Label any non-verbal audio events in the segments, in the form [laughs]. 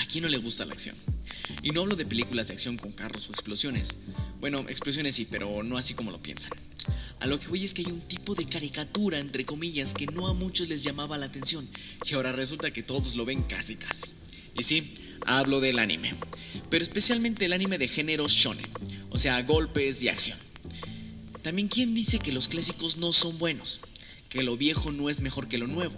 ¿A quién no le gusta la acción? Y no hablo de películas de acción con carros o explosiones. Bueno, explosiones sí, pero no así como lo piensan. A lo que voy es que hay un tipo de caricatura, entre comillas, que no a muchos les llamaba la atención, y ahora resulta que todos lo ven casi casi. Y sí, hablo del anime, pero especialmente el anime de género shonen, o sea, golpes y acción. También quién dice que los clásicos no son buenos, que lo viejo no es mejor que lo nuevo.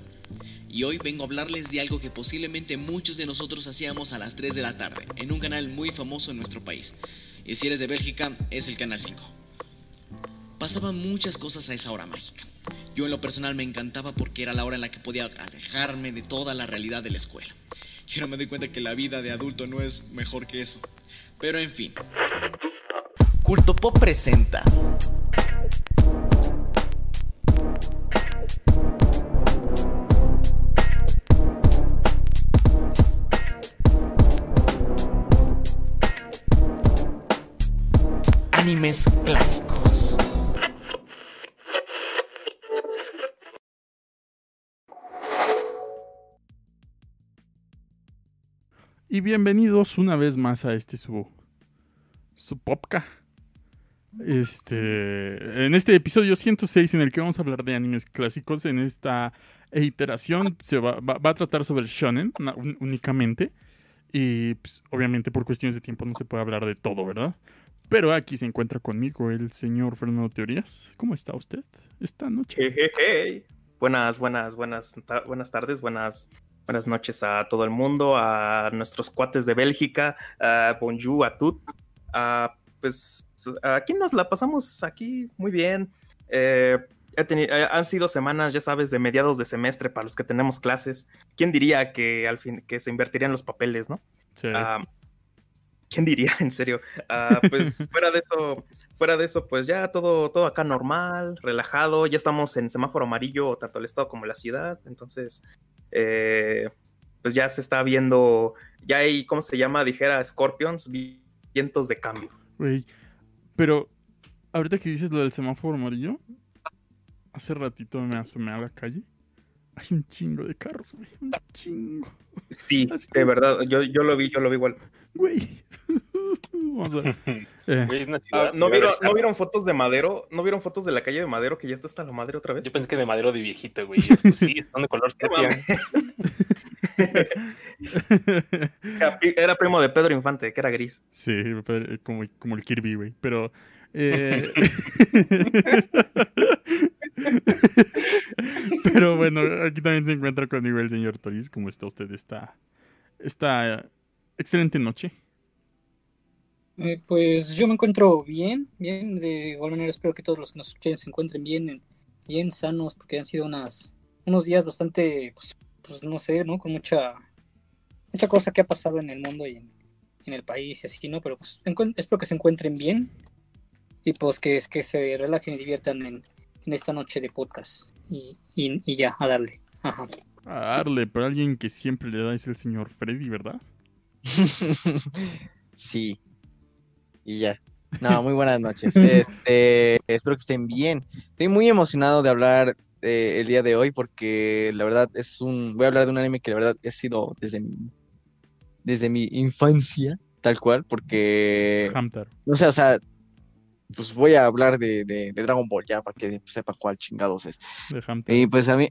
Y hoy vengo a hablarles de algo que posiblemente muchos de nosotros hacíamos a las 3 de la tarde, en un canal muy famoso en nuestro país. Y si eres de Bélgica, es el Canal 5. Pasaban muchas cosas a esa hora mágica. Yo en lo personal me encantaba porque era la hora en la que podía alejarme de toda la realidad de la escuela. Y ahora me doy cuenta que la vida de adulto no es mejor que eso. Pero en fin. Culto Pop presenta. Clásicos. Y bienvenidos una vez más a este su, su popca. Este, en este episodio 106 en el que vamos a hablar de animes clásicos, en esta iteración se va, a tratar sobre el shonen únicamente. Y pues, obviamente por cuestiones de tiempo no se puede hablar de todo, ¿verdad? Pero aquí se encuentra conmigo el señor Fernando Teorías. ¿Cómo está usted esta noche? Buenas, buenas, buenas, ta- buenas tardes, buenas, buenas noches a todo el mundo, a nuestros cuates de Bélgica, a bonjour a tout. Ah, pues aquí nos la pasamos aquí muy bien. Eh, he eh, han sido semanas, ya sabes, de mediados de semestre para los que tenemos clases. ¿Quién diría que al fin que se invertirían los papeles, no? Sí. Ah, ¿Quién diría? [laughs] En serio. Ah, pues [laughs] fuera de eso, fuera de eso, pues ya todo, todo acá normal, relajado. Ya estamos en semáforo amarillo, tanto el estado como la ciudad. Entonces, eh, pues ya se está viendo, ya hay, ¿cómo se llama? Dijera Scorpions, vi- vientos de cambio. Güey, pero ahorita que dices lo del semáforo amarillo, hace ratito me asomé a la calle. Hay un chingo de carros, güey. Un chingo. Sí, Así de verdad, yo, yo lo vi, yo lo vi igual. Güey. [laughs] Vamos a ver. Eh, Güey, es una Ah. ¿no, vieron, haber ¿No vieron fotos de Madero? ¿No vieron fotos de la calle de Madero que ya está hasta la madre otra vez? Yo pensé que de madero de viejito, güey. [laughs] Pues, sí, son de color. Era Era primo de Pedro Infante, que era gris. sí, eh, como, como el Kirby, güey. Pero. eh, [laughs] pero bueno, aquí también se encuentra conmigo el señor Toris. ¿Cómo está usted esta, esta eh, excelente noche? Eh, pues yo me encuentro bien, bien, de igual manera espero que todos los que nos escuchen se encuentren bien, en- bien sanos, porque han sido unas, unos días bastante, pues, pues no sé, ¿no? Con mucha, mucha cosa que ha pasado en el mundo y en, en el país y así, ¿no? Pero pues espero que se encuentren bien y pues que, que se relajen y diviertan en, en esta noche de podcast y, y, y ya, a darle. Ajá. A darle, pero alguien que siempre le da es el señor Freddy, ¿verdad? [laughs] sí. Y ya. No, muy buenas noches. Este, espero que estén bien. Estoy muy emocionado de hablar eh, el día de hoy porque la verdad es un... Voy a hablar de un anime que la verdad he sido desde mi, desde mi infancia, tal cual, porque... Hamtaro. No sé, o sea, pues voy a hablar de, de, de Dragon Ball ya para que sepa cuál chingados es. De Hamtaro. Y pues a mí,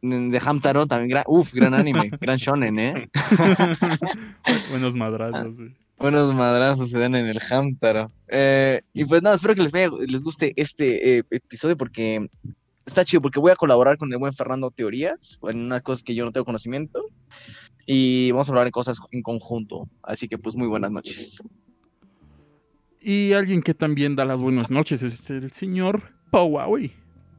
de Hamtaro también, gran, uf, gran anime, [laughs] gran shonen, ¿eh? [laughs] Buenos madrazos, güey. Buenos madrazos se dan en el Hamtaro. Eh, y pues nada, espero que les, les guste este eh, episodio porque está chido, porque voy a colaborar con el buen Fernando Teorías en unas cosas que yo no tengo conocimiento. Y vamos a hablar de cosas en conjunto. Así que pues muy buenas noches. Y alguien que también da las buenas noches es el señor Pauawi.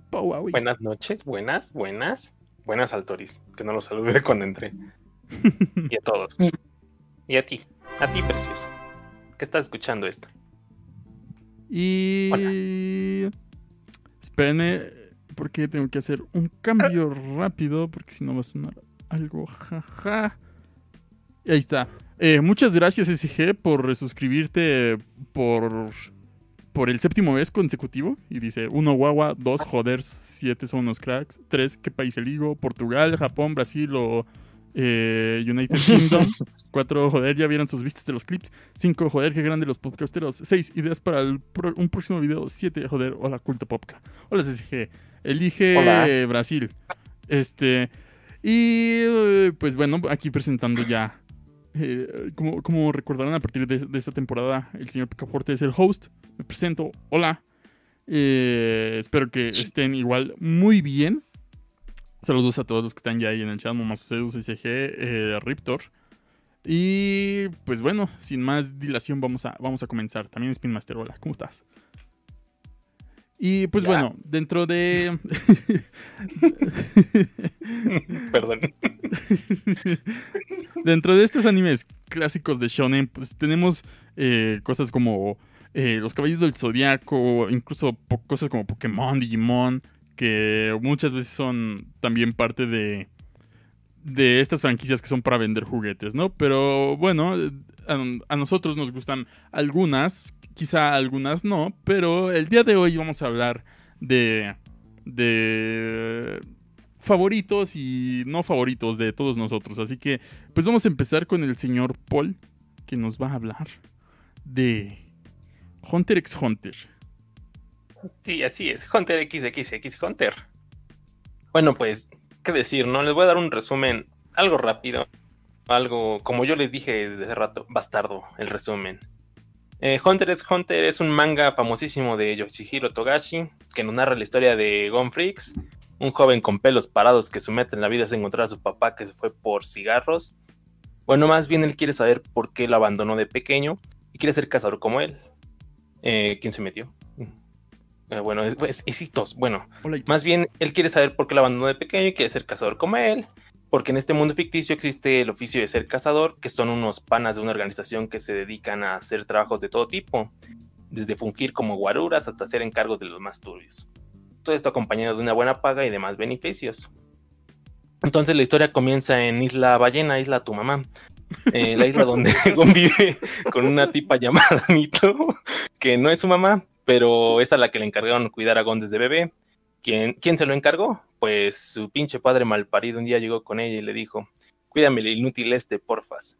Pauawi. Buenas noches, buenas, buenas. Buenas al Toris, que no lo salude cuando entre. [laughs] Y a todos. Y a ti, a ti, precioso. Que estás escuchando esto. Y. Espérenme, porque tengo que hacer un cambio rápido, porque si no va a sonar algo jaja. Y ahí está. Eh, muchas gracias, SG, por resuscribirte por, por el séptimo mes consecutivo. Y dice: uno guagua, dos joder, siete son unos cracks, tres, ¿qué país eligo? Portugal, Japón, Brasil o Eh, United [laughs] Kingdom. 4. Joder, ya vieron sus vistas de los clips. 5. Joder, qué grande los podcasteros. 6. Ideas para el pro- un próximo video. 7. Joder, hola, culto popca. Hola, CCG. Elige Hola. Brasil. Este. Y eh, pues bueno, aquí presentando ya. Eh, como, como recordarán a partir de, de esta temporada, el señor Picaporte es el host. Me presento. Hola. Eh, espero que estén igual muy bien. Saludos a todos los que están ya ahí en el chat, Momasocedu, CCG, eh, Riptor. Y pues bueno, sin más dilación vamos a, vamos a comenzar. También Spin Master, hola, ¿cómo estás? Y pues Ya. bueno, dentro de... [laughs] Perdón. [laughs] Dentro de estos animes clásicos de shonen, pues tenemos eh, cosas como eh, Los Caballos del Zodiaco, incluso cosas como Pokémon, Digimon, que muchas veces son también parte de, de estas franquicias que son para vender juguetes, ¿no? Pero bueno, eh, a, a nosotros nos gustan algunas, quizá algunas no, pero el día de hoy vamos a hablar de... de favoritos y no favoritos de todos nosotros. Así que, pues vamos a empezar con el señor Paul, que nos va a hablar de Hunter x Hunter. Sí, así es. Hunter XXX Hunter. Bueno, pues, ¿qué decir? No les voy a dar un resumen algo rápido. Algo, como yo les dije desde hace rato, bastardo el resumen. Eh, Hunter x Hunter es un manga famosísimo de Yoshihiro Togashi que nos narra la historia de Gon Freaks, un joven con pelos parados que su meta en la vida es encontrar a su papá que se fue por cigarros. Bueno, más bien él quiere saber por qué lo abandonó de pequeño y quiere ser cazador como él. Eh, ¿Quién se metió? Eh, bueno, es, es, es Itos. Bueno, Hola, más bien él quiere saber por qué lo abandonó de pequeño y quiere ser cazador como él. Porque en este mundo ficticio existe el oficio de ser cazador, que son unos panas de una organización que se dedican a hacer trabajos de todo tipo, desde fungir como guaruras hasta hacer encargos de los más turbios. Todo esto acompañado de una buena paga y demás beneficios. Entonces la historia comienza en Isla Ballena, Isla Tu Mamá, eh, la isla donde [laughs] Gon vive con una tipa llamada Nito, que no es su mamá, pero es a la que le encargaron cuidar a Gon desde bebé. ¿Quién, ¿Quién se lo encargó? Pues su pinche padre malparido un día llegó con ella y le dijo, cuídame el inútil este, porfas.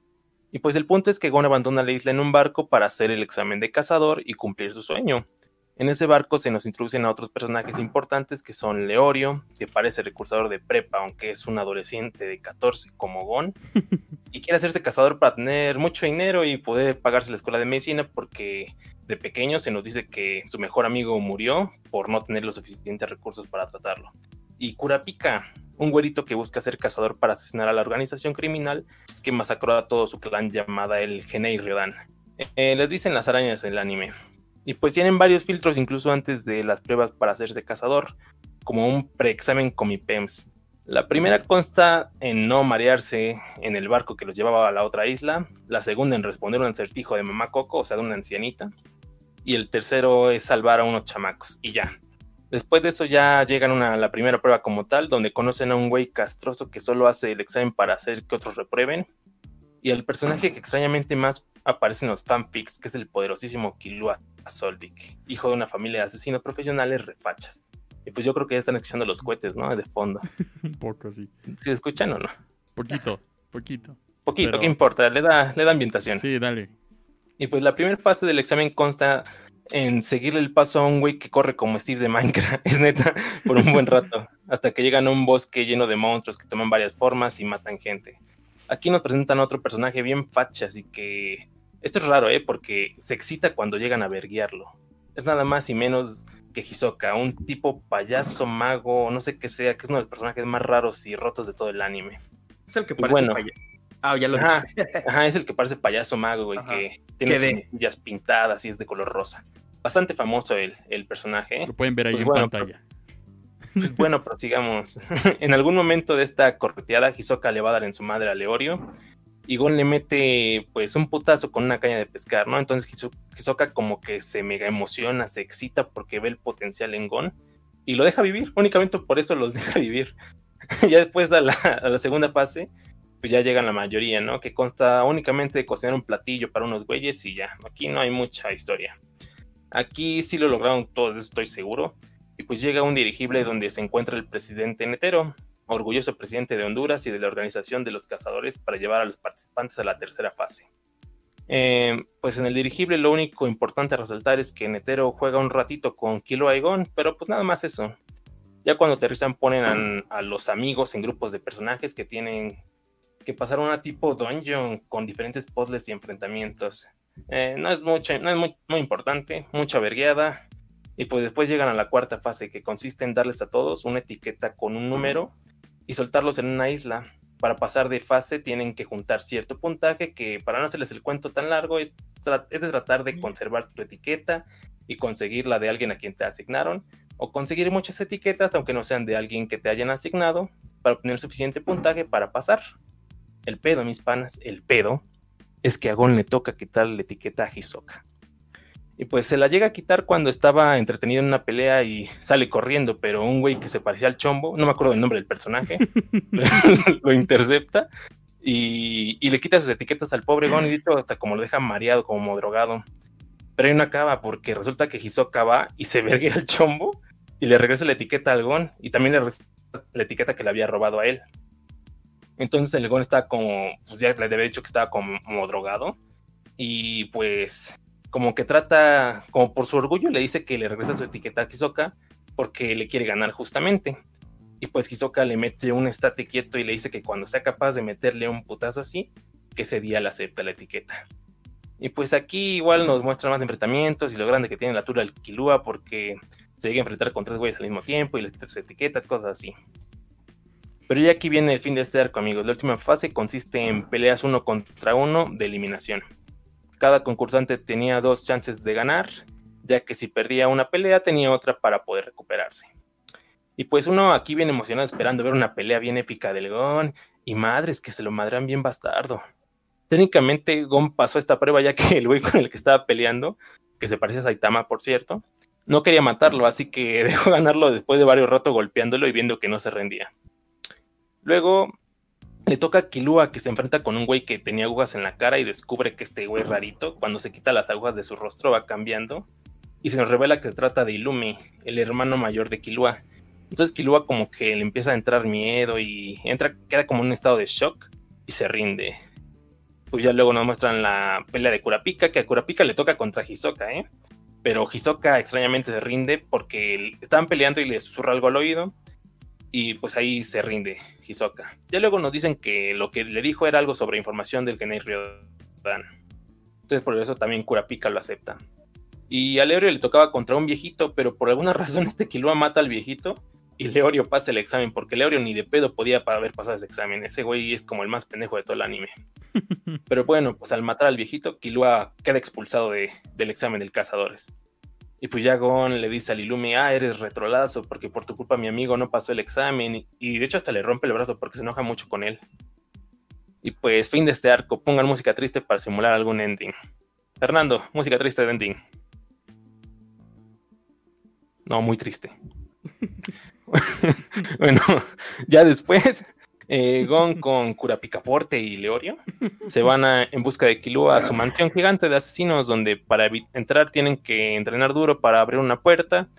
Y pues el punto es que Gon abandona la isla en un barco para hacer el examen de cazador y cumplir su sueño. En ese barco se nos introducen a otros personajes importantes que son Leorio, que parece recursador de prepa, aunque es un adolescente de 14 como Gon, [laughs] y quiere hacerse cazador para tener mucho dinero y poder pagarse la escuela de medicina porque de pequeño se nos dice que su mejor amigo murió por no tener los suficientes recursos para tratarlo. Y Kurapika, un güerito que busca ser cazador para asesinar a la organización criminal que masacró a todo su clan llamada el Genei Ryodan. Eh, les dicen las arañas en el anime. Y pues tienen varios filtros incluso antes de las pruebas para hacerse cazador, como un preexamen Comipems. La primera consta en no marearse en el barco que los llevaba a la otra isla, la segunda en responder un acertijo de mamá Coco, o sea, de una ancianita, y el tercero es salvar a unos chamacos, y ya. Después de eso ya llegan a la primera prueba como tal, donde conocen a un güey castroso que solo hace el examen para hacer que otros reprueben, y el personaje que extrañamente más aparece en los fanfics, que es el poderosísimo Killua Soldic, hijo de una familia de asesinos profesionales refachas. Y pues yo creo que ya están escuchando los cohetes, ¿no? De fondo. Un [laughs] poco, sí. ¿Se escuchan o no? Poquito, poquito. Poquito, Pero- ¿qué importa? Le da, le da ambientación. Sí, dale. Y pues la primera fase del examen consta en seguirle el paso a un güey que corre como Steve de Minecraft, [laughs] es neta, por un buen rato, hasta que llegan a un bosque lleno de monstruos que toman varias formas y matan gente. Aquí nos presentan a otro personaje bien facha, así que esto es raro, ¿eh? Porque se excita cuando llegan a verguiarlo. Es nada más y menos que Hisoka, un tipo payaso, mago, no sé qué sea, que es uno de los personajes más raros y rotos de todo el anime. Es el que parece bueno. paya- Ah, ya lo Ajá, [laughs] ajá, es el que parece payaso mago, güey, que tiene sus de- mejillas pintadas y es de color rosa. Bastante famoso el, el personaje. ¿eh? Lo pueden ver ahí Pues en bueno, pantalla. Pues bueno, prosigamos. [laughs] en algún momento de esta correteada, Hisoka le va a dar en su madre a Leorio. Y Gon le mete pues un putazo con una caña de pescar, ¿no? Entonces Hiso- Hisoka como que se mega emociona, se excita porque ve el potencial en Gon. Y lo deja vivir, únicamente por eso los [laughs] deja vivir. ya después a la, a la segunda fase, pues ya llegan la mayoría, ¿no? Que consta únicamente de cocinar un platillo para unos güeyes y ya. Aquí no hay mucha historia. Aquí sí lo lograron todos, estoy seguro. Y pues llega un dirigible donde se encuentra el presidente Netero, orgulloso presidente de Honduras y de la organización de los cazadores para llevar a los participantes a la tercera fase. Eh, pues en el dirigible lo único importante a resaltar es que Netero juega un ratito con Kilo Aegon, pero pues nada más eso. Ya cuando aterrizan ponen a, los amigos en grupos de personajes que tienen que pasar una tipo dungeon con diferentes puzzles y enfrentamientos. Eh, no es, mucho, no es muy, muy, importante, mucha vergueada. Y pues después llegan a la cuarta fase que consiste en darles a todos una etiqueta con un número y soltarlos en una isla. Para pasar de fase tienen que juntar cierto puntaje que para no hacerles el cuento tan largo es, es de tratar de conservar tu etiqueta y conseguir la de alguien a quien te asignaron o conseguir muchas etiquetas aunque no sean de alguien que te hayan asignado para obtener suficiente puntaje para pasar. El pedo, mis panas, el pedo es que a Gon le toca quitar la etiqueta a Hisoka. Y pues se la llega a quitar cuando estaba entretenido en una pelea y sale corriendo, pero un güey que se parecía al chombo, no me acuerdo el nombre del personaje, [laughs] lo intercepta y, le quita sus etiquetas al pobre Gon y hasta como lo deja mareado, como drogado. Pero ahí no acaba porque resulta que Hisoka va y se vergue al chombo y le regresa la etiqueta al Gon y también le regresa la etiqueta que le había robado a él. Entonces el Gon estaba como, pues ya le había dicho que estaba como, drogado. Y pues como que trata, como por su orgullo, le dice que le regresa su etiqueta a Hisoka porque le quiere ganar justamente. Y pues Hisoka le mete un estate quieto y le dice que cuando sea capaz de meterle un putazo así, que ese día le acepta la etiqueta. Y pues aquí igual nos muestran más enfrentamientos y lo grande que tiene la Tura del Kilua porque se llega a enfrentar con tres güeyes al mismo tiempo y les quita sus etiquetas, cosas así. Pero ya aquí viene el fin de este arco, amigos. La última fase consiste en peleas uno contra uno de eliminación. Cada concursante tenía dos chances de ganar, ya que si perdía una pelea tenía otra para poder recuperarse. Y pues uno aquí viene emocionado esperando ver una pelea bien épica del Gon. Y madres que se lo madran bien bastardo. Técnicamente Gon pasó esta prueba ya que el güey con el que estaba peleando, que se parece a Saitama por cierto, no quería matarlo, así que [laughs] dejó ganarlo después de varios ratos golpeándolo y viendo que no se rendía. Luego le toca a Kilua que se enfrenta con un güey que tenía agujas en la cara y descubre que este güey rarito, cuando se quita las agujas de su rostro, va cambiando. Y se nos revela que se trata de Ilumi, el hermano mayor de Kilua. Entonces Kilua como que le empieza a entrar miedo y entra, queda como en un estado de shock y se rinde. Pues ya luego nos muestran la pelea de Kurapika, que a Kurapika le toca contra Hisoka, ¿eh? Pero Hisoka extrañamente se rinde porque estaban peleando y le susurra algo al oído y pues ahí se rinde Hisoka. Ya luego nos dicen que lo que le dijo era algo sobre información del Genei Ryodan. Entonces por eso también Kurapika lo acepta. Y a Leorio le tocaba contra un viejito, pero por alguna razón este Killua mata al viejito y Leorio pasa el examen, porque Leorio ni de pedo podía haber pasado ese examen. Ese güey es como el más pendejo de todo el anime. [laughs] Pero bueno, pues al matar al viejito, Killua queda expulsado del examen del cazadores. Y pues ya Gon le dice a Lilumi, ah, eres retrolazo porque por tu culpa mi amigo no pasó el examen. Y de hecho hasta le rompe el brazo porque se enoja mucho con él. Y pues fin de este arco, pongan música triste para simular algún ending. Fernando, música triste de ending. No, muy triste. [laughs] bueno, [laughs] ya después eh, Gon con Curapicaporte y Leorio se van en busca de Kilua a su mansión gigante de asesinos, donde para entrar tienen que entrenar duro para abrir una puerta.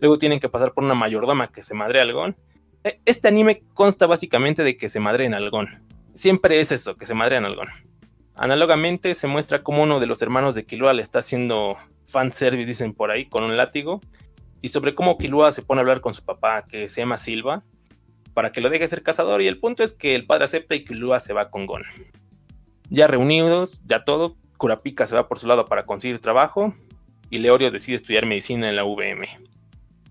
Luego tienen que pasar por una mayordoma que se madre al Gon. E, este anime consta básicamente de que se madre al Gon. Siempre es eso, que se madre al Gon. Análogamente se muestra como uno de los hermanos de Kilua le está haciendo fanservice, dicen por ahí, con un látigo. Y sobre cómo Kilua se pone a hablar con su papá, que se llama Silva, para que lo deje ser cazador y el punto es que el padre acepta y Kilua se va con Gon. Ya reunidos, ya todo, Kurapika se va por su lado para conseguir trabajo y Leorio decide estudiar medicina en la VM.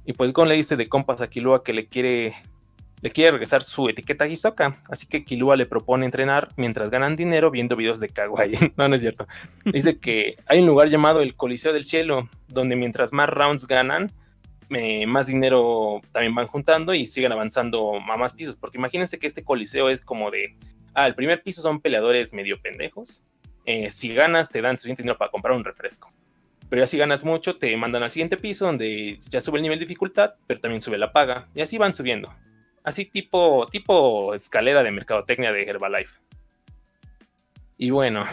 Y pues Gon le dice de compas a Kilua que le quiere le quiere regresar su etiqueta a Hisoka, así que Kilua le propone entrenar mientras ganan dinero viendo videos de Kawaii. [laughs] no, no es cierto. Dice que hay un lugar llamado el Coliseo del Cielo, donde mientras más rounds ganan, más dinero también van juntando y siguen avanzando a más pisos. Porque imagínense que este coliseo es como de, ah, el primer piso son peleadores medio pendejos. Eh, si ganas, te dan suficiente dinero para comprar un refresco. Pero ya si ganas mucho, te mandan al siguiente piso donde ya sube el nivel de dificultad, pero también sube la paga. Y así van subiendo. Así tipo, tipo escalera de mercadotecnia de Herbalife. Y bueno,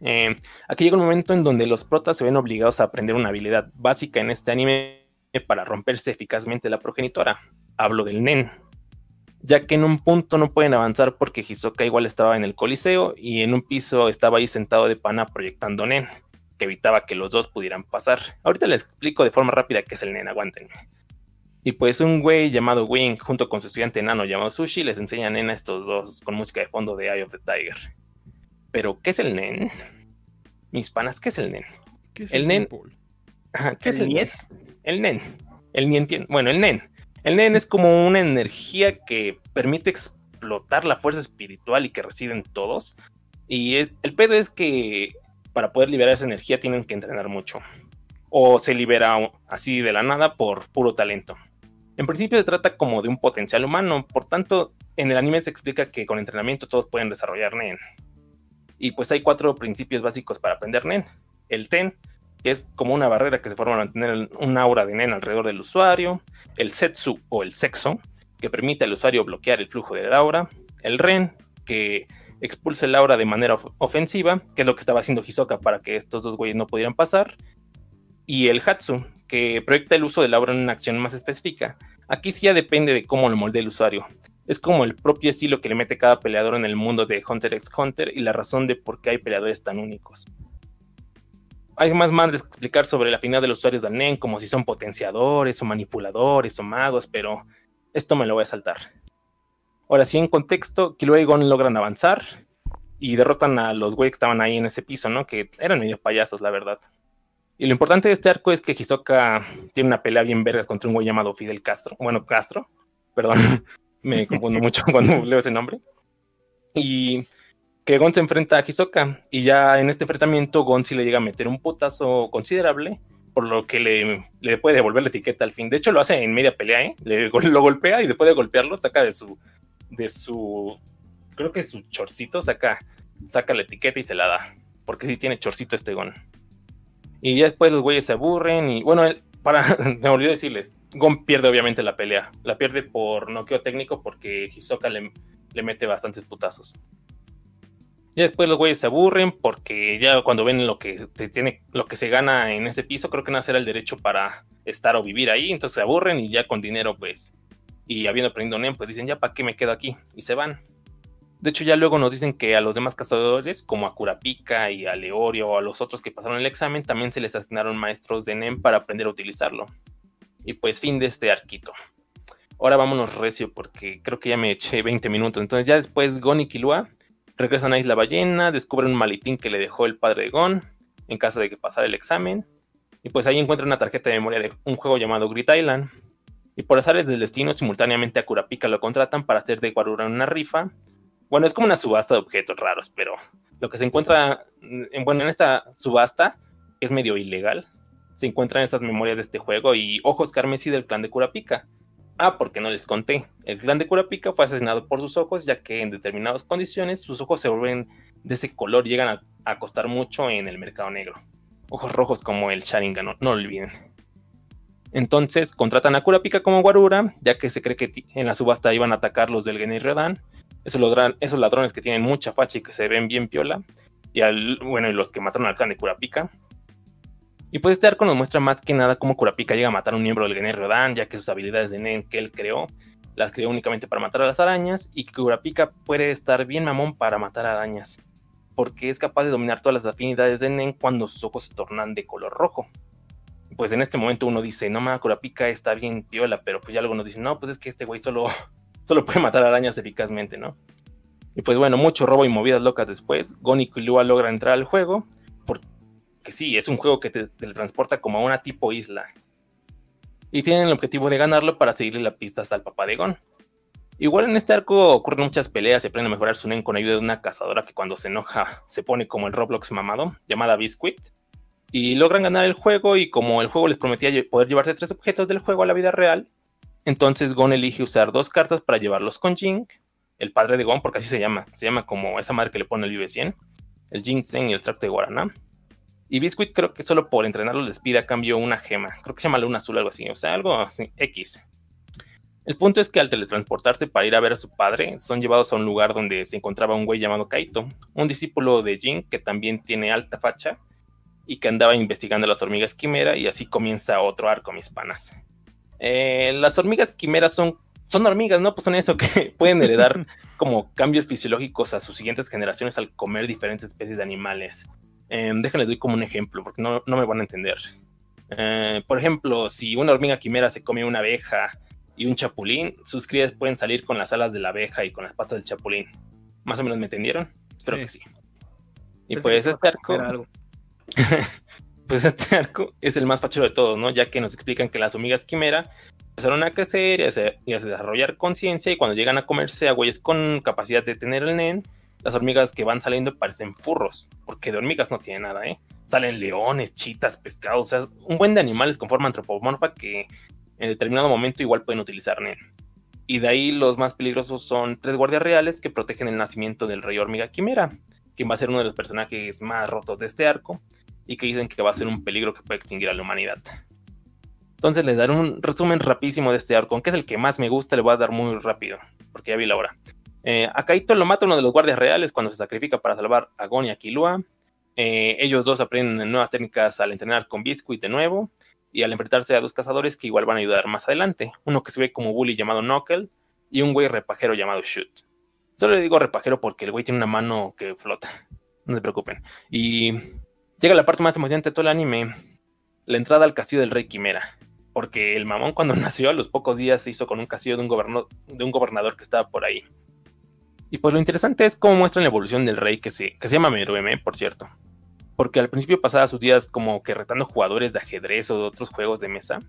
eh, aquí llega un momento en donde los protas se ven obligados a aprender una habilidad básica en este anime para romperse eficazmente la progenitora. Hablo del NEN. ya que en un punto no pueden avanzar porque Hisoka igual estaba en el coliseo y en un piso estaba ahí sentado de pana proyectando Nen, que evitaba que los dos pudieran pasar. Ahorita les explico de forma rápida qué es el Nen, aguántenme. Y pues un güey llamado Wing, junto con su estudiante enano llamado Sushi, les enseña a Nen a estos dos con música de fondo de Eye of the Tiger. Pero, ¿qué es el Nen? Mis panas, ¿qué es el Nen? ¿Qué es El nen- Paul? Ajá, ¿Qué es ¿El el Nies? El Nen. El Nien Bueno, el Nen. El Nen es como una energía que permite explotar la fuerza espiritual y que reside en todos. Y el, el pedo es que para poder liberar esa energía tienen que entrenar mucho. O se libera así de la nada por puro talento. En principio se trata como de un potencial humano, por tanto, en el anime se explica que con entrenamiento todos pueden desarrollar Nen. Y pues hay cuatro principios básicos para aprender Nen. El Ten, que es como una barrera que se forma al mantener un aura de Nen alrededor del usuario. El Setsu o el Sexo, que permite al usuario bloquear el flujo del aura. El Ren, que expulsa el aura de manera of- ofensiva, que es lo que estaba haciendo Hisoka para que estos dos güeyes no pudieran pasar. Y el Hatsu, que proyecta el uso del aura en una acción más específica. Aquí sí ya depende de cómo lo moldee el usuario. Es como el propio estilo que le mete cada peleador en el mundo de Hunter x Hunter y la razón de por qué hay peleadores tan únicos. Hay más madres que explicar sobre la afinidad de los usuarios del NEN, como si son potenciadores o manipuladores o magos, pero esto me lo voy a saltar. Ahora sí, en contexto, Killua y Gon logran avanzar y derrotan a los güeyes que estaban ahí en ese piso, ¿no? Que eran medio payasos, la verdad. Y lo importante de este arco es que Hisoka tiene una pelea bien vergas contra un güey llamado Fidel Castro. Bueno, Castro, perdón, [laughs] me confundo mucho [laughs] cuando leo ese nombre. Y que Gon se enfrenta a Hisoka y ya en este enfrentamiento Gon sí le llega a meter un putazo considerable, por lo que le, le puede devolver la etiqueta al fin. De hecho lo hace en media pelea, ¿eh? Le, lo golpea y después de golpearlo saca de su, de su, creo que su chorcito, saca, saca la etiqueta y se la da, porque sí tiene chorcito este Gon. Y ya después los güeyes se aburren y bueno, para, [laughs] me olvidé decirles, Gon pierde obviamente la pelea, la pierde por noqueo técnico porque Hisoka le, le mete bastantes putazos. Y después los güeyes se aburren porque ya cuando ven lo que te tiene, lo que se gana en ese piso, creo que no será el derecho para estar o vivir ahí, entonces se aburren y ya con dinero, pues, y habiendo aprendido NEM, pues dicen, ya para qué me quedo aquí, y se van. De hecho, ya luego nos dicen que a los demás cazadores, como a Kurapika y a Leorio o a los otros que pasaron el examen, también se les asignaron maestros de NEM para aprender a utilizarlo. Y pues fin de este arquito. Ahora vámonos recio porque creo que ya me eché 20 minutos. Entonces ya después Gon y Killua regresan a Isla Ballena, descubren un maletín que le dejó el padre de Gon en caso de que pasara el examen. Y pues ahí encuentran una tarjeta de memoria de un juego llamado Grit Island. Y por azares del destino, simultáneamente a Kurapika lo contratan para hacer de Guarura una rifa. Bueno, es como una subasta de objetos raros, pero lo que se encuentra, en, bueno, en esta subasta, es medio ilegal, se encuentran estas memorias de este juego y ojos carmesí del clan de Kurapika. Ah, porque no les conté. El clan de Kurapika fue asesinado por sus ojos, ya que en determinadas condiciones sus ojos se vuelven de ese color llegan a, costar mucho en el mercado negro. Ojos rojos como el Sharingan, no, lo olviden. Entonces contratan a Kurapika como Guarura, ya que se cree que en la subasta iban a atacar los del Genin Redan. Esos, esos ladrones que tienen mucha facha y que se ven bien piola. Y bueno, y los que mataron al clan de Kurapika. Y pues este arco nos muestra más que nada cómo Kurapika llega a matar a un miembro del Genin Redan, ya que sus habilidades de Nen que él creó las creó únicamente para matar a las arañas. Y Kurapika puede estar bien mamón para matar arañas. Porque es capaz de dominar todas las afinidades de Nen cuando sus ojos se tornan de color rojo pues en este momento uno dice, no mames, Kurapika está bien piola, pero pues ya luego nos dicen, no, pues es que este güey solo, [laughs] solo puede matar arañas eficazmente, ¿no? Y pues bueno, mucho robo y movidas locas después, Gon y Killua logran entrar al juego, porque sí, es un juego que te teletransporta como a una tipo isla. Y tienen el objetivo de ganarlo para seguirle la pista hasta el papá de Gon. Igual en este arco ocurren muchas peleas, se aprende a mejorar su Nen con ayuda de una cazadora que cuando se enoja se pone como el Roblox mamado, llamada Biscuit y logran ganar el juego y como el juego les prometía poder llevarse tres objetos del juego a la vida real, entonces Gon elige usar dos cartas para llevarlos con Jink, el padre de Gon, porque así se llama, se llama como esa madre que le pone el Vive 100, el Jinxen y el extracto de Guaraná. Y Biscuit creo que solo por entrenarlo les pide a cambio una gema, creo que se llama Luna Azul algo así, o sea, algo así, X. El punto es que al teletransportarse para ir a ver a su padre, son llevados a un lugar donde se encontraba un güey llamado Kaito, un discípulo de Jin que también tiene alta facha y que andaba investigando las hormigas quimera y así comienza otro arco, mis panas. Eh, las hormigas quimeras son son hormigas, ¿no? Pues son eso, [laughs] que pueden heredar [laughs] como cambios fisiológicos a sus siguientes generaciones al comer diferentes especies de animales. Eh, déjenles doy como un ejemplo, porque no, no me van a entender. Eh, por ejemplo, si una hormiga quimera se come una abeja y un chapulín, sus crías pueden salir con las alas de la abeja y con las patas del chapulín. ¿Más o menos me entendieron? Espero Sí. que sí. Y Pensé pues este arco, [laughs] pues este arco es el más fachero de todos, ¿no? Ya que nos explican que las hormigas quimera empezaron a crecer y a, se- y a desarrollar conciencia y cuando llegan a comerse a güeyes con capacidad de tener el nen, las hormigas que van saliendo parecen furros, porque de hormigas no tiene nada, ¿eh? Salen leones, chitas, pescados, o sea, un buen de animales con forma antropomorfa que en determinado momento igual pueden utilizar. Y de ahí los más peligrosos son tres guardias reales que protegen el nacimiento del rey hormiga quimera, quien va a ser uno de los personajes más rotos de este arco y que dicen que va a ser un peligro que puede extinguir a la humanidad. Entonces les daré un resumen rapidísimo de este arco, aunque es el que más me gusta, le voy a dar muy rápido, porque ya vi la hora. Eh, a Kaito lo mata uno de los guardias reales cuando se sacrifica para salvar a Gon y a Killua. Eh, ellos dos aprenden nuevas técnicas al entrenar con Biscuit de nuevo y al enfrentarse a dos cazadores que igual van a ayudar más adelante. Uno que se ve como bully llamado Knuckle y un güey repajero llamado Shoot. Solo le digo repajero porque el güey tiene una mano que flota. [laughs] No se preocupen. Y llega la parte más emocionante de todo el anime. La entrada al castillo del rey Quimera. Porque el mamón cuando [laughs] nació a los pocos días se hizo con un castillo de un, de un gobernador que estaba por ahí. Y pues lo interesante es cómo muestran la evolución del rey que se, que se llama Merueme, por cierto. Porque al principio pasaba sus días como que retando jugadores de ajedrez o de otros juegos de mesa.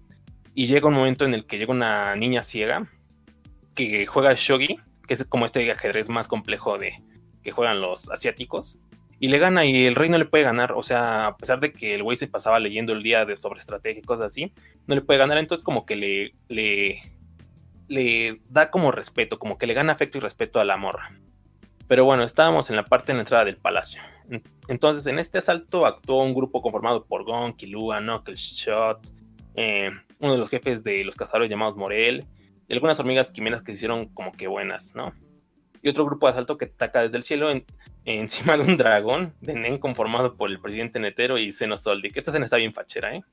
Y llega un momento en el que llega una niña ciega que juega shogi, que es como este ajedrez más complejo de que juegan los asiáticos. Y le gana y el rey no le puede ganar. O sea, a pesar de que el güey se pasaba leyendo el día de sobre estrategia y cosas así, no le puede ganar. Entonces como que le, le, le da como respeto, como que le gana afecto y respeto a la morra. Pero bueno, estábamos en la parte de la entrada del palacio. En- Entonces, en este asalto actuó un grupo conformado por Gon, Killua, Knuckles, Shot, eh, uno de los jefes de los cazadores llamados Morel, y algunas hormigas quimeras que se hicieron como que buenas, ¿no? Y otro grupo de asalto que ataca desde el cielo en- encima de un dragón de Nen conformado por el presidente Netero y Xenosoldic. Esta escena está bien fachera, ¿eh?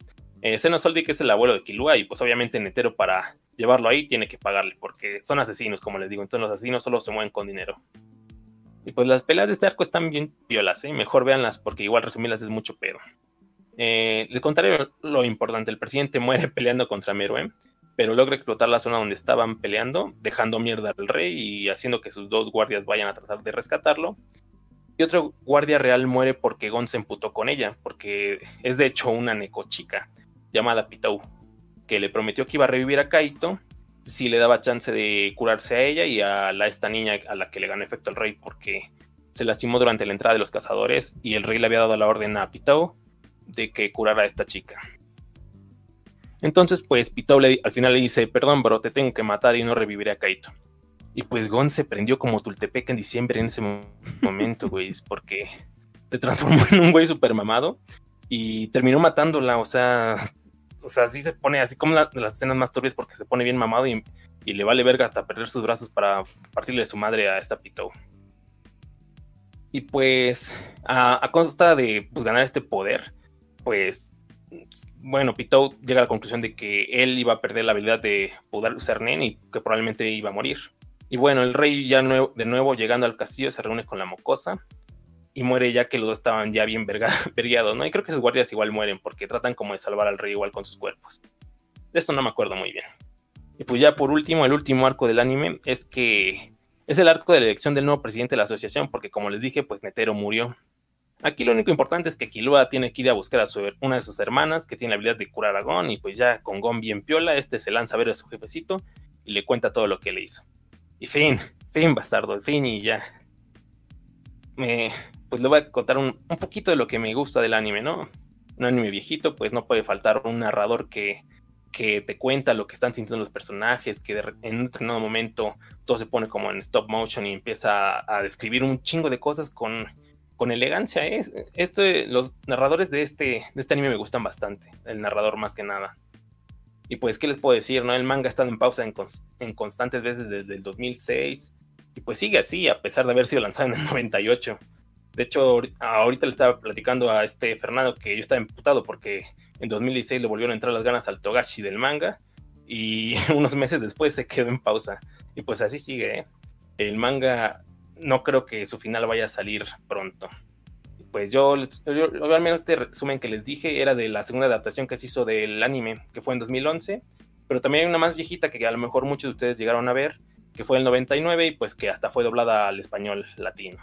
Eh, Xenosoldic es el abuelo de Killua y pues obviamente Netero para llevarlo ahí tiene que pagarle porque son asesinos, como les digo. Entonces los asesinos solo se mueven con dinero. Y pues las peleas de este arco están bien violas, ¿eh? Mejor véanlas porque igual resumirlas es mucho pedo. Eh, les contaré lo, lo importante. El presidente muere [laughs] peleando contra Meruem, pero logra explotar la zona donde estaban peleando, dejando mierda al rey y haciendo que sus dos guardias vayan a tratar de rescatarlo. Y otro guardia real muere porque Gon se emputó con ella, porque es de hecho una necochica llamada Pitou, que le prometió que iba a revivir a Kaito si le daba chance de curarse a ella y a la, esta niña a la que le ganó efecto el rey, porque se lastimó durante la entrada de los cazadores y el rey le había dado la orden a Pitou de que curara a esta chica. Entonces, pues Pitou le- al final le dice, perdón, bro, te tengo que matar y no reviviré a Kaito. Y pues Gon se prendió como Tultepec en diciembre en ese mo- momento, güey, porque se transformó en un güey super mamado y terminó matándola, o sea, [laughs] o sea, sí se pone así como la- las escenas más turbias porque se pone bien mamado y, y le vale verga hasta perder sus brazos para partirle su madre a esta Pitou. Y pues, a, a costa de pues, ganar este poder, pues, bueno, Pitou llega a la conclusión de que él iba a perder la habilidad de poder usar Nen y que probablemente iba a morir. Y bueno, el rey ya de nuevo llegando al castillo se reúne con la mocosa y muere ya que los dos estaban ya bien [laughs] vergueados, ¿no? Y creo que sus guardias igual mueren porque tratan como de salvar al rey igual con sus cuerpos. De esto no me acuerdo muy bien. Y pues ya por último, el último arco del anime es que es el arco de la elección del nuevo presidente de la asociación porque como les dije, pues Netero murió. Aquí lo único importante es que Killua tiene que ir a buscar a su, una de sus hermanas que tiene la habilidad de curar a Gon y pues ya con Gon bien piola, este se lanza a ver a su jefecito y le cuenta todo lo que le hizo. Y fin, fin bastardo, fin y ya. Me, pues le voy a contar un, un poquito de lo que me gusta del anime, ¿no? Un anime viejito, pues no puede faltar un narrador que, que te cuenta lo que están sintiendo los personajes, que en un determinado momento todo se pone como en stop motion y empieza a, describir un chingo de cosas con, con elegancia. ¿eh? Este, los narradores de este, de este anime me gustan bastante, el narrador más que nada. Y pues, ¿qué les puedo decir? no El manga ha estado en pausa en, en constantes veces desde el 2006 y pues sigue así a pesar de haber sido lanzado en el 98. De hecho, ahori- ahorita le estaba platicando a este Fernando que yo estaba emputado porque en 2016 le volvieron a entrar las ganas al Togashi del manga y [laughs] unos meses después se quedó en pausa. Y pues así sigue. ¿eh? El manga no creo que su final vaya a salir pronto. Pues yo, yo, al menos este resumen que les dije era de la segunda adaptación que se hizo del anime, que fue en 2011, pero también hay una más viejita que a lo mejor muchos de ustedes llegaron a ver, que fue el 99 y pues que hasta fue doblada al español latino.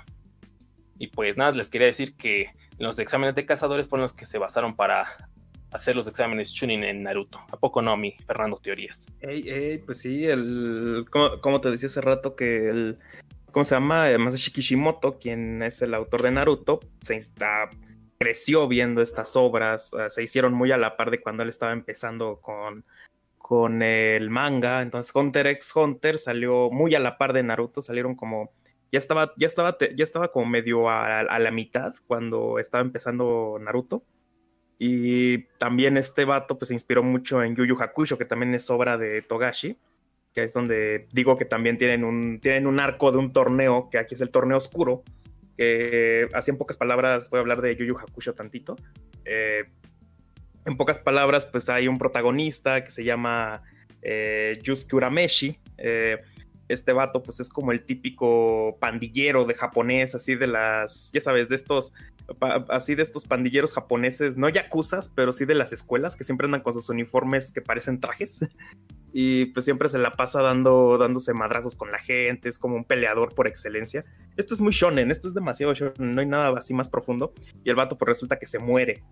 Y pues nada, les quería decir que los exámenes de cazadores fueron los que se basaron para hacer los exámenes Chunin en Naruto. ¿A poco no, mi Fernando Teorías? pues sí, el, como, te decía hace rato que el, ¿cómo se llama? Masashi Kishimoto, quien es el autor de Naruto, se está, creció viendo estas obras, se hicieron muy a la par de cuando él estaba empezando con, con el manga, entonces Hunter x Hunter salió muy a la par de Naruto, salieron como ya estaba, ya estaba, ya estaba como medio a, a, la mitad cuando estaba empezando Naruto. Y también este vato pues se inspiró mucho en Yu Yu Hakusho, que también es obra de Togashi, que es donde digo que también tienen un, tienen un arco de un torneo, que aquí es el torneo oscuro, que así en pocas palabras voy a hablar de Yu Yu Hakusho tantito. Eh, en pocas palabras pues hay un protagonista que se llama eh, Yusuke Urameshi, eh, este vato pues es como el típico pandillero de japonés, así de las, ya sabes, de estos, así de estos pandilleros japoneses, no yakuzas, pero sí de las escuelas, que siempre andan con sus uniformes que parecen trajes. [laughs] y pues siempre se la pasa dando, dándose madrazos con la gente, es como un peleador por excelencia. Esto es muy shonen, esto es demasiado shonen, no hay nada así más profundo. Y el vato pues resulta que se muere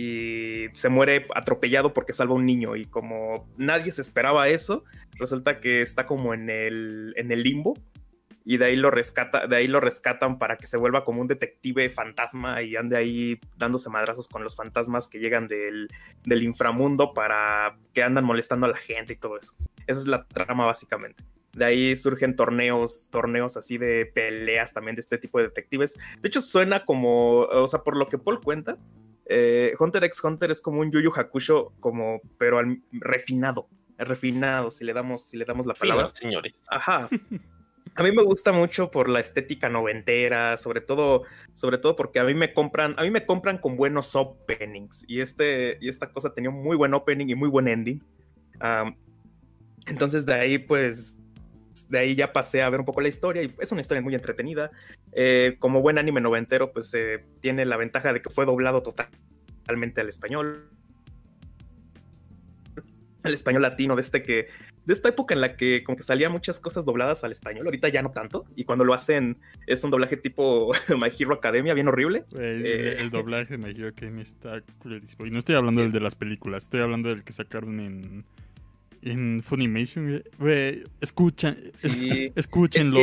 y se muere atropellado porque salva a un niño y como nadie se esperaba eso, resulta que está como en el, en el limbo y de ahí lo rescata, de ahí lo rescatan para que se vuelva como un detective fantasma y ande ahí dándose madrazos con los fantasmas que llegan del, del inframundo para que andan molestando a la gente y todo eso. Esa es la trama básicamente. De ahí surgen torneos, torneos así de peleas también de este tipo de detectives. De hecho, suena como, o sea, por lo que Paul cuenta, eh, Hunter x Hunter es como un Yu Yu Hakusho, como, pero al, refinado, refinado, si le damos, si le damos la palabra. señores. Ajá. [laughs] A mí me gusta mucho por la estética noventera, sobre todo, sobre todo porque a mí me compran, a mí me compran con buenos openings y este y esta cosa tenía un muy buen opening y muy buen ending. entonces de ahí pues de ahí ya pasé a ver un poco la historia y es una historia muy entretenida. Eh, como buen anime noventero, pues eh, tiene la ventaja de que fue doblado totalmente al español. Al español latino, de este que. De esta época en la que como que salían muchas cosas dobladas al español, ahorita ya no tanto, y cuando lo hacen es un doblaje tipo [laughs] My Hero Academia, bien horrible. El, eh, [laughs] doblaje de My Hero Academia está. Y no estoy hablando del de las películas, estoy hablando del que sacaron en en Funimation, güey, escuchan, [laughs] escúchenlo.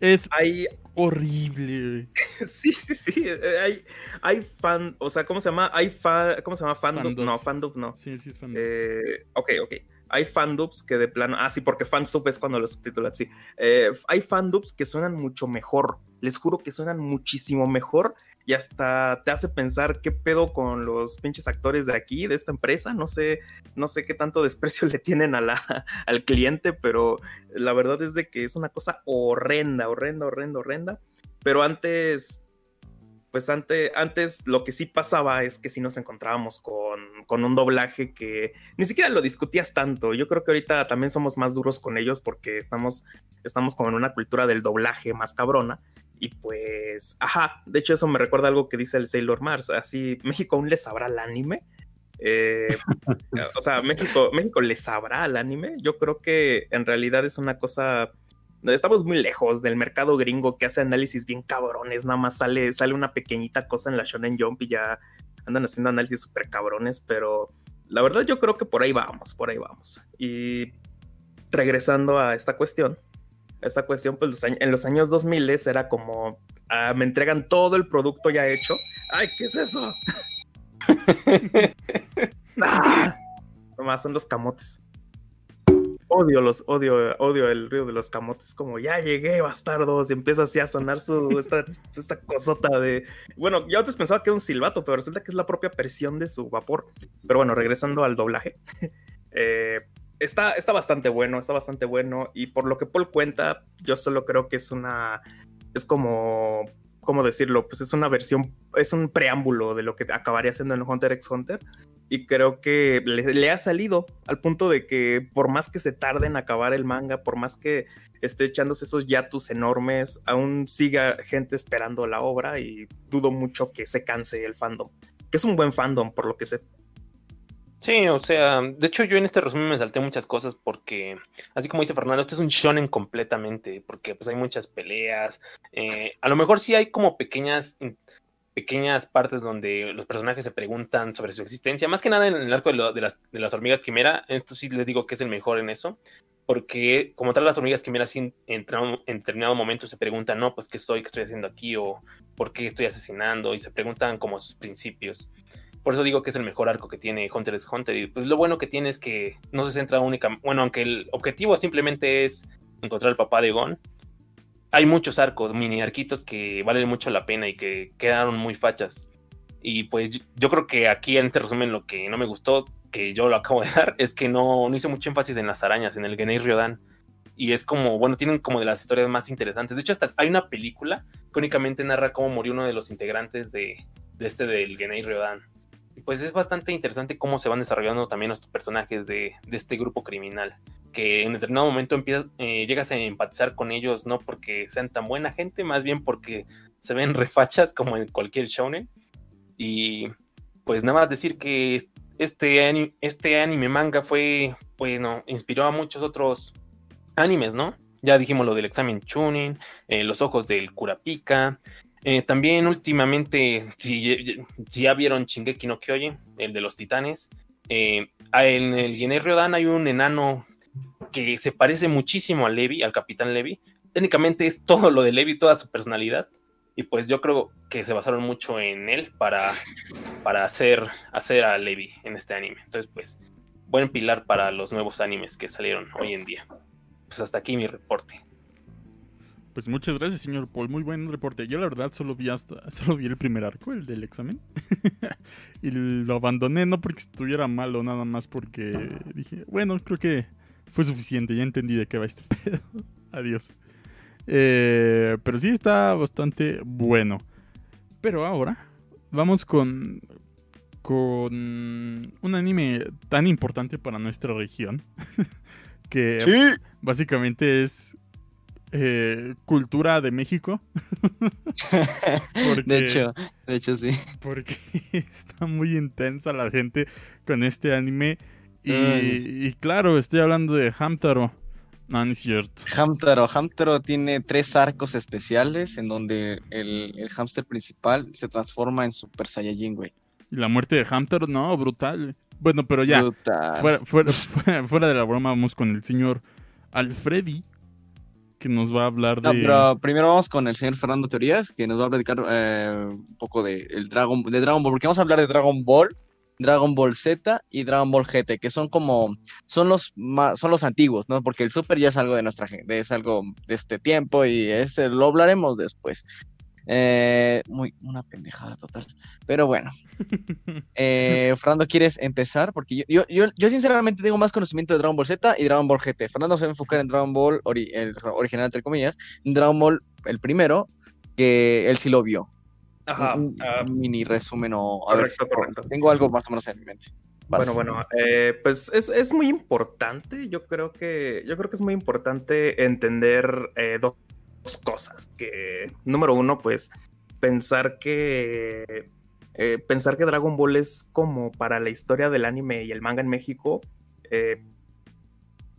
Es, hay... horrible. [laughs] sí, sí, sí. Eh, hay, hay fan, o sea, ¿cómo se llama? Hay fan, ¿cómo se llama? Fandub. No, fandub no. Sí, sí, es fandub. Eh, ok, ok. Hay fandubs que de plano, ah, sí, porque fansub es cuando los subtitulan, sí. Eh, hay fandubs que suenan mucho mejor. Les juro que suenan muchísimo mejor y hasta te hace pensar qué pedo con los pinches actores de aquí, de esta empresa. No sé, no sé qué tanto [laughs] desprecio le tienen a al cliente, pero la verdad es de que es una cosa horrenda, horrenda, horrenda, horrenda. Pero antes, pues antes, antes lo que sí pasaba es que si nos encontrábamos con, con, un doblaje que ni siquiera lo discutías tanto. Yo creo que ahorita también somos más duros con ellos porque estamos, estamos como en una cultura del doblaje más cabrona. Y pues, ajá, de hecho eso me recuerda algo que dice el Sailor Mars, así, México aún le sabrá el anime. Eh, [laughs] o sea, México, México le sabrá al anime. Yo creo que en realidad es una cosa estamos muy lejos del mercado gringo que hace análisis bien cabrones, nada más sale, sale una pequeñita cosa en la Shonen Jump y ya andan haciendo análisis súper cabrones, pero la verdad yo creo que por ahí vamos, por ahí vamos. Y regresando a esta cuestión, esta cuestión, pues en los años 2000 era como, ah, me entregan todo el producto ya hecho. ¡Ay, qué es eso! [laughs] ah, nomás son los camotes. Odio los, odio, odio el río de los camotes, como ya llegué, bastardos, y empieza así a sonar su, esta, esta cosota de, bueno, yo antes pensaba que era un silbato, pero resulta que es la propia presión de su vapor. Pero bueno, regresando al doblaje, [laughs] eh, está, está bastante bueno, está bastante bueno. Y por lo que Paul cuenta, yo solo creo que es una. Es como. ¿Cómo decirlo? Pues es una versión. Es un preámbulo de lo que acabaría siendo en Hunter x Hunter. y creo que le, ha salido al punto de que por más que se tarde en acabar el manga, por más que esté echándose esos yatus enormes, aún siga gente esperando la obra y dudo mucho que se canse el fandom, que es un buen fandom por lo que sé. Sí, o sea, de hecho yo en este resumen me salté muchas cosas porque, así como dice Fernando, este es un shonen completamente, porque pues hay muchas peleas, eh, a lo mejor sí hay como pequeñas pequeñas partes donde los personajes se preguntan sobre su existencia, más que nada en el arco de, las, de las, hormigas quimera, esto sí les digo que es el mejor en eso, porque como tal las hormigas quimera sí en, en determinado momento se preguntan, no, pues qué soy, qué estoy haciendo aquí, o por qué estoy asesinando, y se preguntan como sus principios. Por eso digo que es el mejor arco que tiene Hunter x Hunter. Y pues lo bueno que tiene es que no se centra únicamente. Bueno, aunque el objetivo simplemente es encontrar al papá de Gon, hay muchos arcos, mini arquitos que valen mucho la pena y que quedaron muy fachas. Y pues yo creo que aquí en este resumen lo que no me gustó, que yo lo acabo de [laughs] dar, es que no, no hice mucho énfasis en las arañas, en el Genei Ryodan. Y es como, bueno, tienen como de las historias más interesantes. De hecho, hasta hay una película que únicamente narra cómo murió uno de los integrantes de, de este del Genei Ryodan. Pues es bastante interesante cómo se van desarrollando también los personajes de, de este grupo criminal que en determinado momento empiezas, eh, llegas a empatizar con ellos, no porque sean tan buena gente, más bien porque se ven [laughs] refachas como en cualquier shonen. Y pues nada más decir que este, anime, este anime manga fue, bueno, inspiró a muchos otros animes, ¿no? Ya dijimos lo del examen Chunin, eh, los ojos del Kurapika. Eh, también últimamente, si, ya vieron Shingeki no Kyojin, el de los titanes, en el Genei Ryodan hay un enano que se parece muchísimo a Levi, al Capitán Levi. Técnicamente es todo lo de Levi, toda su personalidad. Y pues yo creo que se basaron mucho en él para, para hacer, hacer a Levi en este anime. Entonces, pues, buen pilar para los nuevos animes que salieron hoy en día. Pues hasta aquí mi reporte. Pues muchas gracias, señor Paul. Muy buen reporte. Yo la verdad solo vi hasta, [laughs] solo vi el primer arco, el del examen. [laughs] y lo abandoné no porque estuviera malo, nada más porque dije, bueno, creo que fue suficiente, ya entendí de qué va este [laughs] pedo. Adiós. Eh, pero sí está bastante bueno. Pero ahora vamos con, con un anime tan importante para nuestra región. que básicamente es eh, cultura de México. [laughs] de hecho, de hecho sí. Porque [laughs] está muy intensa la gente con este anime y, claro, estoy hablando de Hamtaro. No, no es cierto. Hamtaro. Hamtaro tiene tres arcos especiales en donde el, el hámster principal se transforma en Super Saiyajin, güey. Y la muerte de Hamtaro, no, brutal. Bueno, pero ya. Fuera, fuera, [laughs] fuera, de la broma, vamos con el señor Alfredi, que nos va a hablar de. pero primero vamos con el señor Fernando Teorías, que nos va a platicar eh, un poco de, el Dragon, de Dragon Ball, porque vamos a hablar de Dragon Ball Dragon Ball Z y Dragon Ball GT, que son como, son los son los antiguos, ¿no? Porque el Super ya es algo de nuestra gente, es algo de este tiempo y ese lo hablaremos después. Eh, muy, una pendejada total. Pero bueno. Eh, Fernando, ¿quieres empezar? Porque yo, yo, yo, sinceramente tengo más conocimiento de Dragon Ball Z y Dragon Ball GT. Fernando se va a enfocar en Dragon Ball, el original entre comillas, en Dragon Ball el primero, que él sí lo vio. Ajá, un, ah, mini resumen o a ver, tengo algo más o menos en mi mente. Bueno, bueno, eh, pues es, es, muy importante, yo creo que, yo creo que es muy importante entender eh, cosas. Que, número uno, pues, pensar que eh, pensar que Dragon Ball es como para la historia del anime y el manga en México,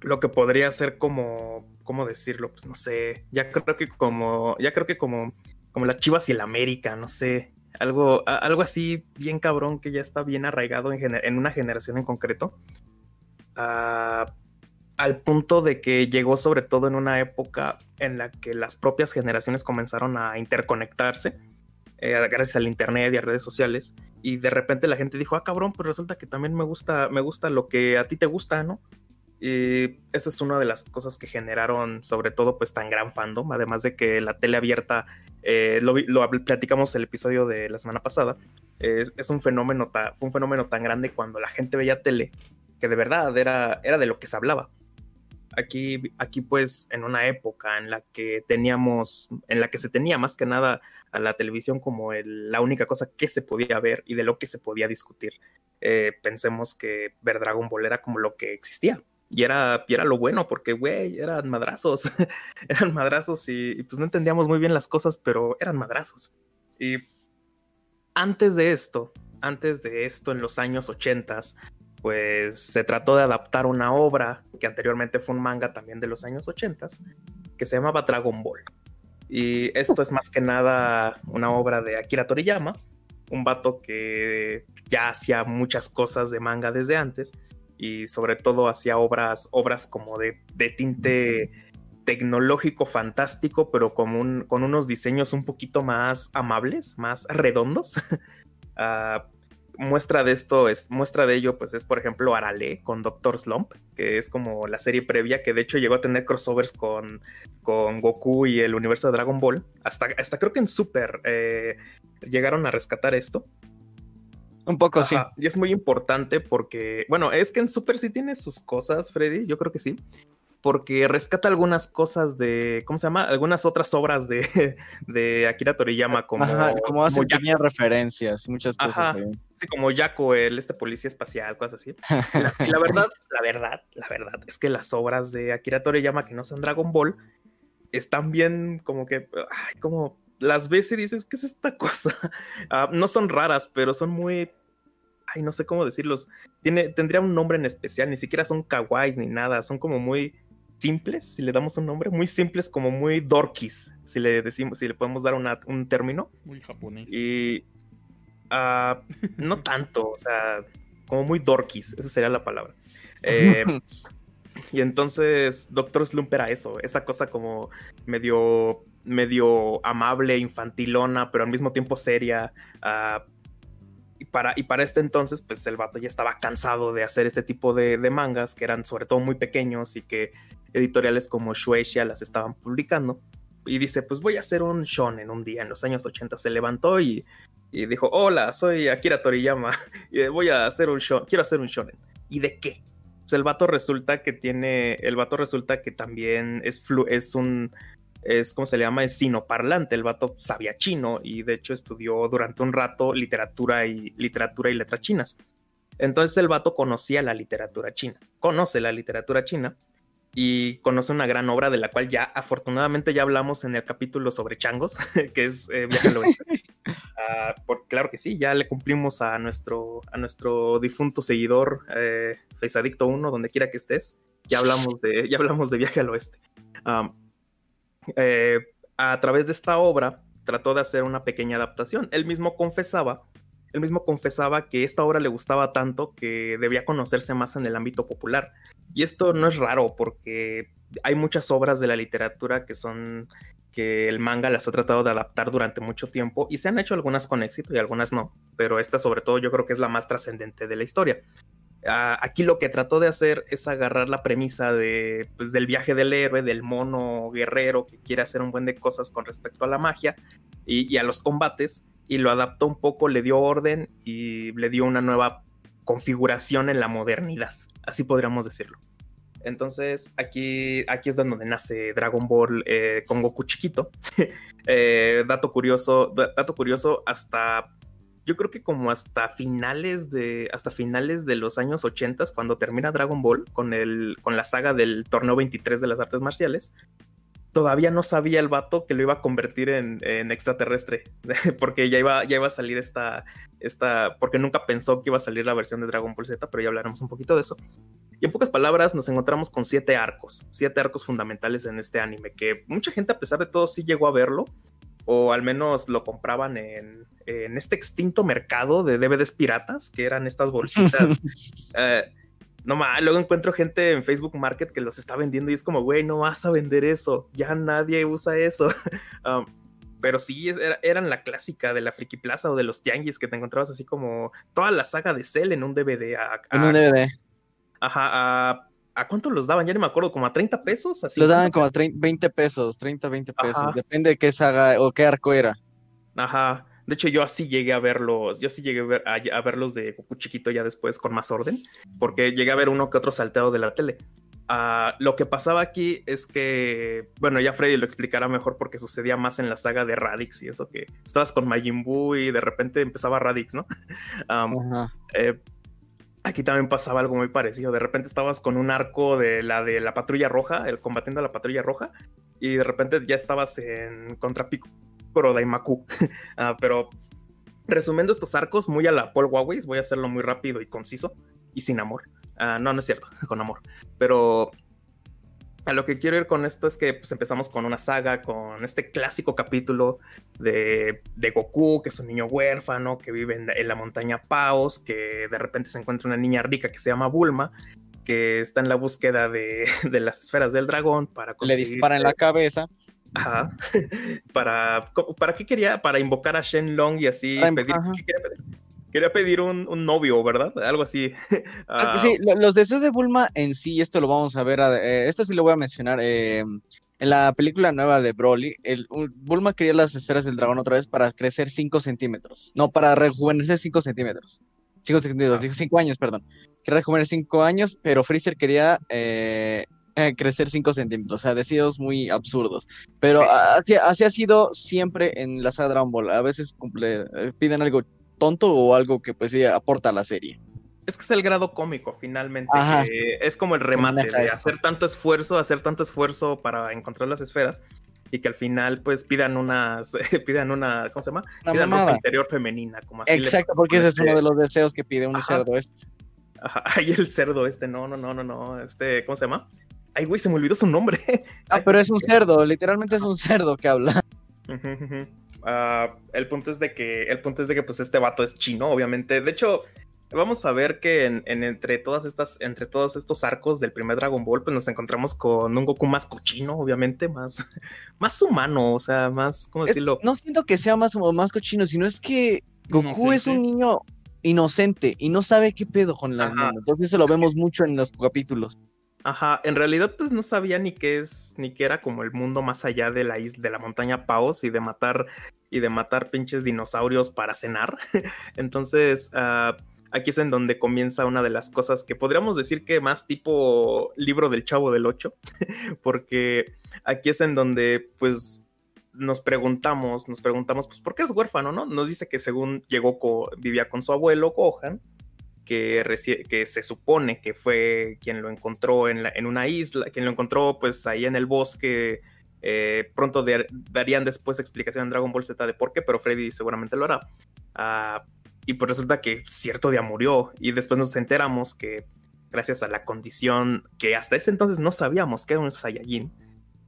lo que podría ser como, ¿cómo decirlo? Pues no sé, ya creo que como, ya creo que como como las Chivas y el América, no sé, algo, algo así bien cabrón que ya está bien arraigado en, una generación en concreto. Ah, al punto de que llegó sobre todo en una época en la que las propias generaciones comenzaron a interconectarse eh, gracias al internet y a redes sociales y de repente la gente dijo ah cabrón pues resulta que también me gusta me gusta lo que a ti te gusta no y eso es una de las cosas que generaron sobre todo pues tan gran fandom, además de que la tele abierta, eh, lo, lo, platicamos el episodio de la semana pasada, es, es un fenómeno fue un fenómeno tan grande cuando la gente veía tele, que de verdad era, era de lo que se hablaba. Aquí, aquí pues en una época en la que teníamos, en la que se tenía más que nada a la televisión como el- la única cosa que se podía ver y de lo que se podía discutir. Eh, pensemos que ver Dragon Ball era como lo que existía. Y era, y era lo bueno, porque, güey, eran madrazos. [laughs] eran madrazos y, y, pues no entendíamos muy bien las cosas, pero eran madrazos. Y antes de esto, antes de esto, en los años 80, pues se trató de adaptar una obra que anteriormente fue un manga también de los años 80, que se llamaba Dragon Ball. Y esto es más que nada una obra de Akira Toriyama, un vato que ya hacía muchas cosas de manga desde antes y sobre todo hacía obras, obras como de, de tinte tecnológico fantástico, pero con, un, con unos diseños un poquito más amables, más redondos. uh, [laughs] muestra de esto, es, muestra de ello, pues es por ejemplo Arale con Doctor Slump, que es como la serie previa, que de hecho llegó a tener crossovers con, con Goku y el universo de Dragon Ball. Hasta, hasta creo que en Super eh, llegaron a rescatar esto. Un poco, Ajá, sí. Y es muy importante porque, bueno, es que en Super sí tiene sus cosas, Freddy, yo creo que sí. Porque rescata algunas cosas de, ¿cómo se llama? Algunas otras obras de, [laughs] de Akira Toriyama, como, Ajá, como hace pequeñas referencias, muchas cosas. Ajá. Sí, como Jaco, el este policía espacial, cosas así. Y la, la [laughs] verdad, la verdad, la verdad es que las obras de Akira Toriyama que no sean Dragon Ball están bien como que, ay, como las ves y dices, ¿qué es esta [laughs] cosa? Ah, no son raras, pero son muy, ay, no sé cómo decirlos. Tiene, tendría un nombre en especial, ni siquiera son kawaiis ni nada, son como muy simples, si le damos un nombre, muy simples, como muy dorkis, si le decimos, si le podemos dar una- un término. Muy japonés. Y ah, no [laughs] tanto, o sea, como muy dorkis, esa sería la palabra. [laughs] Eh, y entonces Doctor Slump era eso, esta cosa como medio, medio amable, infantilona, pero al mismo tiempo seria. ah, para, y para este entonces, pues el vato ya estaba cansado de hacer este tipo de, de mangas, que eran sobre todo muy pequeños y que editoriales como Shueisha las estaban publicando. Y dice, pues voy a hacer un shonen un día en los años 80. Se levantó y, y dijo, hola, soy Akira Toriyama [laughs] y voy a hacer un shonen, quiero hacer un shonen. ¿Y de qué? Pues el vato resulta que tiene, el vato resulta que también es, flu, es un, es como se le llama, es sinoparlante. El vato sabía chino y de hecho estudió durante un rato literatura y, literatura y letras chinas. Entonces el vato conocía la literatura china, conoce la literatura china y conoce una gran obra de la cual ya afortunadamente ya hablamos en el capítulo sobre changos, [laughs] que es eh, Viaje al Oeste. [laughs] Ah, por, claro que sí, ya le cumplimos a nuestro, a nuestro difunto seguidor, eh, Feisadicto 1, donde quiera que estés. Ya hablamos de, ya hablamos de Viaje al Oeste. Um, eh, a través de esta obra trató de hacer una pequeña adaptación. Él mismo confesaba, él mismo confesaba que esta obra le gustaba tanto que debía conocerse más en el ámbito popular. Y esto no es raro porque hay muchas obras de la literatura que son que el manga las ha tratado de adaptar durante mucho tiempo y se han hecho algunas con éxito y algunas no, pero esta sobre todo yo creo que es la más trascendente de la historia. Aquí lo que trató de hacer es agarrar la premisa de, pues, del viaje del héroe, del mono guerrero que quiere hacer un buen de cosas con respecto a la magia y, y a los combates y lo adaptó un poco, le dio orden y le dio una nueva configuración en la modernidad, así podríamos decirlo. Entonces aquí, aquí es donde nace Dragon Ball eh, con Goku chiquito. [laughs] eh, dato curioso, dato curioso, hasta yo creo que como hasta finales de hasta finales de los años 80 cuando termina Dragon Ball con el con la saga del torneo 23 de las artes marciales todavía no sabía el vato que lo iba a convertir en, en extraterrestre [laughs] porque ya iba ya iba a salir esta esta porque nunca pensó que iba a salir la versión de Dragon Ball Z pero ya hablaremos un poquito de eso. Y en pocas palabras nos encontramos con siete arcos siete arcos fundamentales en este anime que mucha gente a pesar de todo sí llegó a verlo o al menos lo compraban en, en, este extinto mercado de DVDs piratas, que eran estas bolsitas. [laughs] eh, no más, luego encuentro gente en Facebook Market que los está vendiendo y es como, güey, no vas a vender eso, ya nadie usa eso. [laughs] um, pero sí, era, eran la clásica de la Friki Plaza o de los tianguis que te encontrabas así como toda la saga de Cell en un DVD. A, a, en un DVD. Ajá, a, ¿A cuánto los daban? Ya no me acuerdo, como a 30 pesos. Así los daban como a 30, 20 pesos, 30, 20 pesos. Ajá. Depende de qué saga o qué arco era. Ajá. De hecho, yo así llegué a verlos. Yo sí llegué a, ver, a, a verlos de Goku chiquito ya después con más orden. Porque llegué a ver uno que otro salteado de la tele. Ah, lo que pasaba aquí es que, bueno, ya Freddy lo explicará mejor porque sucedía más en la saga de Radix y eso que estabas con Majin Buu y de repente empezaba Radix, ¿no? [laughs] Eh, aquí también pasaba algo muy parecido. De repente estabas con un arco de la de la patrulla roja, el combatiendo a la patrulla roja, y de repente ya estabas en contra Piccolo Daimaku. [laughs] Ah, pero resumiendo estos arcos, muy a la Paul Huawei, voy a hacerlo muy rápido y conciso y sin amor. Ah, no, no es cierto, [laughs] con amor. Pero a lo que quiero ir con esto es que pues, empezamos con una saga, con este clásico capítulo de, de Goku, que es un niño huérfano, que vive en, en la montaña Paos, que de repente se encuentra una niña rica que se llama Bulma, que está en la búsqueda de, [laughs] de las esferas del dragón para Le conseguir... disparan en la cabeza. Ajá. [laughs] para, ¿Para qué quería? Para invocar a Shenlong y así pedir... ajá. ¿qué quería pedir? Quería pedir un, un novio, ¿verdad? Algo así. [laughs] Ah, Sí, lo- los deseos de Bulma en sí, esto lo vamos a ver, eh, esto sí lo voy a mencionar. eh, en la película nueva de Broly, el, Bulma quería las esferas del dragón otra vez para crecer 5 centímetros. No, para rejuvenecer 5 centímetros. 5 centímetros, Ah. digo 5 años, perdón. Quería rejuvenecer 5 años, pero Freezer quería eh, eh, crecer 5 centímetros. O sea, deseos muy absurdos. Pero Sí. así, así ha sido siempre en la saga Dragon Ball. A veces cumple, eh, piden algo tonto o algo que pues sí aporta a la serie. Es que es el grado cómico, finalmente. Ajá. que es como el remate de esto. hacer tanto esfuerzo, hacer tanto esfuerzo para encontrar las esferas y que al final, pues, pidan unas, [laughs] pidan una, ¿cómo se llama? Una pidan ropa mamada. interior femenina, como así. Exacto, porque ese es este- uno de los deseos que pide un Ajá. cerdo este. Ajá, [laughs] ay, el cerdo este, no, no, no, no, no, este, ¿cómo se llama? Ay, güey, se me olvidó su nombre. [laughs] Ah, pero es un cerdo, literalmente es un cerdo que habla. Ah, el punto es de que el punto es de que pues este vato es chino, obviamente. De hecho, vamos a ver que en, en entre todas estas entre todos estos arcos del primer Dragon Ball, pues nos encontramos con un Goku más cochino, obviamente, más [laughs] más humano, o sea, más cómo Es- decirlo. no siento que sea más, más cochino, sino es que Goku es un niño inocente y no sabe qué pedo con mundo. Entonces eso lo vemos mucho en los capítulos. Ajá, en realidad pues no sabía ni qué es ni qué era como el mundo más allá de la isla de la montaña Paos y de matar y de matar pinches dinosaurios para cenar. [laughs] Entonces, ah, aquí es en donde comienza una de las cosas que podríamos decir que más tipo libro del Chavo del Ocho, [laughs] porque aquí es en donde pues nos preguntamos, nos preguntamos pues por qué es huérfano, ¿no? Nos dice que según llegó co- vivía con su abuelo Gohan que, se supone que fue quien lo encontró en, una isla, quien lo encontró pues ahí en el bosque. eh, pronto darían después explicación en Dragon Ball Z de por qué, pero Freddy seguramente lo hará. Ah, y pues resulta que cierto día murió y después nos enteramos que gracias a la condición que hasta ese entonces no sabíamos que era un Saiyajin,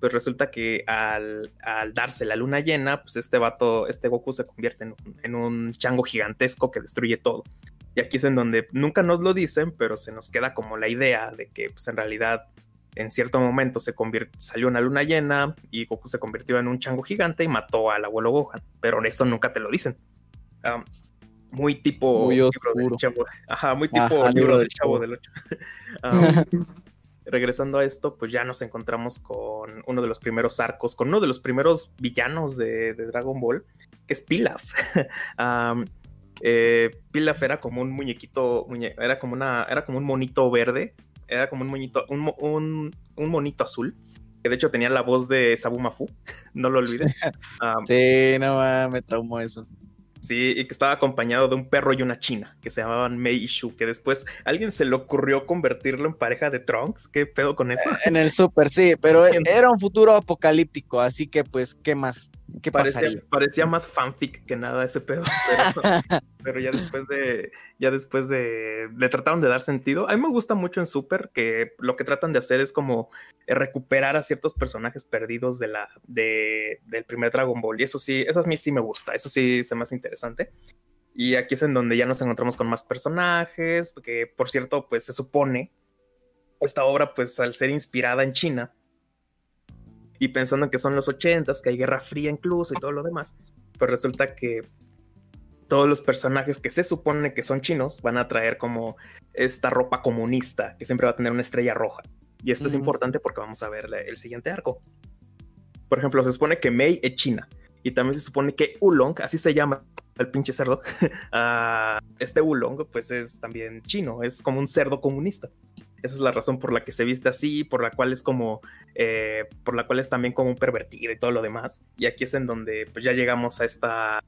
pues resulta que al, darse la luna llena, pues este vato, este Goku se convierte en en un chango gigantesco que destruye todo. Y aquí es en donde nunca nos lo dicen, pero se nos queda como la idea de que pues en realidad en cierto momento se salió una luna llena y Goku se convirtió en un chango gigante y mató al abuelo Gohan, pero eso nunca te lo dicen. Muy tipo Muy libro del chavo. Ajá, muy tipo Ajá, libro, libro del chavo Chavo. del 8. [laughs] regresando a esto, pues ya nos encontramos con uno de los primeros arcos, con uno de los primeros villanos de, de Dragon Ball, que es Pilaf. [laughs] eh, Pilaf era como un muñequito, muñe- era como una, era como un monito verde, era como un monito, un, mo- un, un monito azul, que de hecho tenía la voz de Sabu Mafu, [laughs] no lo olvides. Sí, no me traumó eso. Sí, y que estaba acompañado de un perro y una china que se llamaban Mei y Shu, que después alguien se le ocurrió convertirlo en pareja de Trunks. ¿Qué pedo con eso? En el super, sí, pero era un futuro apocalíptico, así que pues, ¿qué más? ¿Qué Parecía, parecía más fanfic que nada ese pedo, pero, [laughs] pero ya después de, ya después de, le trataron de dar sentido. A mí me gusta mucho en Super que lo que tratan de hacer es como recuperar a ciertos personajes perdidos de la, de, del primer Dragon Ball. Y eso sí, eso a mí sí me gusta, eso sí se me hace interesante. Y aquí es en donde ya nos encontramos con más personajes, que por cierto, pues se supone, esta obra pues al ser inspirada en China, y pensando que son los ochentas, que hay Guerra Fría incluso y todo lo demás, pues resulta que todos los personajes que se supone que son chinos van a traer como esta ropa comunista que siempre va a tener una estrella roja. Y esto es importante porque vamos a ver el siguiente arco. Por ejemplo, se supone que Mei es china y también se supone que Ulong, así se llama el pinche cerdo, [laughs] ah, este Ulong pues es también chino, es como un cerdo comunista. Esa es la razón por la que se viste así, por la cual es como, eh, por la cual es también como un pervertido y todo lo demás. Y aquí es en donde pues, ya llegamos a esta,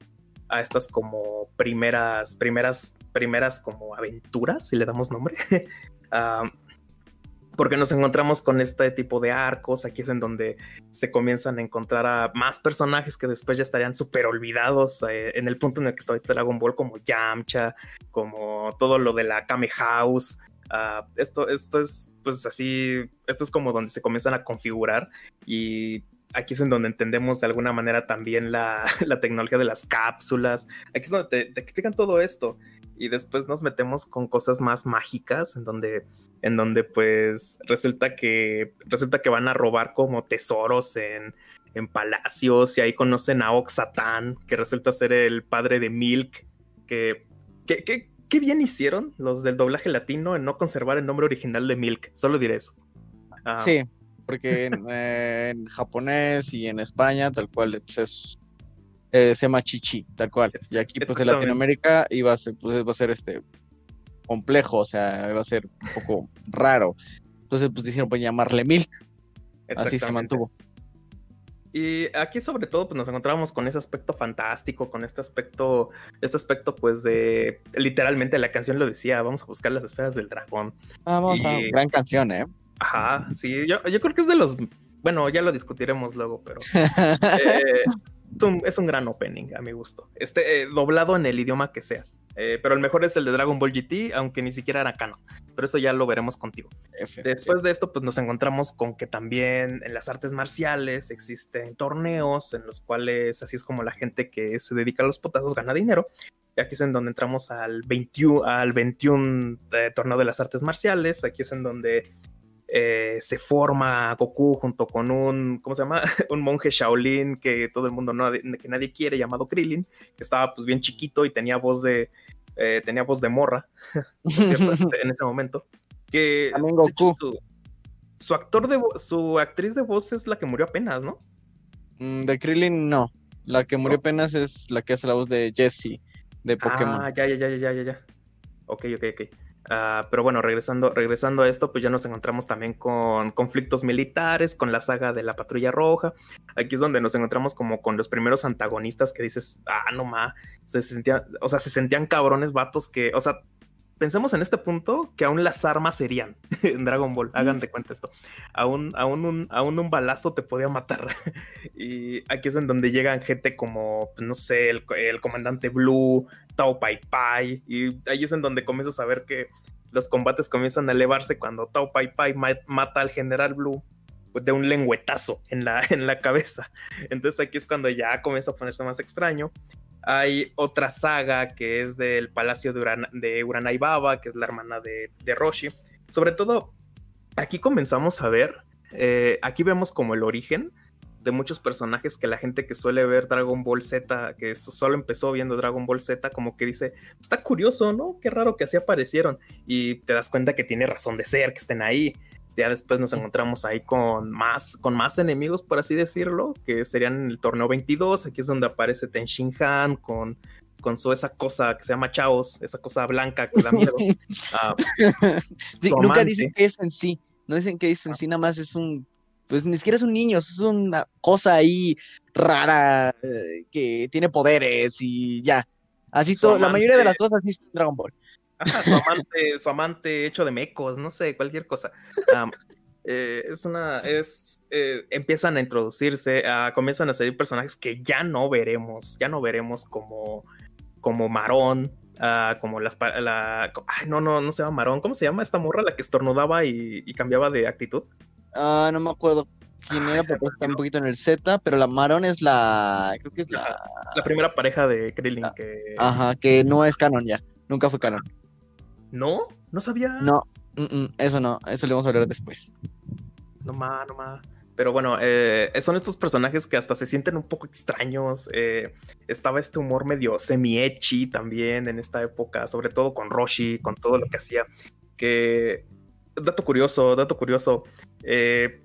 a estas como primeras, primeras, primeras como aventuras, si le damos nombre. [laughs] Porque nos encontramos con este tipo de arcos, aquí es en donde se comienzan a encontrar a más personajes que después ya estarían súper olvidados eh, en el punto en el que está Dragon Ball, como Yamcha, como todo lo de la Kame House. Ah, esto, esto es pues así, esto es como donde se comienzan a configurar y aquí es en donde entendemos de alguna manera también la, [laughs] la tecnología de las cápsulas, aquí es donde te, te explican todo esto y después nos metemos con cosas más mágicas en donde en donde pues resulta que resulta que van a robar como tesoros en, en palacios y ahí conocen a Oxatán, que resulta ser el padre de Milk, que, que, que, qué bien hicieron los del doblaje latino en no conservar el nombre original de Milk, solo diré eso. Ah, sí, porque en, [laughs] en, japonés y en España tal cual pues es eh, se llama Chichi, tal cual. Y aquí pues en Latinoamérica iba a ser, pues, va a ser este complejo, o sea, iba a ser un poco raro. Entonces, pues dijeron, pues llamarle Milk. Así se mantuvo. Y aquí sobre todo pues nos encontramos con ese aspecto fantástico, con este aspecto, este aspecto pues de, literalmente la canción lo decía, vamos a buscar las esferas del dragón. Vamos a, gran canción, ¿eh? Ajá, sí, yo, yo creo que es de los, bueno, ya lo discutiremos luego, pero [laughs] eh, es, un, es, un, gran opening a mi gusto, este, eh, doblado en el idioma que sea. Eh, pero el mejor es el de Dragon Ball GT, aunque ni siquiera era canon. Pero eso ya lo veremos contigo. F, Después sí. de esto, pues nos encontramos con que también en las artes marciales existen torneos en los cuales así es como la gente que se dedica a los potazos gana dinero. Y aquí es en donde entramos al 21, al 21 eh, torneo de las artes marciales. Aquí es en donde eh, se forma Goku junto con un, ¿cómo se llama? [laughs] un monje Shaolin que todo el mundo no, que nadie quiere, llamado Krillin, que estaba pues bien chiquito y tenía voz de, eh, tenía voz de morra, [laughs] cierto, en ese momento. Que Goku. Su, su, actor de su actriz de voz es la que murió apenas, ¿no? Mm, de Krillin no, la que murió no. apenas es la que hace la voz de Jessie de Pokémon. Ah, ya, ya, ya, ya, ya, ya. Ok, ok, ok. Uh, pero bueno, regresando, regresando a esto, pues ya nos encontramos también con conflictos militares, con la saga de la Patrulla Roja. Aquí es donde nos encontramos como con los primeros antagonistas que dices, ah, no ma, se sentían, o sea, se sentían cabrones vatos que, o sea, pensemos en este punto que aún las armas serían [laughs] en Dragon Ball, hagan de cuenta esto. Aún, aún, un, aún un balazo te podía matar. [laughs] y aquí es en donde llegan gente como, no sé, el, el, comandante Blue, Tao Pai Pai. Y ahí es en donde comienzas a ver que los combates comienzan a elevarse cuando Tao Pai Pai mata al general Blue de un lengüetazo en la, [laughs] en la cabeza. Entonces aquí es cuando ya comienza a ponerse más extraño. Hay otra saga que es del Palacio de, Uran de Uranai Baba, que es la hermana de, Roshi. Sobre todo, aquí comenzamos a ver, eh, aquí vemos como el origen de muchos personajes que la gente que suele ver Dragon Ball Z, que solo empezó viendo Dragon Ball Z, como que dice, está curioso, ¿no? Qué raro que así aparecieron. Y te das cuenta que tiene razón de ser, que estén ahí ya después nos encontramos ahí con más, con más enemigos, por así decirlo, que serían el torneo 22, aquí es donde aparece Ten Shin Han con, con su esa cosa que se llama Chaos, esa cosa blanca que da miedo. uh, [laughs] [laughs] sí, nunca dicen que es en sí, no dicen que es en sí, nada más es un, pues ni siquiera es un niño, es una cosa ahí rara eh, que tiene poderes y ya. Así todo, la mayoría de las cosas sí son Dragon Ball. Ajá, [laughs] su amante, su amante hecho de mecos, no sé, cualquier cosa. Um, eh, es una, es, eh, empiezan a introducirse, uh, comienzan a salir personajes que ya no veremos, ya no veremos como, como Marón, uh, como las, la, ay, no, no, no se llama Marón, ¿cómo se llama esta morra la que estornudaba y, y cambiaba de actitud? Ah, uh, no me acuerdo quién ah, era, porque está un poquito en el Z, pero la Marón es la, creo que es la, la, la primera pareja de Krillin que... Ajá, que no es canon ya, nunca fue canon. ¿No? ¿No sabía? No, mm -mm, eso no, eso le vamos a hablar después. No más, no más. Pero bueno, eh, son estos personajes que hasta se sienten un poco extraños. Eh, estaba este humor medio semi-echi también en esta época, sobre todo con Roshi, con todo lo que hacía. Que, dato curioso, dato curioso. Eh,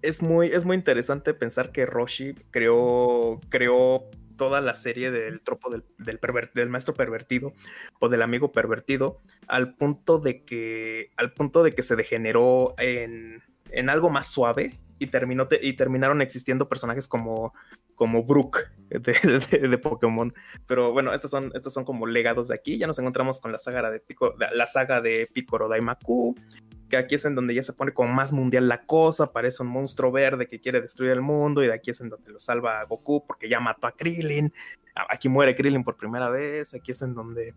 es, muy, es muy interesante pensar que Roshi creó, creó toda la serie del tropo del, del, maestro pervertido o del amigo pervertido al punto de que al punto de que se degeneró en, en algo más suave y terminó te- y terminaron existiendo personajes como como Brook de Pokémon. Pero bueno estos son estos son como legados de aquí. Ya nos encontramos con la saga de Pico, la saga de Picoro Daimaku aquí es en donde ya se pone como más mundial la cosa, aparece un monstruo verde que quiere destruir el mundo y de aquí es en donde lo salva a Goku porque ya mató a Krillin, aquí muere Krillin por primera vez, aquí es en donde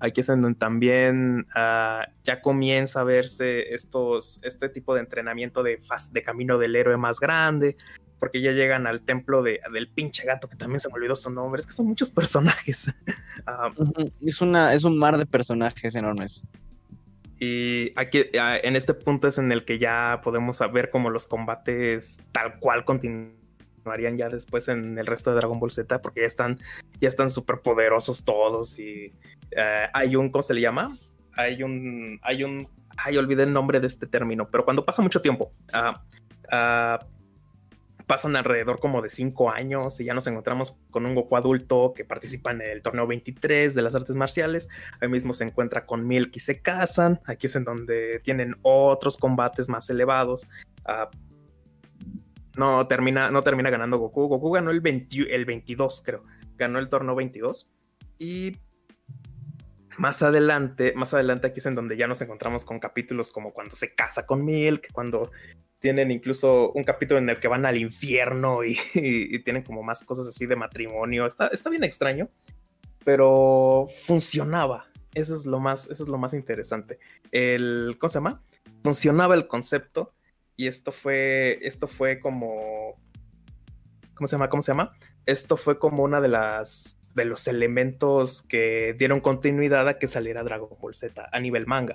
aquí es en donde también ah, ya comienza a verse estos este tipo de entrenamiento de, camino del héroe más grande porque ya llegan al templo de, del pinche gato que también se me olvidó su nombre, es que son muchos [laughs] personajes. Ah, Es, una, es un mar de personajes enormes. Y aquí, ah, en este punto es en el que ya podemos ver como los combates tal cual continuarían ya después en el resto de Dragon Ball Z, porque ya están, ya están súper poderosos todos y eh, hay un, ¿cómo se le llama? Hay un, hay un, ay, olvidé el nombre de este término, pero cuando pasa mucho tiempo, ah, ah, pasan alrededor como de cinco años y ya nos encontramos con un Goku adulto que participa en el torneo 23 de las artes marciales Ahí mismo se encuentra con Milk y se casan. Aquí es en donde tienen otros combates más elevados. Ah, no, termina, no termina ganando Goku. Goku ganó el, 20 el 22, creo. Ganó el torneo 22. Y más adelante, más adelante aquí es en donde ya nos encontramos con capítulos como cuando se casa con Milk, cuando tienen incluso un capítulo en el que van al infierno y, [laughs] y- y tienen como más cosas así de matrimonio. Está, está bien extraño pero funcionaba. Eso es lo más, eso es lo más interesante. El, ¿cómo se llama? Funcionaba el concepto y esto fue, esto fue como, ¿cómo se llama? ¿Cómo se llama? Esto fue como una de las, de los elementos que dieron continuidad a que saliera Dragon Ball Z a nivel manga.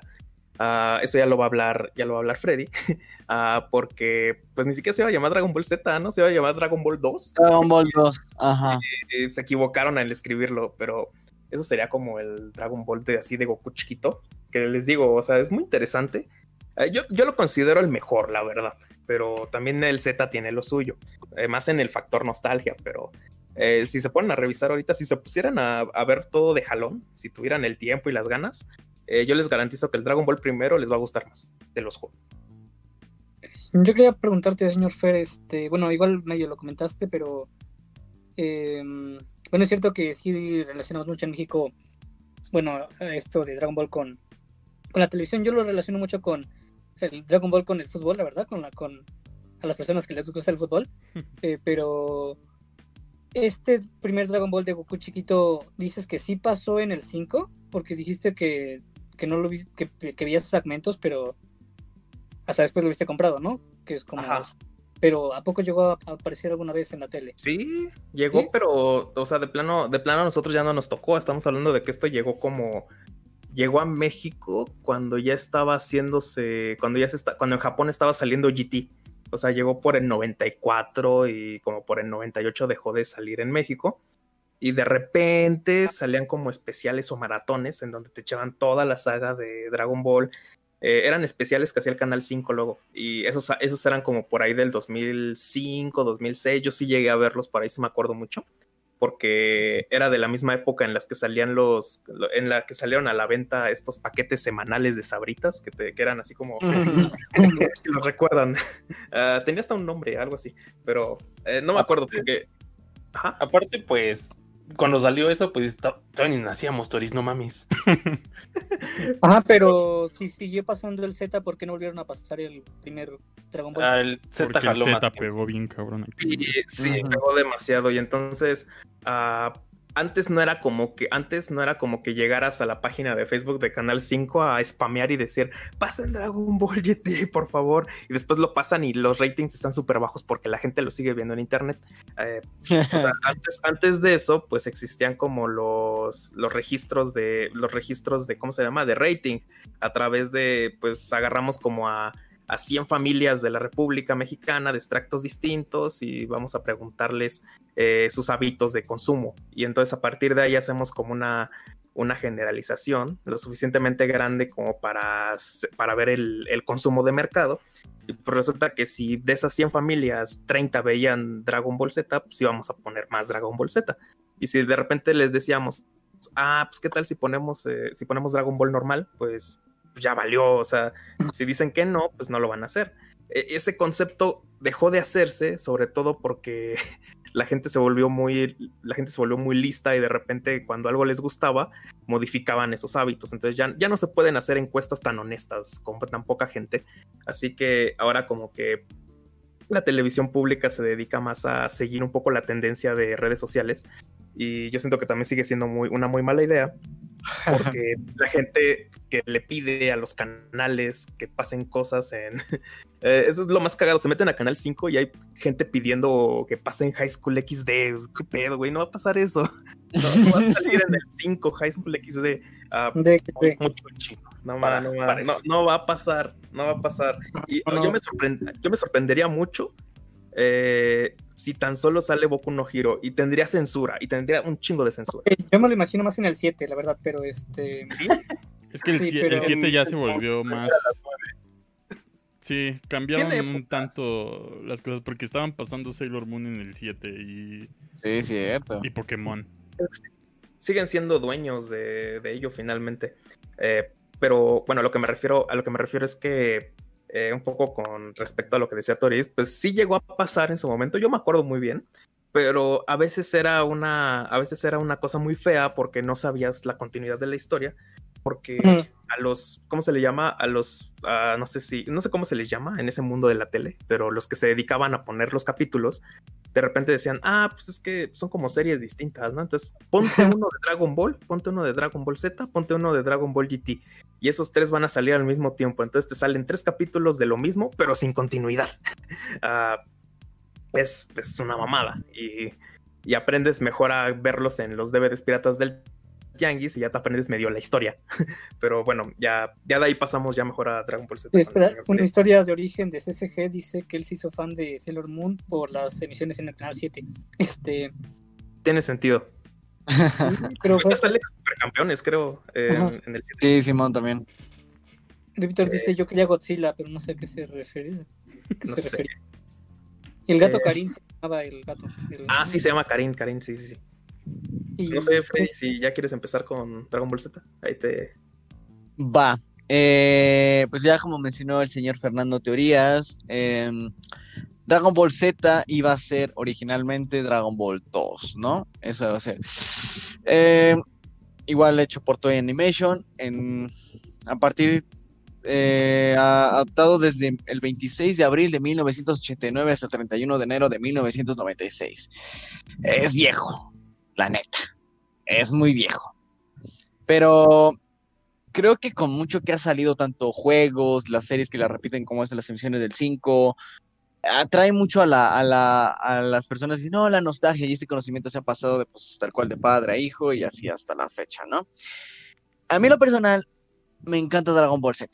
Ah, eso ya lo va a hablar, ya lo va a hablar Freddy, [laughs] Ah, porque pues ni siquiera se iba a llamar Dragon Ball Z, ¿no? Se iba a llamar Dragon Ball 2 Dragon Ball 2. Ajá. [laughs] eh, se equivocaron al escribirlo, pero eso sería como el Dragon Ball de así de Goku chiquito, que les digo, o sea, es muy interesante. Eh, yo, yo lo considero el mejor, la verdad, pero también el Z tiene lo suyo, eh, más en el factor nostalgia, pero si se ponen a revisar ahorita, si se pusieran a, a ver todo de jalón, si tuvieran el tiempo y las ganas, eh, yo les garantizo que el Dragon Ball primero les va a gustar más, de los juegos. Yo quería preguntarte, señor Fer, este, bueno, igual medio lo comentaste, pero eh, bueno, es cierto que sí relacionamos mucho en México, bueno, esto de Dragon Ball con, con la televisión. Yo lo relaciono mucho con el Dragon Ball con el fútbol, la verdad, con la, con a las personas que les gusta el fútbol, [laughs] Eh, pero este primer Dragon Ball de Goku chiquito, dices que sí pasó en el 5, porque dijiste que, que no lo viste, que, que veías fragmentos, pero hasta después lo viste comprado, ¿no? Que es como. Ajá. Pero ¿a poco llegó a aparecer alguna vez en la tele? Sí, llegó, ¿Sí? pero, o sea, de plano, de plano a nosotros ya no nos tocó. Estamos hablando de que esto llegó como, llegó a México cuando ya estaba haciéndose, cuando ya se está, cuando en Japón estaba saliendo GT. O sea, llegó por el 94 y como por el 98 dejó de salir en México. Y de repente salían como especiales o maratones en donde te echaban toda la saga de Dragon Ball. Eh, eran especiales que hacía el Canal 5 luego. Y esos, esos eran como por ahí del 2005, 2006. Yo sí llegué a verlos, por ahí sí me acuerdo mucho. Porque era de la misma época en las que salían los. En la que salieron a la venta estos paquetes semanales de sabritas, que, te, que eran así como. [laughs] si los recuerdan. [laughs] Ah, tenía hasta un nombre, algo así. Pero eh, no me acuerdo porque. Ajá. Aparte, pues, cuando salió eso, pues todavía ni nacíamos, Toris, no mames. [laughs] Ajá, pero si siguió pasando el Z, ¿por qué no volvieron a pasar el primer Dragon Ball? Ah, el Z Porque el jaló más Z pegó bien cabrón aquí. Sí, pegó demasiado. Y entonces, ah, antes no era como que, antes no era como que llegaras a la página de Facebook de Canal 5 a spamear y decir, pasen Dragon Ball GT, por favor. Y después lo pasan y los ratings están súper bajos porque la gente lo sigue viendo en internet. Eh, o sea, [laughs] antes, antes de eso, pues existían como los, los registros de, los registros de, ¿cómo se llama? De rating. A través de, pues agarramos como a, a 100 familias de la República Mexicana de extractos distintos y vamos a preguntarles eh, sus hábitos de consumo. Y entonces a partir de ahí hacemos como una, una generalización lo suficientemente grande como para, para ver el, el consumo de mercado. Y pues resulta que si de esas 100 familias 30 veían Dragon Ball Z, pues íbamos a poner más Dragon Ball Z. Y si de repente les decíamos, ah, pues qué tal si ponemos, eh, si ponemos Dragon Ball normal, pues ya valió, o sea, si dicen que no, pues no lo van a hacer. E- ese concepto dejó de hacerse, sobre todo porque [laughs] la gente se volvió muy, la gente se volvió muy lista y de repente cuando algo les gustaba, modificaban esos hábitos. Entonces ya, ya no se pueden hacer encuestas tan honestas con tan poca gente. Así que ahora como que la televisión pública se dedica más a seguir un poco la tendencia de redes sociales y yo siento que también sigue siendo muy, una muy mala idea porque la gente que le pide a los canales que pasen cosas en... [laughs] eh, eso es lo más cagado, se meten a Canal 5 y hay gente pidiendo que pasen High School XD. ¿Qué pedo, güey? No va a pasar eso. [laughs] No, no va a salir en el 5 High School XD. Ah, [laughs] De, de- Mucho chino. no, Para- va, no, no, no va a pasar, no va a pasar. Y No, no. Yo, me yo me sorprendería mucho eh, si tan solo sale Boku no Hero y tendría censura, y tendría un chingo de censura. eh, yo me lo imagino más en el 7, la verdad, pero este. Es que el Sí, 7 pero- ya se volvió más. Sí, cambiaron un tanto las cosas porque estaban pasando Sailor Moon en el 7 y, Sí, cierto. y Pokémon. siguen siendo dueños de, de ello finalmente. Eh, pero bueno, lo que me refiero, a lo que me refiero es que eh, un poco con respecto a lo que decía Toris, pues sí llegó a pasar en su momento. Yo me acuerdo muy bien, pero a veces era una, a veces era una cosa muy fea porque no sabías la continuidad de la historia. Porque a los, ¿cómo se le llama? A los, no sé si, no sé cómo se les llama en ese mundo de la tele, pero los que se dedicaban a poner los capítulos, de repente decían, ah, pues es que son como series distintas, ¿no? Entonces, ponte [laughs] uno de Dragon Ball, ponte uno de Dragon Ball Z, ponte uno de Dragon Ball GT, y esos tres van a salir al mismo tiempo, entonces te salen tres capítulos de lo mismo, pero sin continuidad. [laughs] Ah, es, es una mamada, y, y aprendes mejor a verlos en los DVDs piratas del Tianguis y ya te aprendes medio la historia. [laughs] Pero bueno, ya, ya de ahí pasamos ya mejor a Dragon Ball Z. Espera, señor una historia de origen de CCG dice que él se hizo fan de Sailor Moon por las emisiones en el canal 7. Este, Tiene sentido. [laughs] pero fue, Ahorita sale Supercampeones, creo, eh, en, en el 7. Sí, Simón también. Víctor dice yo quería Godzilla, pero no sé a qué se refiere. qué No se sé. refería. El gato Eh. Karin se llamaba el gato. el- Ah, sí, se llama Karin, Karin, sí, sí, sí. y- No sé, Freddy, si ya quieres empezar con Dragon Ball Z, ahí te... Va. Eh, pues ya como mencionó el señor Fernando Teorías, em, Dragon Ball Z iba a ser originalmente Dragon Ball 2, ¿no? Eso iba a ser. Em, igual hecho por Toei Animation, en, a partir, eh, adaptado desde el 26 de abril de 1989 hasta el 31 de enero de 1996. Es viejo, la neta. Es muy viejo. Pero creo que con mucho que ha salido tanto juegos, las series que la repiten como es las emisiones del 5, atrae mucho a, la, a, la, a las personas y no, la nostalgia y este conocimiento se ha pasado de pues tal cual de padre a hijo y así hasta la fecha, ¿no? A mí lo personal me encanta Dragon Ball Z.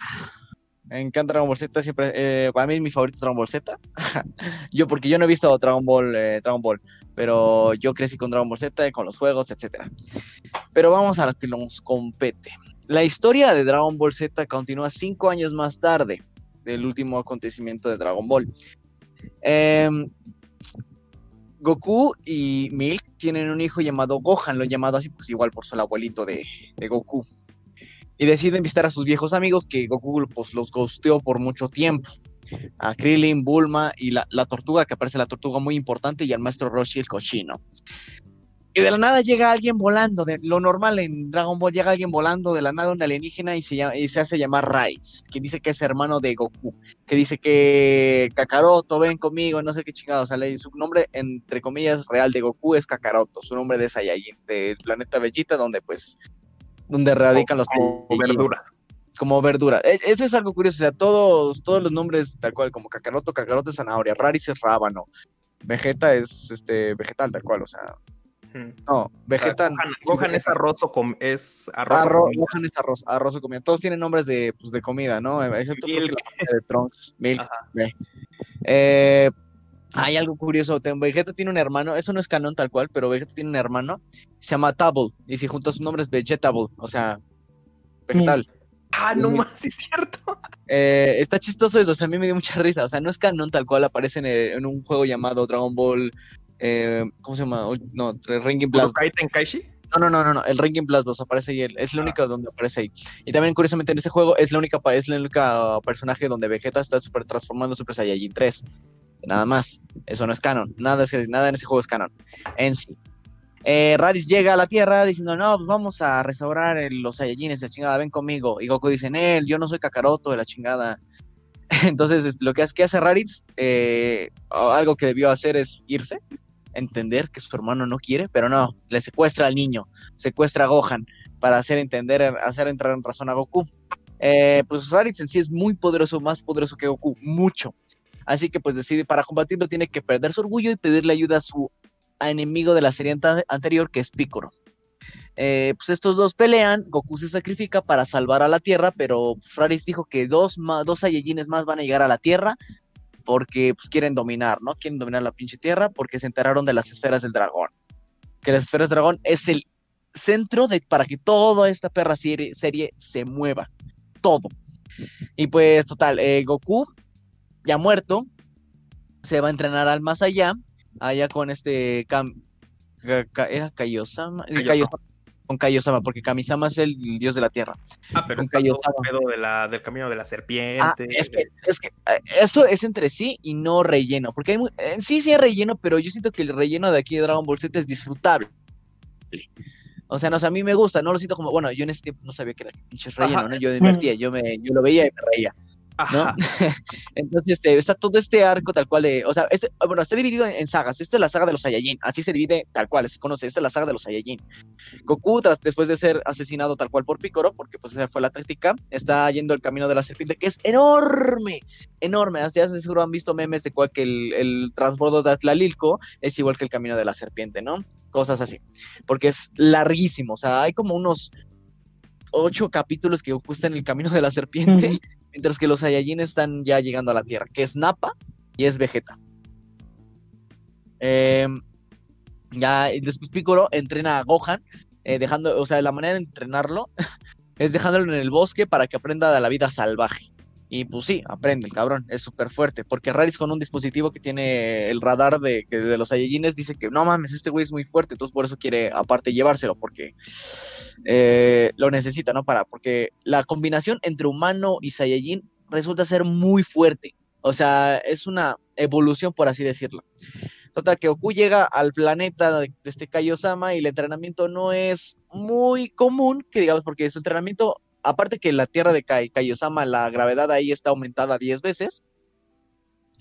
Me encanta Dragon Ball Z, siempre, eh, para mí es mi favorito Dragon Ball Z. [laughs] yo, porque yo no he visto Dragon Ball, eh, Dragon Ball, pero yo crecí con Dragon Ball Z, con los juegos, etcétera. Pero vamos a lo que nos compete. La historia de Dragon Ball Z continúa cinco años más tarde del último acontecimiento de Dragon Ball. Em, Goku y Milk tienen un hijo llamado Gohan, lo he llamado así, pues igual por el abuelito de, Goku. Y deciden visitar a sus viejos amigos que Goku pues, los ghosteó por mucho tiempo. A Krillin, Bulma y la, la tortuga, que aparece la tortuga muy importante, y al maestro Roshi el cochino. De la nada llega alguien volando, de lo normal en Dragon Ball llega alguien volando de la nada un alienígena y se, llama- y se hace llamar Raiz, que dice que es hermano de Goku, que dice que Kakaroto, ven conmigo, no sé qué chingados, o sea, le- su nombre entre comillas real de Goku es Kakaroto, su nombre de Saiyajin, del planeta Vegeta donde pues donde radican los Como Saiyajin verdura. como verdura. E- Eso es algo curioso, o sea, todos, todos los nombres tal cual, como Kakaroto, Kakaroto es zanahoria, Raditz es rábano, Vegeta es este vegetal tal cual, o sea. No, Vegeta Gohan, es arroz o com- es arroz o Arroz, comida. Gohan es arroz, arroz o comida. Todos tienen nombres de, pues, de comida, ¿no? Excepto Milk. [laughs] de Trunks, Milk. Eh, hay algo curioso. Vegeta tiene un hermano, eso no es canon tal cual, pero Vegeta tiene un hermano, se llama Table, y si juntas su nombre es Vegetable, o sea, vegetal. Ah, no más, sí es cierto. Eh, está chistoso eso, o sea, a mí me dio mucha risa. O sea, no es canon tal cual, aparece en, el- en un juego llamado Dragon Ball eh, ¿cómo se llama? No, el Ringing Blast. ¿Budokai Tenkaichi? No, no, no, no, no, el Ringing Blast 2 aparece ahí, es el único donde aparece ahí. Y también, curiosamente, en este juego es la única, es la única personaje donde Vegeta está super transformando Super Saiyajin 3. Nada más. Eso no es canon. Nada, es, nada en ese juego es canon. En sí. Eh, Raditz llega a la Tierra diciendo, no, pues vamos a restaurar el- los Saiyajines, la chingada, ven conmigo. Y Goku dice, él, yo no soy Kakaroto de la chingada. [laughs] Entonces, lo que hace, que hace Raditz, eh, algo que debió hacer es irse, entender que su hermano no quiere, pero no, le secuestra al niño, secuestra a Gohan para hacer entender, hacer entrar en razón a Goku. Eh, pues Raditz en sí es muy poderoso, más poderoso que Goku, mucho. Así que pues decide, para combatirlo tiene que perder su orgullo y pedirle ayuda a su enemigo de la serie anterior, que es Piccolo. Eh, pues estos dos pelean, Goku se sacrifica para salvar a la Tierra, pero Raditz dijo que dos, ma- dos Saiyajines más van a llegar a la Tierra porque pues, quieren dominar, ¿no? Quieren dominar la pinche Tierra porque se enteraron de las esferas del dragón. Que las esferas del dragón es el centro de, para que toda esta perra serie, se mueva. Todo. Y pues, total, eh, Goku, ya muerto, se va a entrenar al más allá, allá con este... Ka- ¿Era Kaiosama. Con Kaiosama, porque Kamisama es el dios de la tierra. Ah, pero Con está todo Kaiosama. el pedo de la, del camino de la serpiente. Ah, es que, es que eh, eso es entre sí y no relleno, porque hay mu- en sí sí hay relleno, pero yo siento que el relleno de aquí de Dragon Ball Z es disfrutable. O sea, no sé, a mí me gusta, no lo siento como, bueno, yo en ese tiempo no sabía que era pinches relleno, Ajá. ¿no? Yo divertía, yo me, yo lo veía y me reía, [laughs] Entonces, este, está todo este arco tal cual de, o sea, este, bueno, está dividido en, en sagas. Esta es la saga de los Saiyajin, así se divide tal cual, se conoce, esta es la saga de los Saiyajin. Goku, tras, después de ser asesinado tal cual por Piccolo, porque pues esa fue la táctica, está yendo el camino de la serpiente, que es enorme, enorme. Ya de seguro han visto memes de cual que el, el transbordo de Atlalilco es igual que el camino de la serpiente, ¿no? Cosas así, porque es larguísimo, o sea, hay como unos ocho capítulos que Goku está en el camino de la serpiente. Mientras que los Saiyajin están ya llegando a la Tierra, que es Nappa y es Vegeta. Eh, ya después Piccolo entrena a Gohan, eh, dejando, o sea, la manera de entrenarlo [laughs] es dejándolo en el bosque para que aprenda de la vida salvaje. Y pues sí, aprende el cabrón, es súper fuerte, porque Raditz con un dispositivo que tiene el radar de, de los Saiyajines dice que no mames, este güey es muy fuerte, entonces por eso quiere aparte llevárselo, porque eh, lo necesita, ¿no? Para, porque la combinación entre humano y Saiyajin resulta ser muy fuerte. O sea, es una evolución, por así decirlo. Total, que Goku llega al planeta de este Kaiosama y el entrenamiento no es muy común, que digamos, porque su entrenamiento, aparte que la tierra de Kai, Kaiosama, la gravedad ahí está aumentada 10 veces.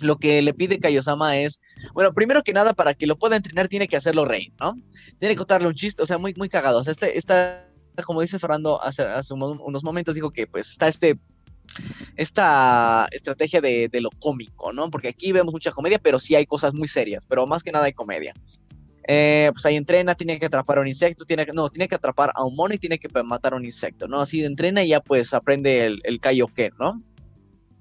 Lo que le pide Kaiosama es, bueno, primero que nada, para que lo pueda entrenar, tiene que hacerlo reír, ¿no? Tiene que contarle un chiste, o sea, muy, muy cagado. O sea, este, esta, como dice Fernando hace, hace un- unos momentos, dijo que pues está este esta estrategia de, de lo cómico, ¿no? Porque aquí vemos mucha comedia, pero sí hay cosas muy serias, pero más que nada hay comedia. Eh, pues ahí entrena, tiene que atrapar a un insecto, tiene que, no, tiene que atrapar a un mono y tiene que matar a un insecto, ¿no? Así entrena y ya pues aprende el, el Kaioken, ¿no?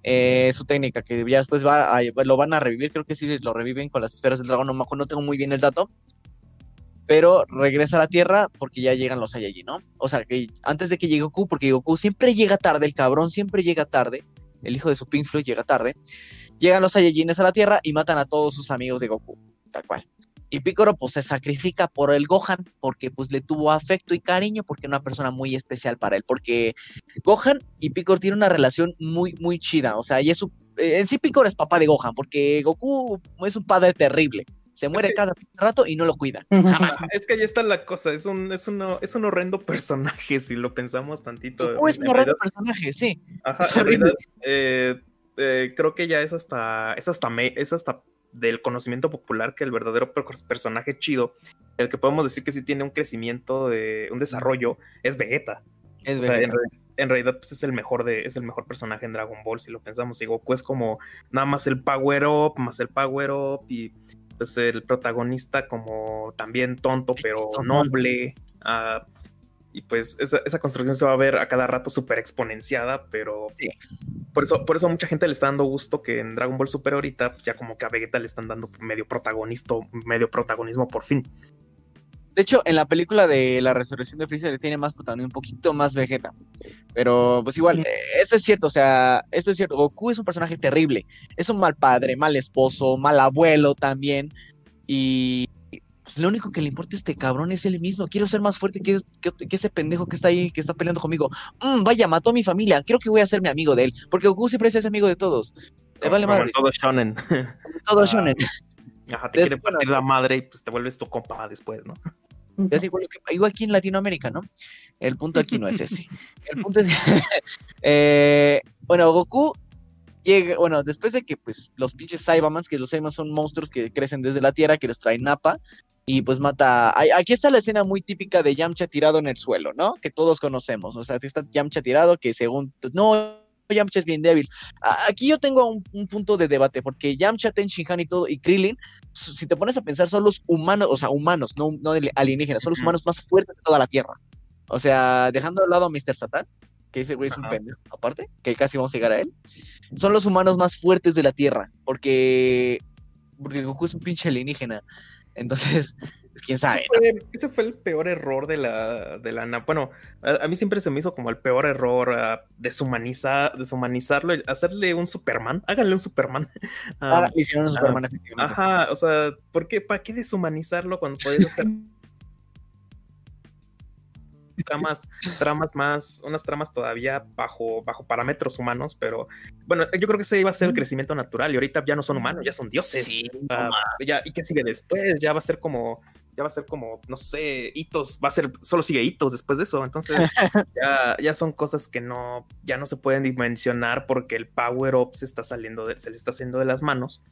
Eh, su técnica, que ya después va lo van a revivir, creo que sí lo reviven con las esferas del dragón, no, no tengo muy bien el dato, pero regresa a la Tierra porque ya llegan los Saiyajin, ¿no? O sea, que antes de que llegue Goku, porque Goku siempre llega tarde, el cabrón siempre llega tarde, el hijo de su Pink Floyd llega tarde, llegan los Saiyajines a la Tierra y matan a todos sus amigos de Goku, tal cual. Y Piccolo pues se sacrifica por el Gohan porque pues le tuvo afecto y cariño porque era una persona muy especial para él, porque Gohan y Piccolo tienen una relación muy, muy chida, o sea, y es su, eh, en sí Piccolo es papá de Gohan porque Goku es un padre terrible, se muere que- cada rato y no lo cuida. Jamás. Es que ahí está la cosa, es un, es uno, es un horrendo personaje si lo pensamos tantito. Goku es un horrendo realidad- personaje, sí. Ajá, Es en horrible. realidad, eh, eh, creo que ya es hasta, es hasta, me- es hasta del conocimiento popular que el verdadero per- personaje chido, el que podemos decir que sí tiene un crecimiento, de, un desarrollo, es Vegeta. Es O sea, en, Vegeta. re- en realidad pues, es el mejor de, es el mejor personaje en Dragon Ball, si lo pensamos. Y Goku es como nada más el power up, más el power up, y pues el protagonista como también tonto, pero noble. ah, y pues esa, esa construcción se va a ver a cada rato súper exponenciada, pero Sí. por eso, por eso a mucha gente le está dando gusto que en Dragon Ball Super ahorita, ya como que a Vegeta le están dando medio protagonista, medio protagonismo por fin. De hecho, en la película de la resurrección de Freezer tiene más protagonismo, un poquito más Vegeta. Pero pues igual, eh, eso es cierto, o sea, eso es cierto. Goku es un personaje terrible. Es un mal padre, mal esposo, mal abuelo también. Y pues lo único que le importa a este cabrón es él mismo. Quiero ser más fuerte que, que- que ese pendejo que está ahí, que está peleando conmigo. Mm, vaya, mató a mi familia. Creo que voy a ser mi amigo de él. Porque Goku siempre hace amigo de todos. Le vale madre. todo shonen. Todo Ah, shonen. Ajá, te quiere partir la madre y pues te vuelves tu compa después, ¿no? Es igual, que, igual aquí en Latinoamérica, ¿no? El punto aquí no es ese. El punto es. [laughs] eh, bueno, Goku llega. Bueno, después de que, pues, los pinches Saibamans, que los Saibamans son monstruos que crecen desde la tierra, que los trae Nappa, y pues mata. Aquí está la escena muy típica de Yamcha tirado en el suelo, ¿no? Que todos conocemos. O sea, aquí está Yamcha tirado, que según. No. Yamcha es bien débil. A- Aquí yo tengo un, un punto de debate, porque Yamcha, Ten Shinhan y todo, y Krillin, si te pones a pensar, son los humanos, o sea, humanos, no, no alienígenas, son los humanos más fuertes de toda la Tierra. O sea, dejando de lado a Mr. Satan, que ese güey es un Ajá. pendejo, aparte, que casi vamos a llegar a él, son los humanos más fuertes de la Tierra, porque, porque Goku es un pinche alienígena. Entonces, [laughs] quién sabe, ¿no? Fue- ese fue el peor error de la, de la Bueno, a, a mí siempre se me hizo como el peor error ah, deshumaniza- deshumanizarlo, hacerle un Superman. Háganle un Superman. [laughs] Ah, Ah, hicieron un ah, Superman, efectivamente. Ajá, o sea, ¿por qué, ¿para qué deshumanizarlo cuando podías hacer tramas, tramas más, unas tramas todavía bajo, bajo parámetros humanos, pero bueno, yo creo que ese iba a ser el crecimiento natural y ahorita ya no son humanos, ya son dioses. Sí, Ah, ya, ¿Y qué sigue después? Ya va a ser como, ya va a ser como, no sé, hitos, va a ser, solo sigue hitos después de eso, entonces [laughs] ya, ya son cosas que no, ya no se pueden dimensionar porque el power up se está saliendo, de, se le está haciendo de las manos.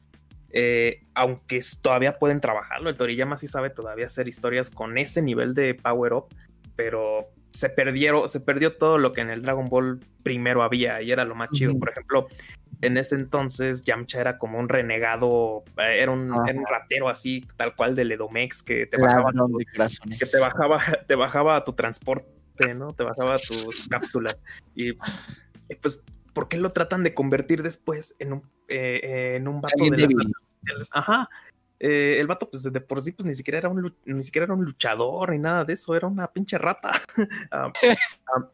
Eh, aunque todavía pueden trabajarlo, el Toriyama sí sabe todavía hacer historias con ese nivel de power up, pero se perdieron, se perdió todo lo que en el Dragon Ball primero había y era lo más chido. Por ejemplo, en ese entonces Yamcha era como un renegado, eh, era un, Ajá. era un ratero así, tal cual del Edomex que te bajaba tu- que te bajaba, [laughs] te bajaba tu transporte, ¿no? Te bajaba tus cápsulas. Y pues, ¿por qué lo tratan de convertir después en un, eh, en un vato de las? Ajá. Eh, el vato, pues de por sí, pues ni siquiera era un ni siquiera era un luchador ni nada de eso, era una pinche rata. [laughs] Ah, ah,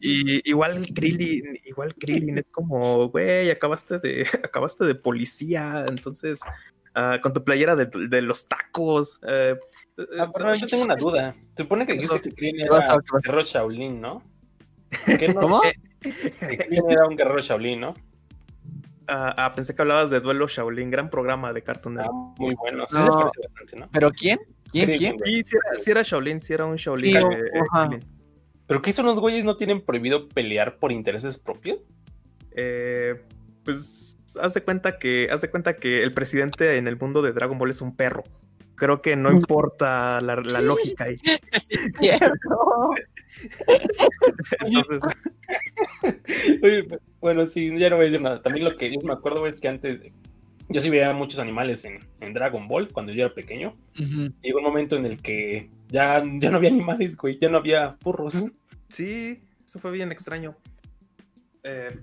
y igual Krillin, igual Krillin es como, güey, acabaste de, [laughs] acabaste de policía, entonces, ah, con tu playera de, de los tacos. eh, Ah, pero yo tengo una duda. Se supone que dijiste que Krillin era ¿Qué pasa? guerrero Shaolin, ¿no? [laughs] ¿Por qué no? ¿Cómo? Que Krillin era un guerrero Shaolin, ¿no? Ah, ah, pensé que hablabas de Duelo Shaolin, gran programa de Cartoon Ah, Network. muy bueno. Sí, No. se parece bastante, ¿no? ¿Pero quién? ¿Quién? ¿Quién? Sí, sí era, sí era Shaolin, sí era un Shaolin. Sí, eh, eh. Krillin. ¿Pero qué son los güeyes no tienen prohibido pelear por intereses propios? Eh, pues haz de cuenta que haz de cuenta que el presidente en el mundo de Dragon Ball es un perro. Creo que no importa la, la lógica ahí. [laughs] Sí, es cierto. [laughs] Entonces, [laughs] Oye, bueno, sí, ya no voy a decir nada. También lo que yo me acuerdo es que antes yo sí veía muchos animales en, en Dragon Ball cuando yo era pequeño. Ujú. Llegó un momento en el que ya, ya no había animales, güey, ya no había furros. sí, eso fue bien extraño. Eh,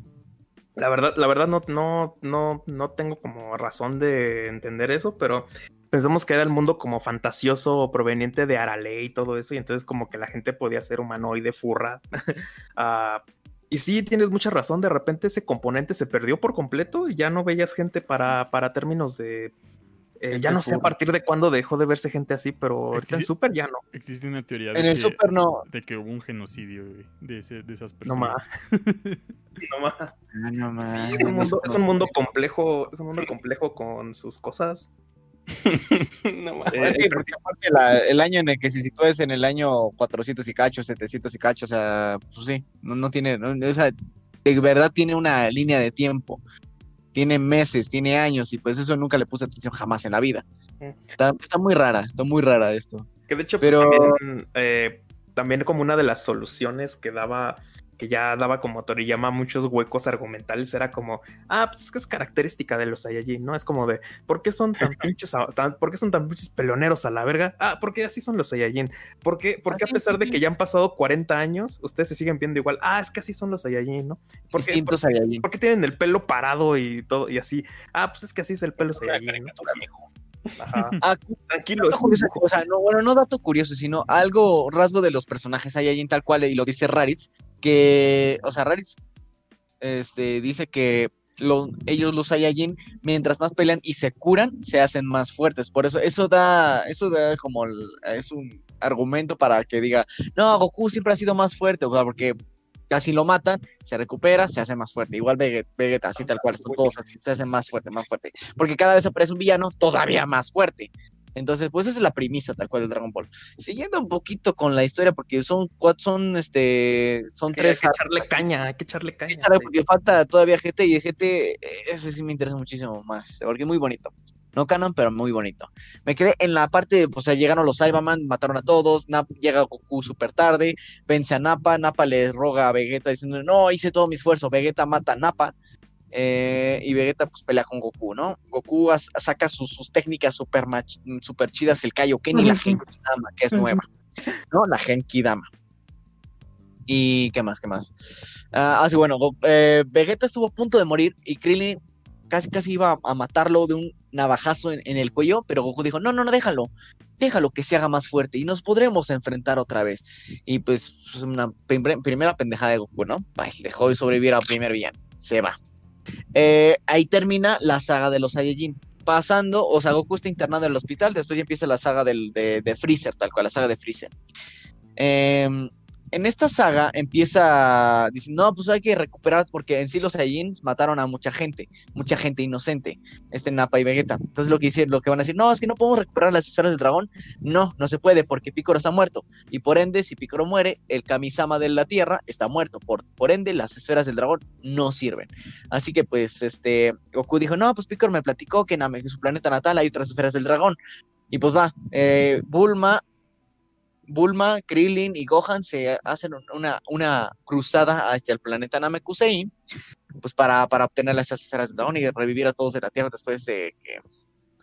la verdad, la verdad no, no, no, no tengo como razón de entender eso, pero pensamos que era el mundo como fantasioso proveniente de Arale y todo eso, y entonces como que la gente podía ser humanoide furra. [laughs] Ah, y sí, tienes mucha razón, de repente ese componente se perdió por completo y ya no veías gente para, para términos de... eh, ya no sé a partir de cuándo dejó de verse gente así, pero ahorita en Super ya no. Existe una teoría de, En el que, Super no. de que hubo un genocidio güey, de, ese- de esas No personas. [laughs] No más. Ah, no Sí, mames, es un mundo, es un mundo complejo, es un mundo complejo con sus cosas. No mames. Eh, Sí, porque aparte la- el año en el que se sitúa es en el año 400 y cacho, 700 y cacho, o sea, pues sí, no, no tiene, no, o sea, de verdad tiene una línea de tiempo, tiene meses, tiene años, y pues eso nunca le puse atención jamás en la vida. Está, está muy rara, está muy rara esto. Que de hecho, Pero- también, eh, también como una de las soluciones que daba, que ya daba como Toriyama muchos huecos argumentales, era como, ah, pues es que es característica de los Saiyajin, ¿no? Es como de, ¿por qué son tan [laughs] pinches, tan- ¿por qué son tan pinches peloneros a la verga? Ah, porque así son los Saiyajin. ¿Por qué, por qué a pesar de que ya han pasado 40 años, ustedes se siguen viendo igual? Ah, es que así son los Saiyajin, ¿no? ¿Por qué, Distintos Saiyajin. por qué tienen el pelo parado y todo y así? Ah, pues es que así es el pelo Saiyajin. ¿no? Ajá. Ah, Tranquilo. curioso, o sea, no, bueno, no dato curioso, sino algo rasgo de los personajes Saiyajin tal cual, y lo dice Raditz, que, o sea, Raditz este, dice que lo- ellos los Saiyajin, mientras más pelean y se curan, se hacen más fuertes. Por eso, eso da, eso da como, el- es un argumento para que diga, no, Goku siempre ha sido más fuerte, o sea, porque casi lo matan, se recupera, se hace más fuerte. Igual Vege- Vegeta, así tal cual, están todos así, se hacen más fuerte, más fuerte. Porque cada vez aparece un villano todavía más fuerte. Entonces, pues esa es la premisa tal cual del Dragon Ball. Siguiendo un poquito con la historia, porque son cuatro, son este, son Que hay tres que echarle caña, hay que echarle caña. Porque falta todavía GT y GT, eh, ese sí me interesa muchísimo más, porque es muy bonito. No canon, pero muy bonito. Me quedé en la parte, de, o sea, llegaron los Cyberman, mataron a todos, Nap, llega Goku súper tarde, vence a Nappa, Nappa le roga a Vegeta diciendo, no, hice todo mi esfuerzo, Vegeta mata a Nappa, eh, y Vegeta pues pelea con Goku, ¿no? Goku saca sus, sus técnicas súper mach- súper chidas, el Kaioken y la Genki Dama, que es nueva, ¿no? La Genki Dama. ¿Y qué más? ¿Qué más? Ah, ah, sí, bueno, eh, Vegeta estuvo a punto de morir y Krillin casi casi iba a, matarlo de un navajazo en, el cuello, pero Goku dijo, no, no, no, déjalo, déjalo que se haga más fuerte y nos podremos enfrentar otra vez. Y pues pues, una prim- primera pendejada de Goku, ¿no? Bye, dejó de sobrevivir al primer villano, se va. Eh, ahí termina la saga de los Saiyajin. Pasando, o sea, Goku está internado en el hospital, después ya empieza la saga del, de, de Freezer, tal cual, la saga de Freezer. Em, en esta saga empieza diciendo, no, pues hay que recuperar porque en sí los Saiyajins mataron a mucha gente, mucha gente inocente, este Nappa y Vegeta. Entonces lo que dicen, lo que van a decir, no, es que no podemos recuperar las esferas del dragón. No, no se puede porque Piccolo está muerto. Y por ende, si Piccolo muere, el Kamisama de la Tierra está muerto. Por, por ende, las esferas del dragón no sirven. Así que pues este Goku dijo, no, pues Piccolo me platicó que en su planeta natal hay otras esferas del dragón. Y pues va, eh, Bulma, Bulma, Krillin y Gohan se hacen una, una cruzada hacia el planeta Namekusei, pues para, para obtener las esferas del dragón y revivir a todos de la Tierra después de que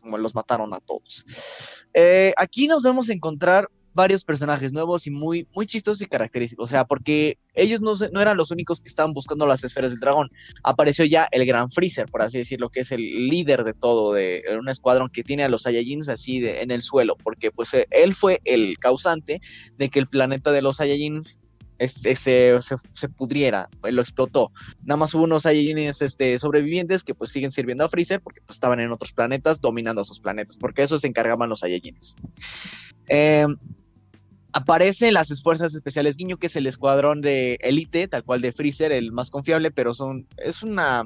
como los mataron a todos. Eh, aquí nos vemos encontrar varios personajes nuevos y muy, muy chistosos y característicos. O sea, porque ellos no, no eran los únicos que estaban buscando las esferas del dragón. Apareció ya el gran Freezer, por así decirlo, que es el líder de todo, de un escuadrón que tiene a los Saiyajins así de- en el suelo, porque pues eh, él fue el causante de que el planeta de los Saiyajins este, se, se, pudriera, lo explotó. Nada más hubo unos Saiyajines este, sobrevivientes que pues siguen sirviendo a Freezer porque pues, estaban en otros planetas dominando esos planetas, porque eso se encargaban los Saiyajines. Eh, aparecen las fuerzas especiales Guiño, que es el escuadrón de élite, tal cual de Freezer, el más confiable, pero son, es una...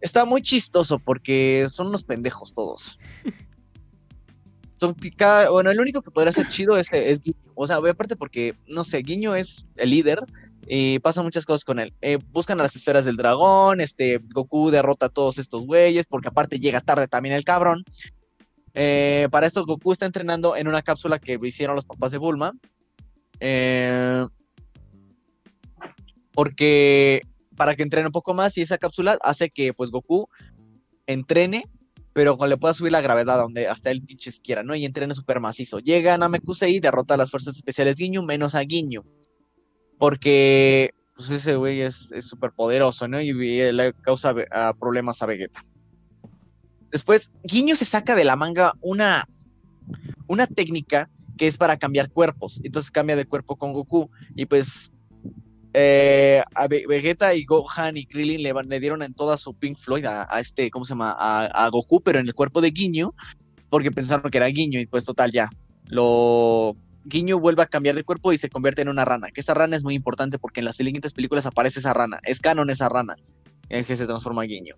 Está muy chistoso porque son unos pendejos todos. Son cada- bueno, el único que podría ser chido es, es Guiño. O sea, aparte porque, no sé, Guiño es el líder y pasan muchas cosas con él. Eh, buscan a las esferas del dragón, este, Goku derrota a todos estos güeyes, porque aparte llega tarde también el cabrón. Eh, para esto, Goku está entrenando en una cápsula que hicieron los papás de Bulma. Eh, porque para que entrene un poco más y esa cápsula hace que pues Goku entrene, pero le pueda subir la gravedad donde hasta él pinches quiera, ¿no? Y entrene súper macizo. Llega a Namekusei, derrota a las fuerzas especiales Guiño, menos a Guiño. Porque pues ese güey es súper poderoso, ¿no? Y, y le causa problemas a Vegeta. Después, Guiño se saca de la manga una, una técnica que es para cambiar cuerpos. Entonces cambia de cuerpo con Goku. Y pues eh, a Ve- Vegeta y Gohan y Krillin le, dieron en toda su Pink Floyd a, este, ¿cómo se llama? A, Goku, pero en el cuerpo de Guiño, porque pensaron que era Guiño. Y pues total, ya. Lo. Guiño vuelve a cambiar de cuerpo y se convierte en una rana. Que esta rana es muy importante porque en las siguientes películas aparece esa rana. Es canon esa rana. En que se transforma Guiño.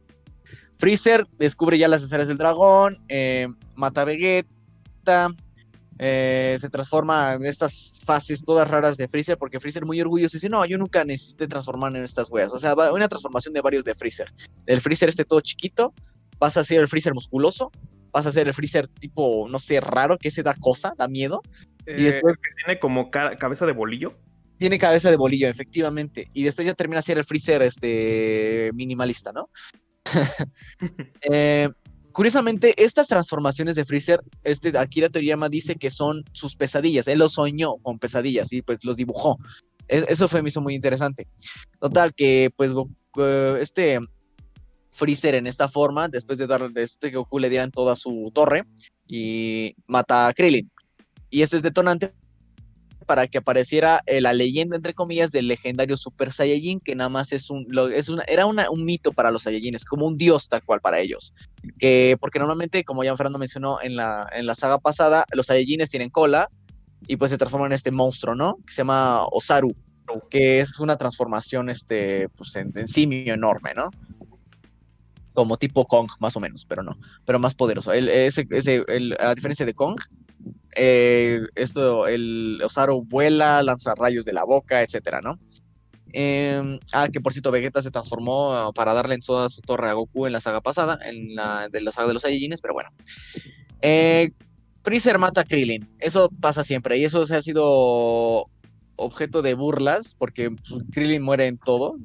Freezer descubre ya las esferas del dragón, eh, mata a Vegeta, eh, se transforma en estas fases todas raras de Freezer, porque Freezer muy orgulloso dice, no, yo nunca necesité transformarme en estas weas. O sea, va- una transformación de varios de Freezer. El Freezer este todo chiquito, pasa a ser el Freezer musculoso, pasa a ser el Freezer tipo, no sé, raro, que se da cosa, da miedo. Y Eh, después- que tiene como ca- cabeza de bolillo. Tiene cabeza de bolillo, efectivamente. Y después ya termina a ser el Freezer este, minimalista, ¿no? [laughs] Eh, curiosamente, estas transformaciones de Freezer, este Akira Toriyama dice que son sus pesadillas. Él los soñó con pesadillas y pues los dibujó. Es- eso fue, me hizo muy interesante. Total, que pues eh, este Freezer en esta forma, después de dar de este Goku le dieran toda su torre y mata a Krillin. Y esto es detonante para que apareciera eh, la leyenda, entre comillas, del legendario Super Saiyajin, que nada más es un, lo- es una, era un mito para los Saiyajines, como un dios tal cual para ellos. Que, porque normalmente, como ya Fernando mencionó en la, en la saga pasada, los Saiyajines tienen cola y pues se transforman en este monstruo, ¿no? Que se llama Osaru, que es una transformación, este, pues en, en simio enorme, ¿no? Como tipo Kong, más o menos, pero no, pero más poderoso. El, ese, ese, el- a diferencia de Kong, eh, esto, el Osaru vuela, lanza rayos de la boca, etcétera, ¿no? Eh, ah, que por cierto, Vegeta se transformó ah, para darle en toda su torre a Goku en la saga pasada, en la de la saga de los Saiyajines, pero bueno. Eh, Freezer mata a Krillin, eso pasa siempre, y eso se ha sido objeto de burlas, porque pues, Krillin muere en todo.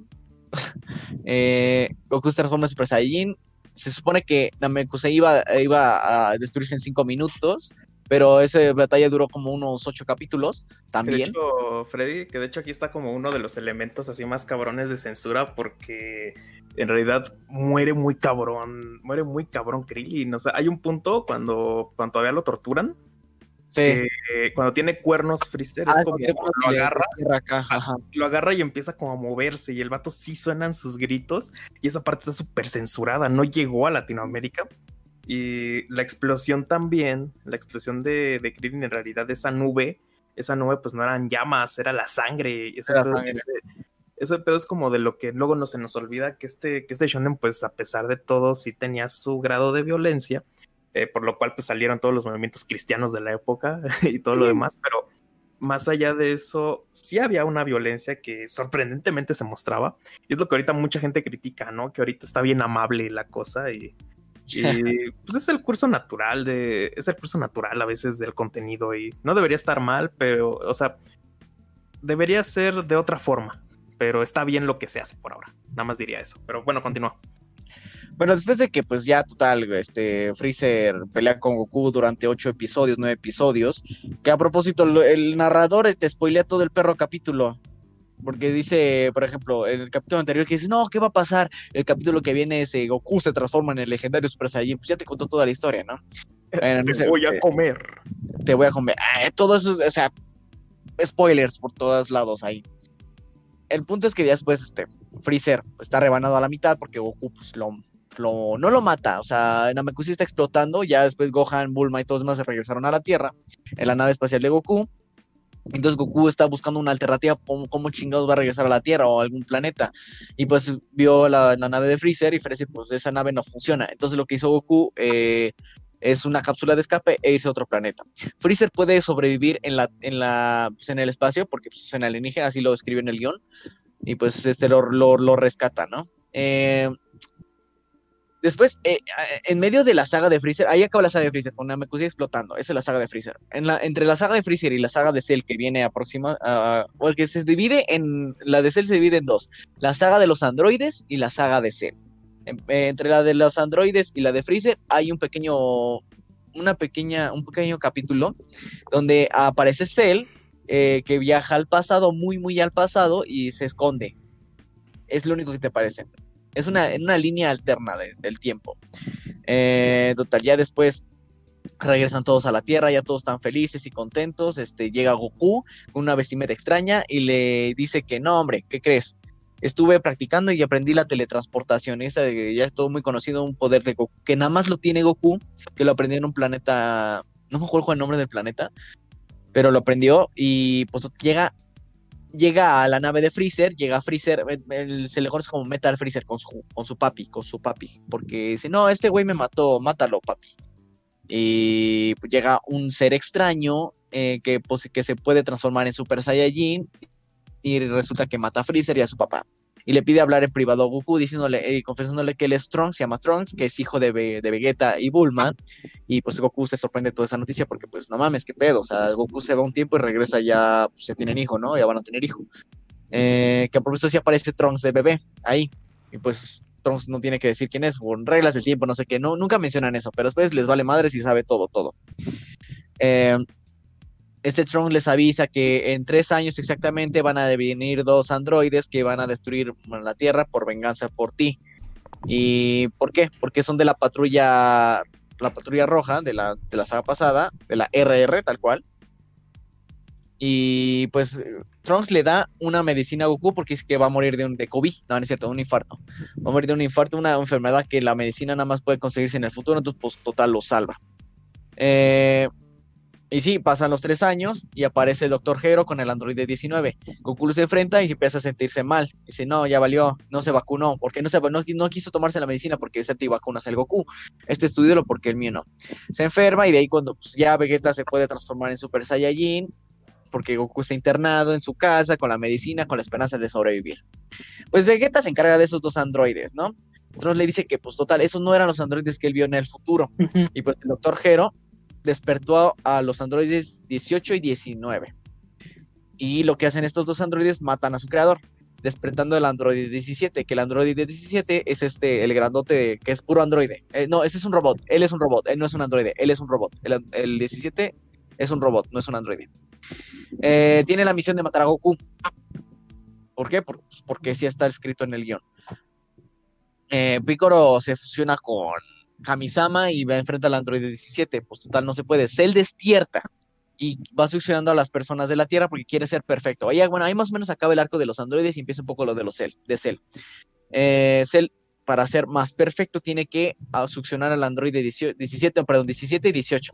[laughs] eh, Goku se transforma en Super Saiyajin. Se supone que Namekusei iba, iba a destruirse en 5 minutos, pero esa batalla duró como unos 8 capítulos Que de también. hecho, Freddy, que de hecho aquí está como uno de los elementos así más cabrones de censura porque en realidad muere muy cabrón, muere muy cabrón Krillin. O sea, hay un punto cuando, cuando todavía lo torturan, Sí. que cuando tiene cuernos Freezer Ah, es como con tiempos lo agarra, acá, lo agarra y empieza como a moverse y el vato sí suenan sus gritos y esa parte está súper censurada, no llegó a Latinoamérica. Y la explosión también, la explosión de, de Krillin en realidad, esa nube, esa nube pues no eran llamas, era la sangre. Ese Era pedo, sangre. ese- ese pedo es como de lo que luego no se nos olvida que este, que este shonen pues a pesar de todo sí tenía su grado de violencia, eh, por lo cual pues salieron todos los movimientos cristianos de la época [laughs] y todo lo demás, pero más allá de eso, sí había una violencia que sorprendentemente se mostraba. Y es lo que ahorita mucha gente critica, ¿no? Que ahorita está bien amable la cosa y, y, pues es el curso natural de. Es el curso natural a veces del contenido. Y no debería estar mal, pero, o sea, debería ser de otra forma. Pero está bien lo que se hace por ahora. Nada más diría eso. Pero bueno, continúa. Bueno, después de que pues ya total, este Freezer pelea con Goku durante ocho episodios, nueve episodios, que a propósito el narrador te spoilea todo el perro capítulo. Porque dice, por ejemplo, en el capítulo anterior que dice, no, ¿qué va a pasar? El capítulo que viene es eh, Goku se transforma en el legendario Super Saiyan. Pues ya te contó toda la historia, ¿no? Bueno, Te voy a eh, comer. te voy a comer. Ah, todo eso, o sea, spoilers por todos lados ahí. El punto es que después, este, Freezer está rebanado a la mitad porque Goku, pues, lo, lo- no lo mata. O sea, Namekusei está explotando. Ya después Gohan, Bulma y todos demás se regresaron a la Tierra en la nave espacial de Goku. Entonces Goku está buscando una alternativa, cómo, chingados va a regresar a la Tierra o a algún planeta. Y pues vio la, la nave de Freezer y Freezer, pues esa nave no funciona. Entonces lo que hizo Goku eh, es una cápsula de escape e irse a otro planeta. Freezer puede sobrevivir en la, en la, pues, en el espacio, porque pues, es en alienígena, así lo escribe en el guion, y pues este lo, lo, lo rescata, ¿no? Eh, después, eh, en medio de la saga de Freezer, ahí acaba la saga de Freezer, con Namekusei explotando, esa es la saga de Freezer. Entre la saga de Freezer y la saga de Cell, que viene aproxima, uh, o que se divide en, la de Cell se divide en dos, la saga de los androides y la saga de Cell. Eh, entre la de los androides y la de Freezer hay un pequeño una pequeña, un pequeño capítulo donde aparece Cell eh, que viaja al pasado, muy, muy al pasado y se esconde. Es lo único que te parece. Es una, una línea alterna de, del tiempo. Eh, total, ya después regresan todos a la Tierra, ya todos están felices y contentos. Este, llega Goku con una vestimenta extraña y le dice que no, hombre, ¿qué crees? estuve practicando y aprendí la teletransportación. Esta ya es todo muy conocido, un poder de Goku, que nada más lo tiene Goku, que lo aprendió en un planeta, no me acuerdo el nombre del planeta, pero lo aprendió y pues llega, llega a la nave de Freezer, llega a Freezer, el, se le conoce como Metal Freezer con su, con su papi, con su papi, porque dice, no, este güey me mató, mátalo, papi. Y pues, llega un ser extraño eh, que, pues, que se puede transformar en Super Saiyajin y resulta que mata a Freezer y a su papá. Y le pide hablar en privado a Goku, diciéndole, eh, confesándole que él es Trunks, se llama Trunks, que es hijo de, de, Vegeta y Bulma. Y pues Goku se sorprende de toda esa noticia porque, pues, no mames, qué pedo. O sea, Goku se va un tiempo y regresa ya, pues, ya tienen hijo, ¿no? Ya van a tener hijo. Eh, que por eso sí aparece Trunks de bebé ahí. Y pues Trunks no tiene que decir quién es, con reglas del tiempo, no sé qué. No, nunca mencionan eso, pero después les vale madres y sabe todo, todo. Eh, este Tron les avisa que en tres años exactamente van a venir dos androides que van a destruir la Tierra por venganza por ti. ¿Y por qué? Porque son de la patrulla, la patrulla roja de la, de la saga pasada, de la RR tal cual. Y pues Trunks le da una medicina a Goku porque dice que va a morir de un de COVID, no, no es cierto, un infarto. Va a morir de un infarto, una enfermedad que la medicina nada más puede conseguirse en el futuro, entonces pues total lo salva. Eh, y sí, pasan los tres años y aparece el Dr. Hero con el androide 19. Goku se enfrenta y empieza a sentirse mal. Dice, no, ya valió, no se vacunó. porque no, se, no, no quiso tomarse la medicina? Porque es antivacunas el Goku. Este estudio porque el mío no. Se enferma y de ahí cuando pues, ya Vegeta se puede transformar en Super Saiyajin, porque Goku está internado en su casa con la medicina, con la esperanza de sobrevivir. Pues Vegeta se encarga de esos dos androides, ¿no? Entonces le dice que, pues total, esos no eran los androides que él vio en el futuro. Y pues el Dr. Hero despertó a los androides 18 y 19. Y lo que hacen estos dos androides, matan a su creador, despertando el androide 17, que el androide 17 es este, el grandote, que es puro androide. Eh, no, ese es un robot, él es un robot, él no es un androide, él es un robot. El, el 17 es un robot, no es un androide. Eh, tiene la misión de matar a Goku. ¿Por qué? Pues, porque sí está escrito en el guion. Eh, Picoro se fusiona con Kamisama y va a enfrentar al androide 17. Pues total, no se puede. Cell despierta y va succionando a las personas de la Tierra porque quiere ser perfecto. Ahí, bueno, ahí más o menos acaba el arco de los androides y empieza un poco lo de los Cell, de Cell. Eh, Cell, para ser más perfecto, tiene que ah, succionar al androide 17, perdón, 17 y 18.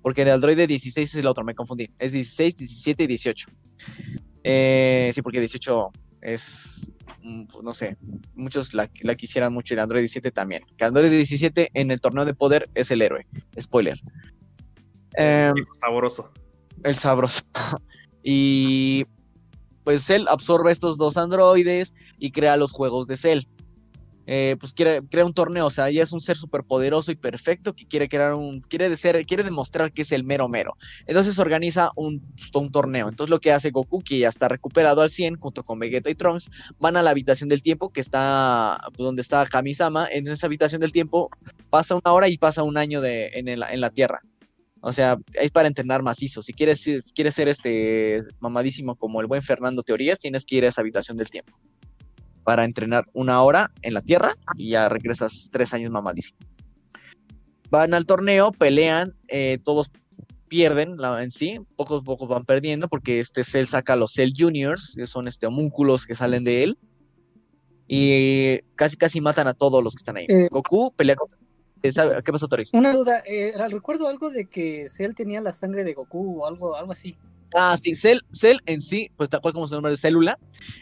Porque el androide 16 es el otro, me confundí. Es 16, 17 y 18. Eh, sí, porque 18 es no sé, muchos la, quisieran mucho, el Android 17 también. Que Android 17 en el torneo de poder es el héroe. Spoiler. Em, sabroso. El sabroso. [laughs] y pues él absorbe estos dos androides y crea los juegos de Cell. Eh, pues quiere, crea un torneo, o sea, ella es un ser poderoso y perfecto que quiere crear un, quiere, ser, quiere demostrar que es el mero mero. Entonces organiza un, un, torneo. Entonces lo que hace Goku, que ya está recuperado al 100, junto con Vegeta y Trunks, van a la habitación del tiempo, que está donde está Kamisama. En esa habitación del tiempo pasa una hora y pasa un año de, en, en la Tierra. O sea, es para entrenar macizo. Si quieres, si quieres ser este mamadísimo como el buen Fernando Teorías, tienes que ir a esa habitación del tiempo para entrenar una hora en la tierra y ya regresas tres años mamadísimo. Van al torneo, pelean, eh, todos pierden en sí, pocos pocos van perdiendo porque este Cell saca a los Cell Juniors, que son este homúnculos que salen de él, y casi casi matan a todos los que están ahí. Eh, Goku pelea contra... ¿Qué pasó, Toris? Una duda, eh, recuerdo algo de que Cell tenía la sangre de Goku o algo, algo así. Ah, sí, Cell, Cell en sí, pues tal cual como su nombre de célula,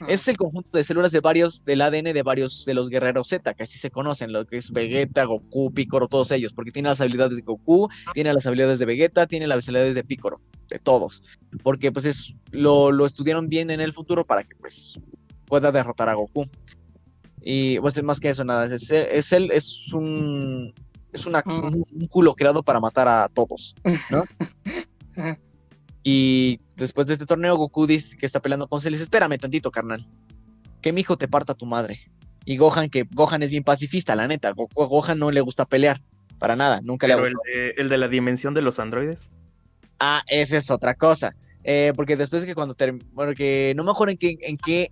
es el conjunto de células de varios, del ADN de varios de los guerreros Z, que así se conocen, lo que es Vegeta, Goku, Picoro, todos ellos, porque tiene las habilidades de Goku, tiene las habilidades de Vegeta, tiene las habilidades de Picoro, de todos, porque pues es, lo, lo estudiaron bien en el futuro para que pues pueda derrotar a Goku. Y pues más que eso, nada, es, es, él, es un es una, un, un, culo creado para matar a todos, ¿no? [laughs] Y después de este torneo, Goku dice que está peleando con Cell dice, espérame tantito, carnal. Que mi hijo te parta tu madre. Y Gohan, que Gohan es bien pacifista, la neta. Gohan no le gusta pelear. Para nada, nunca le ha gustado. El de, el de la dimensión de los androides. Ah, esa es otra cosa. Eh, porque después de que cuando bueno, que no me acuerdo en qué, en qué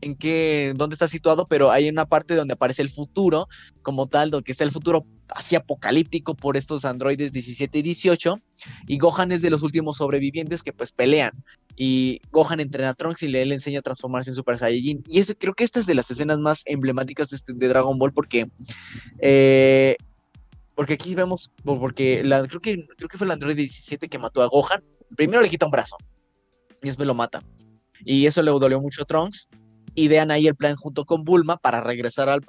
en qué, dónde está situado, pero hay una parte donde aparece el futuro como tal, donde está el futuro así apocalíptico por estos androides 17 y 18, y Gohan es de los últimos sobrevivientes que pues pelean, y Gohan entrena a Trunks y le, enseña a transformarse en Super Saiyajin, y eso, creo que esta es de las escenas más emblemáticas de, este, Dragon Ball porque... Eh, porque aquí vemos, porque la, creo, que, creo que fue el androide 17 que mató a Gohan. Primero le quita un brazo y después lo mata. Y eso le dolió mucho a Trunks idean ahí el plan junto con Bulma para regresar al,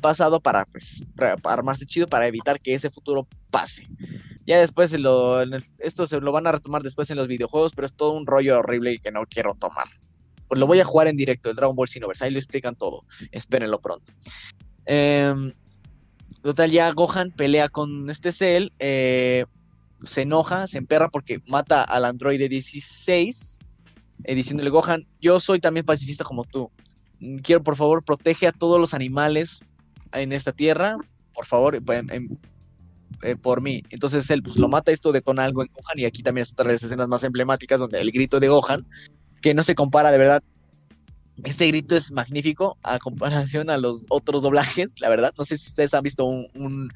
pasado para, pues, armarse chido para evitar que ese futuro pase. Ya después esto se lo van a retomar después en los videojuegos, pero es todo un rollo horrible que no quiero tomar. Pues lo voy a jugar en directo, el Dragon Ball Xenoverse, ahí lo explican todo. Espérenlo pronto. Em, total, ya Gohan pelea con este Cell, eh, se enoja, se emperra porque mata al androide 16 eh, diciéndole, Gohan, yo soy también pacifista como tú. Quiero, por favor, protege a todos los animales en esta tierra, por favor, pues, eh, por mí. Entonces él pues, lo mata, esto detona algo en Gohan, y aquí también es otra de las escenas más emblemáticas donde el grito de Gohan, que no se compara de verdad. Este grito es magnífico a comparación a los otros doblajes, la verdad. No sé si ustedes han visto un,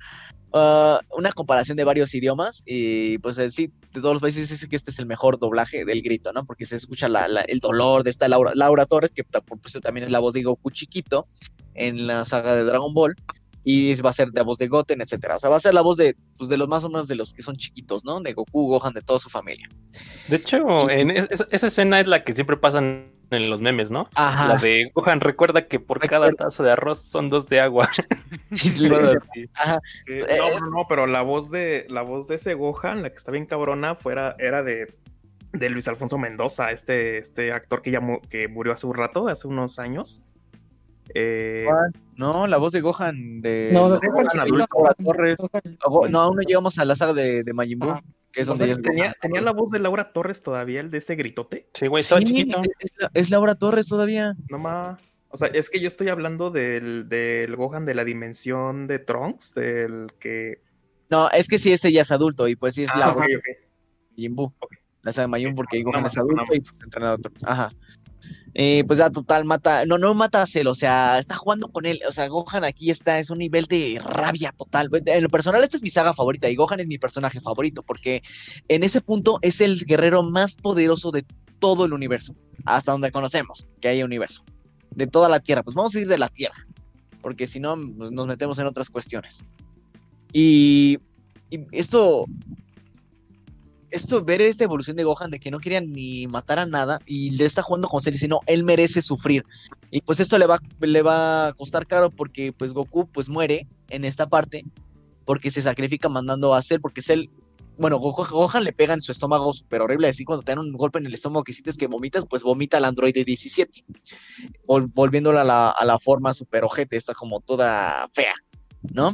ah, una comparación de varios idiomas y pues sí, de todos los países dice que este es el mejor doblaje del grito, ¿no? Porque se escucha el dolor de esta Laura, Laura Torres, que por supuesto también es la voz de Goku chiquito en la saga de Dragon Ball y va a ser la voz de Goten, etcétera. O sea, va a ser la voz de, pues, de los más o menos de los que son chiquitos, ¿no? De Goku, Gohan, de toda su familia. De hecho, en es- es- esa escena es la que siempre pasan en los memes, ¿no? Ajá. La de Gohan, recuerda que por cada taza de arroz son dos de agua. [laughs] Así. Ajá. Sí, Eh, no, no, no, pero la voz de la voz de ese Gohan, la que está bien cabrona, fuera, era de, de Luis Alfonso Mendoza, este, este actor que ya mu- que murió hace un rato, hace unos años. Eh, No, la voz de Gohan de No, de de Gohan Gohan chiquito. adulto, Laura Torres. Gohan- No, aún no llegamos a la saga de, de Majin Buu, Ajá. que es o donde sea, ya es tenía, tenía la voz de Laura Torres todavía, el de ese gritote. Sí, güey, Sí, chiquito. es, la- es Laura Torres todavía. No más. O sea, es que yo estoy hablando del, del Gohan de la dimensión de Trunks, del que. No, es que sí, ese ya es adulto y pues sí es Ah, la ok, voz de ok. Majin Buu. La saga de Majin Buu porque Gohan es adulto y pues entrenado otro. Ajá. Eh, pues ya total mata, no, no mata a Cell, o sea, está jugando con él, o sea, Gohan aquí está, es un nivel de rabia total. En lo personal, esta es mi saga favorita y Gohan es mi personaje favorito porque en ese punto es el guerrero más poderoso de todo el universo, hasta donde conocemos que hay universo, de toda la Tierra. Pues vamos a ir de la Tierra, porque si no pues, nos metemos en otras cuestiones. Y, y esto, esto, ver esta evolución de Gohan de que no quería ni matar a nada y le está jugando con Cell y dice, no, él merece sufrir. Y pues esto le va, le va a costar caro porque pues Goku pues muere en esta parte porque se sacrifica mandando a Cell porque Cell, bueno, Gohan le pega en su estómago súper horrible, así cuando te dan un golpe en el estómago que sientes que vomitas, pues vomita al androide 17, vol- volviéndola a la, a la forma súper ojete, está como toda fea, ¿no?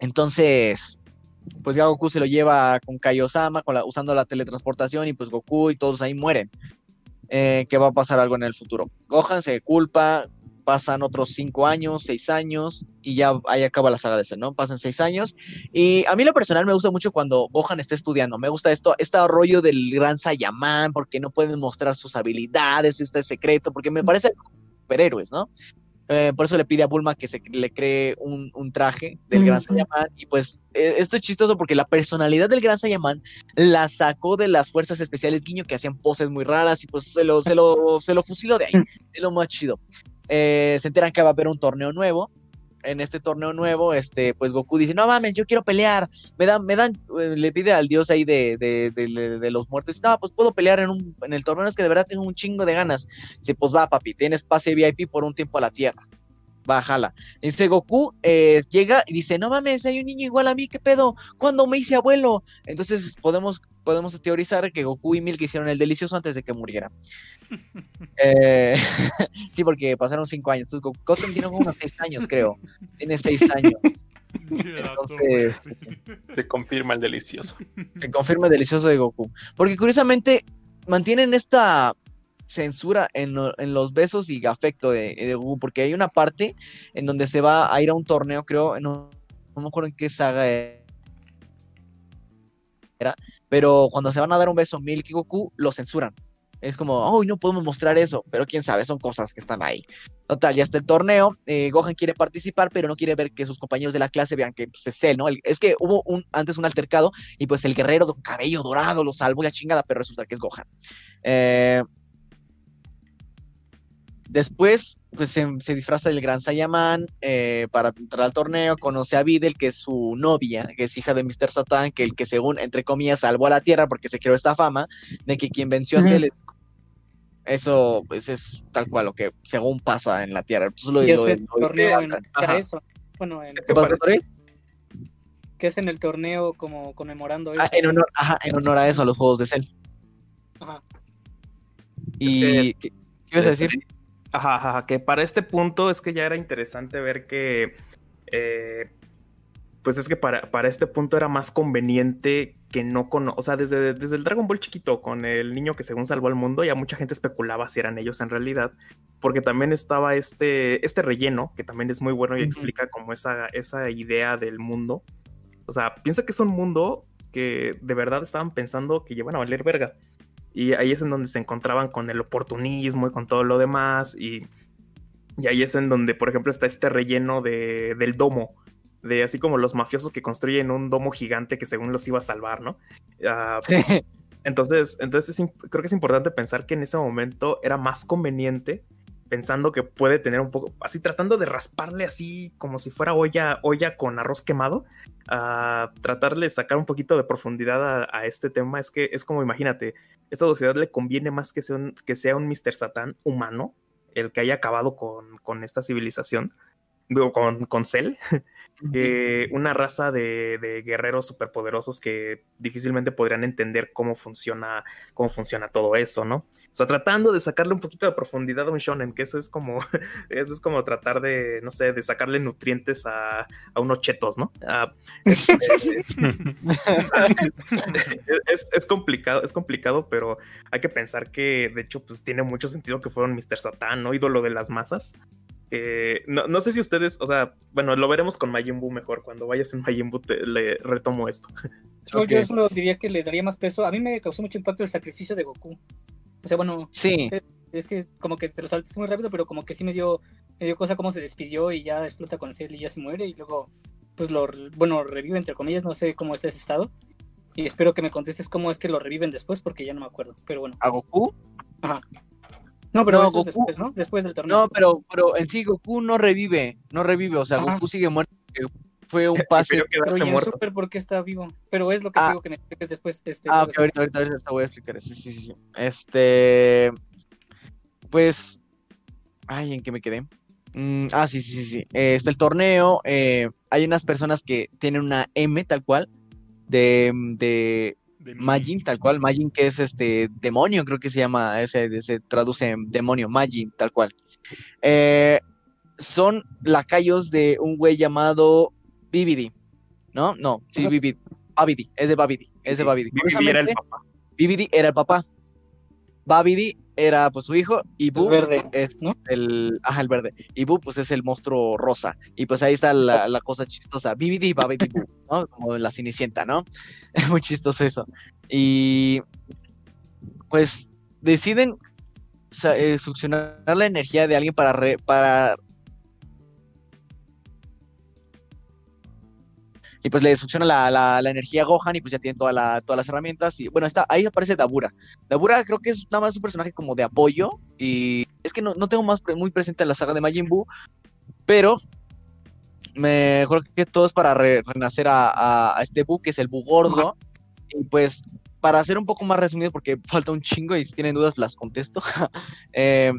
Entonces, pues ya Goku se lo lleva con Kaiosama, con la, usando la teletransportación, y pues Goku y todos ahí mueren. Eh, que va a pasar algo en el futuro. Gohan se culpa, pasan otros cinco años, seis años, y ya ahí acaba la saga de Cell, ¿no? Pasan seis años. Y a mí lo personal me gusta mucho cuando Gohan está estudiando. Me gusta esto, este rollo del gran Saiyaman, porque no pueden mostrar sus habilidades, este secreto, porque me parece superhéroes, ¿no? Eh, por eso le pide a Bulma que se le cree un, un traje del Gran. Saiyaman. Y pues eh, esto es chistoso porque la personalidad del Gran Saiyaman la sacó de las fuerzas especiales Guiño que hacían poses muy raras y pues se lo, se lo, se lo fusiló de ahí. Es lo más chido. Eh, se enteran que va a haber un torneo nuevo. En este torneo nuevo, este, pues Goku dice, no mames, yo quiero pelear. Me dan, me dan, eh, le pide al dios ahí de, de, de- de los muertos. No, pues puedo pelear en, un, en el torneo, es que de verdad tengo un chingo de ganas. Dice, pues va, papi, tienes pase VIP por un tiempo a la Tierra. Bájala. Dice Goku, eh, llega y dice, no mames, hay un niño igual a mí, ¿qué pedo? ¿Cuándo me hice abuelo? Entonces podemos, podemos teorizar que Goku y Milk hicieron el delicioso antes de que muriera. [laughs] Eh, [laughs] sí, porque pasaron cinco años. Entonces Goku tiene como unos seis años, creo. Tiene seis años. Entonces, [laughs] Se confirma el delicioso. se confirma el delicioso de Goku. Porque curiosamente mantienen esta censura en, lo- en los besos y afecto de, de Goku, porque hay una parte en donde se va a ir a un torneo, creo, no, no me acuerdo en qué saga era, pero cuando se van a dar un beso Milk y Goku, lo censuran. Es como, uy, no podemos mostrar eso, pero quién sabe, son cosas que están ahí. Total, ya está el torneo. eh, Gohan quiere participar, pero no quiere ver que sus compañeros de la clase vean que pues, es él, ¿no? Es que hubo un, antes un altercado y pues el guerrero con cabello dorado lo salvó la chingada, pero resulta que es Gohan. Eh, después, pues se, se disfraza del Gran Saiyaman eh, para entrar al torneo, conoce a Videl, que es su novia, que es hija de Mr. Satan, que el que según, entre comillas, salvó a la Tierra porque se creó esta fama de que quien venció a es- eso pues es tal cual lo que según pasa en la Tierra. Entonces, lo, Y lo- es lo- torneo en Ajá. a eso. Bueno, en- ¿Qué pasa, que es en el torneo como conmemorando eso. Ah, en honor, ajá, en honor a eso, a los juegos de Cell. Ajá. Y ¿qué, qué ibas a decir? Ajá, ajá, que para este punto es que ya era interesante ver que, eh, pues es que para, para este punto era más conveniente que no con, o sea, desde, desde el Dragon Ball chiquito con el niño que según salvó al mundo, ya mucha gente especulaba si eran ellos en realidad, porque también estaba este, este relleno, que también es muy bueno y explica como esa, esa idea del mundo. O sea, piensa que es un mundo que de verdad estaban pensando que iban a valer verga. Y ahí es en donde se encontraban con el oportunismo y con todo lo demás. Y, y ahí es en donde, por ejemplo, está este relleno de, del domo, de así como los mafiosos que construyen un domo gigante que según los iba a salvar, ¿no? Ah, Sí. entonces, entonces es creo que es importante pensar que en ese momento era más conveniente, pensando que puede tener un poco, así tratando de rasparle así como si fuera olla, olla con arroz quemado, a tratarle de sacar un poquito de profundidad a, este tema. Es que es como, imagínate, esta sociedad le conviene más que sea un, que sea un Mr. Satán humano, el que haya acabado con, con esta civilización, digo, con, con Cell, que una raza de, de guerreros superpoderosos que difícilmente podrían entender cómo funciona, cómo funciona todo eso, ¿no? O sea, tratando de sacarle un poquito de profundidad a un shonen, que eso es como, [laughs] eso es como tratar de, no sé, de sacarle nutrientes a, a unos chetos, ¿no? Ah, este, [laughs] es, es complicado, es complicado, pero hay que pensar que, de hecho, pues tiene mucho sentido que fueron Mr. Satan, ¿no? Ídolo de las masas. Eh, no, no sé si ustedes, o sea, bueno, lo veremos con Majin Buu mejor. Cuando vayas en Majin Buu te, le retomo esto. Yo, Ok. yo solo diría que le daría más peso. A mí me causó mucho impacto el sacrificio de Goku. O sea, bueno, Sí, es que como que te lo saltaste muy rápido, pero como que sí me dio, me dio cosa cómo se despidió y ya explota con Cell y ya se muere y luego, pues lo, bueno, revive entre comillas, no sé cómo está ese estado. Y espero que me contestes cómo es que lo reviven después porque ya no me acuerdo. Pero bueno. a Goku. No, pero No, Goku- después, ¿no? Después del torneo. No, pero, pero en sí Goku no revive, no revive, o sea, Ajá. Goku sigue muerto. porque Fue un [laughs] pase. Pero y en. Super, ¿por qué está vivo? Pero es lo que Ah. te digo que me expliques después. Este, Ah, ok, ahorita, ahorita, voy a explicar. Sí, sí, sí, sí. Este, pues, ay, ¿en qué me quedé? Mm, ah, sí, sí, sí, sí. Eh, está el torneo. eh, hay unas personas que tienen una M tal cual de De Majin, tal cual. Majin que es este demonio, creo que se llama, ese, se traduce en demonio, Majin, tal cual. Eh, son lacayos de un güey llamado Bibidi, ¿no? No, sí. Bibidi. Babidi, es de Babidi, es de Babidi. Vivi era el papá. Bibidi era el papá. Babidi era pues su hijo y Boo verde, es ¿no? el, ajá, el verde. Y Boo pues es el monstruo rosa. Y pues ahí está la, la cosa chistosa. Bibidi, Babidi, Boo, ¿no? Como la Cenicienta, ¿no? [laughs] Es muy chistoso eso. Y pues deciden eh, succionar la energía de alguien para, re- para y pues le succiona la, la, la energía a Gohan y pues ya tienen toda la, todas las herramientas y bueno, está, ahí aparece Dabura. Dabura creo que es nada más un personaje como de apoyo y es que no, no tengo más pre- muy presente la saga de Majin Buu, pero mejor que todo es para re- renacer a, a- a este Buu que es el Buu gordo y pues para hacer un poco más resumido porque [laughs] falta un chingo y si tienen dudas las contesto. [laughs] eh,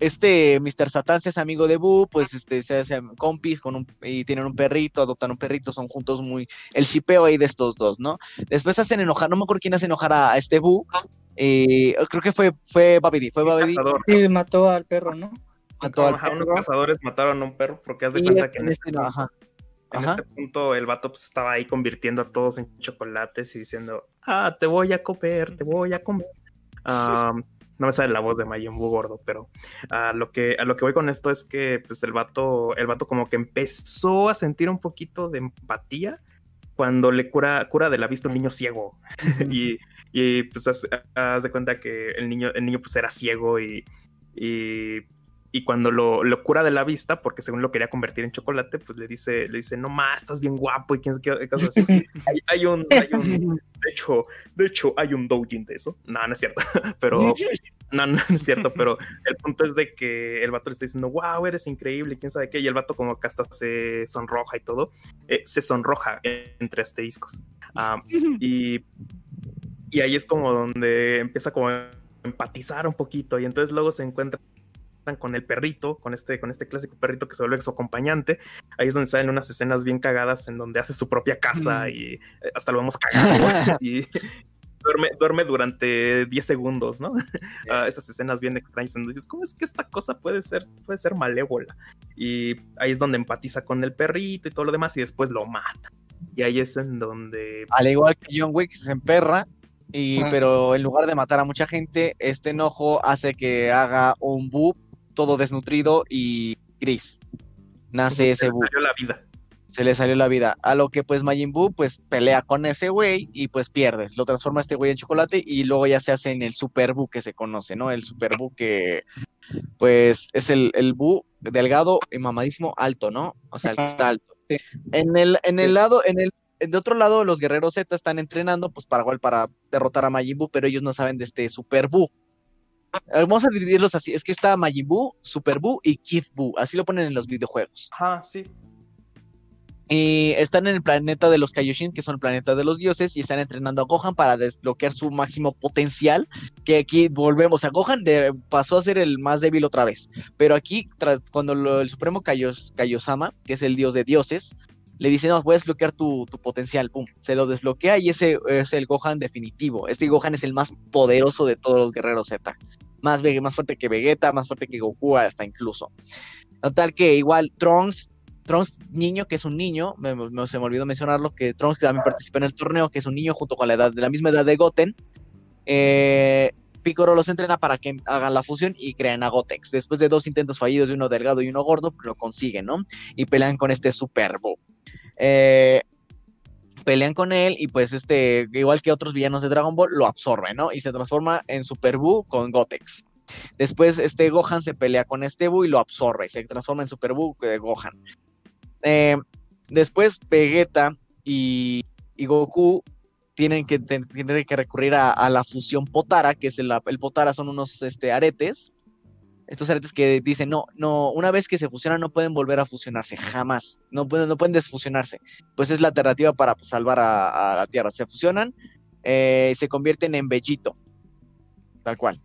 este Mr. Satan se hace amigo de Boo, pues este se hace compis con un, y tienen un perrito, adoptan un perrito, son juntos muy el shipeo ahí de estos dos, ¿no? Después hacen enojar, no me acuerdo quién hace enojar a, a este Boo, eh, creo que fue fue Babidi, fue Babidi. Sí, mató al perro, ¿no? mató al unos cazadores mataron a un perro porque haz de cuenta que en, en este, este- punto, ajá, en ajá. este punto el vato pues, estaba ahí convirtiendo a todos en chocolates y diciendo, ah, te voy a comer, te voy a comer. [laughs] Am, no me sale la voz de Majin Buu gordo, pero a lo que a lo que voy con esto es que pues el vato el vato como que empezó a sentir un poquito de empatía cuando le cura cura de la vista un niño ciego. [laughs] Y, y, pues haz, haz de cuenta que el niño el niño pues era ciego y y, y cuando lo, lo cura de la vista porque según lo quería convertir en chocolate pues le dice le dice no más estás bien guapo y quién sabe qué cosas así [laughs] hay, hay un, hay un de hecho de hecho hay un doujin de eso no no es cierto [laughs] pero no, no es cierto, pero el punto es de que el vato le está diciendo, wow, eres increíble, quién sabe qué, y el vato como que hasta se sonroja y todo, eh, se sonroja entre asteriscos. Ah, y, y ahí es como donde empieza como a empatizar un poquito, y entonces luego se encuentran con el perrito, con este, con este clásico perrito que se vuelve su acompañante. Ahí es donde salen unas escenas bien cagadas en donde hace su propia casa y eh, hasta lo vemos cagado [laughs] y duerme, duerme durante 10 segundos, ¿no? [laughs] Ah, esas escenas bien extrañas en donde dices, ¿cómo es que esta cosa puede ser, puede ser malévola? Y ahí es donde empatiza con el perrito y todo lo demás y después lo mata. Y ahí es en donde Al igual que John Wick se emperra, y, pero en lugar de matar a mucha gente, este enojo hace que haga un Boo todo desnutrido y gris. Nace ese le salió la vida. se le salió la vida. A lo que pues Majin Buu pues pelea con ese güey y pues pierdes. Lo transforma este güey en chocolate y luego ya se hace en el Super Buu que se conoce, ¿no? El Super Buu que pues es el, el Buu delgado y mamadísimo alto, ¿no? O sea, el que está alto. Sí. En el, en el lado, en el de otro lado, los guerreros Z están entrenando, pues para igual para derrotar a Majin Buu, pero ellos no saben de este Super Buu. Vamos a dividirlos así, es que está Majin Buu, Super Buu y Kid Buu, así lo ponen en los videojuegos. Ajá, sí. Y están en el planeta de los Kaioshin, que son el planeta de los dioses, y están entrenando a Gohan para desbloquear su máximo potencial. Que aquí volvemos a Gohan, de- pasó a ser el más débil otra vez. Pero aquí, cuando lo- el supremo Kaios- Kaiosama, que es el dios de dioses, le dice: No, puedes desbloquear tu, tu potencial. Pum, se lo desbloquea y ese es el Gohan definitivo. Este Gohan es el más poderoso de todos los guerreros Z. Más, más fuerte que Vegeta, más fuerte que Goku, hasta incluso. Total que igual Trunks Trunks niño, que es un niño, me- me- se me olvidó mencionarlo, que Trunks también participa en el torneo, que es un niño junto con la edad de la misma edad de Goten. Eh, Piccolo los entrena para que hagan la fusión y crean a Gotex. Después de dos intentos fallidos de uno delgado y uno gordo, lo consiguen, ¿no? Y pelean con este Superbo. Eh, pelean con él y pues este, igual que otros villanos de Dragon Ball, lo absorbe, ¿no? Y se transforma en Super Buu con Gotex. Después este Gohan se pelea con este Buu y lo absorbe y se transforma en Super Buu de Gohan. Eh, después Vegeta y, y Goku tienen que, tienen que recurrir a, a la fusión Potara, que es el, el Potara son unos este, aretes. Estos aretes que dicen, no, no, una vez que se fusionan no pueden volver a fusionarse, jamás. No pueden, no pueden desfusionarse. Pues es la alternativa para pues, salvar a, a la Tierra. Se fusionan, eh, se convierten en Bellito. Tal cual.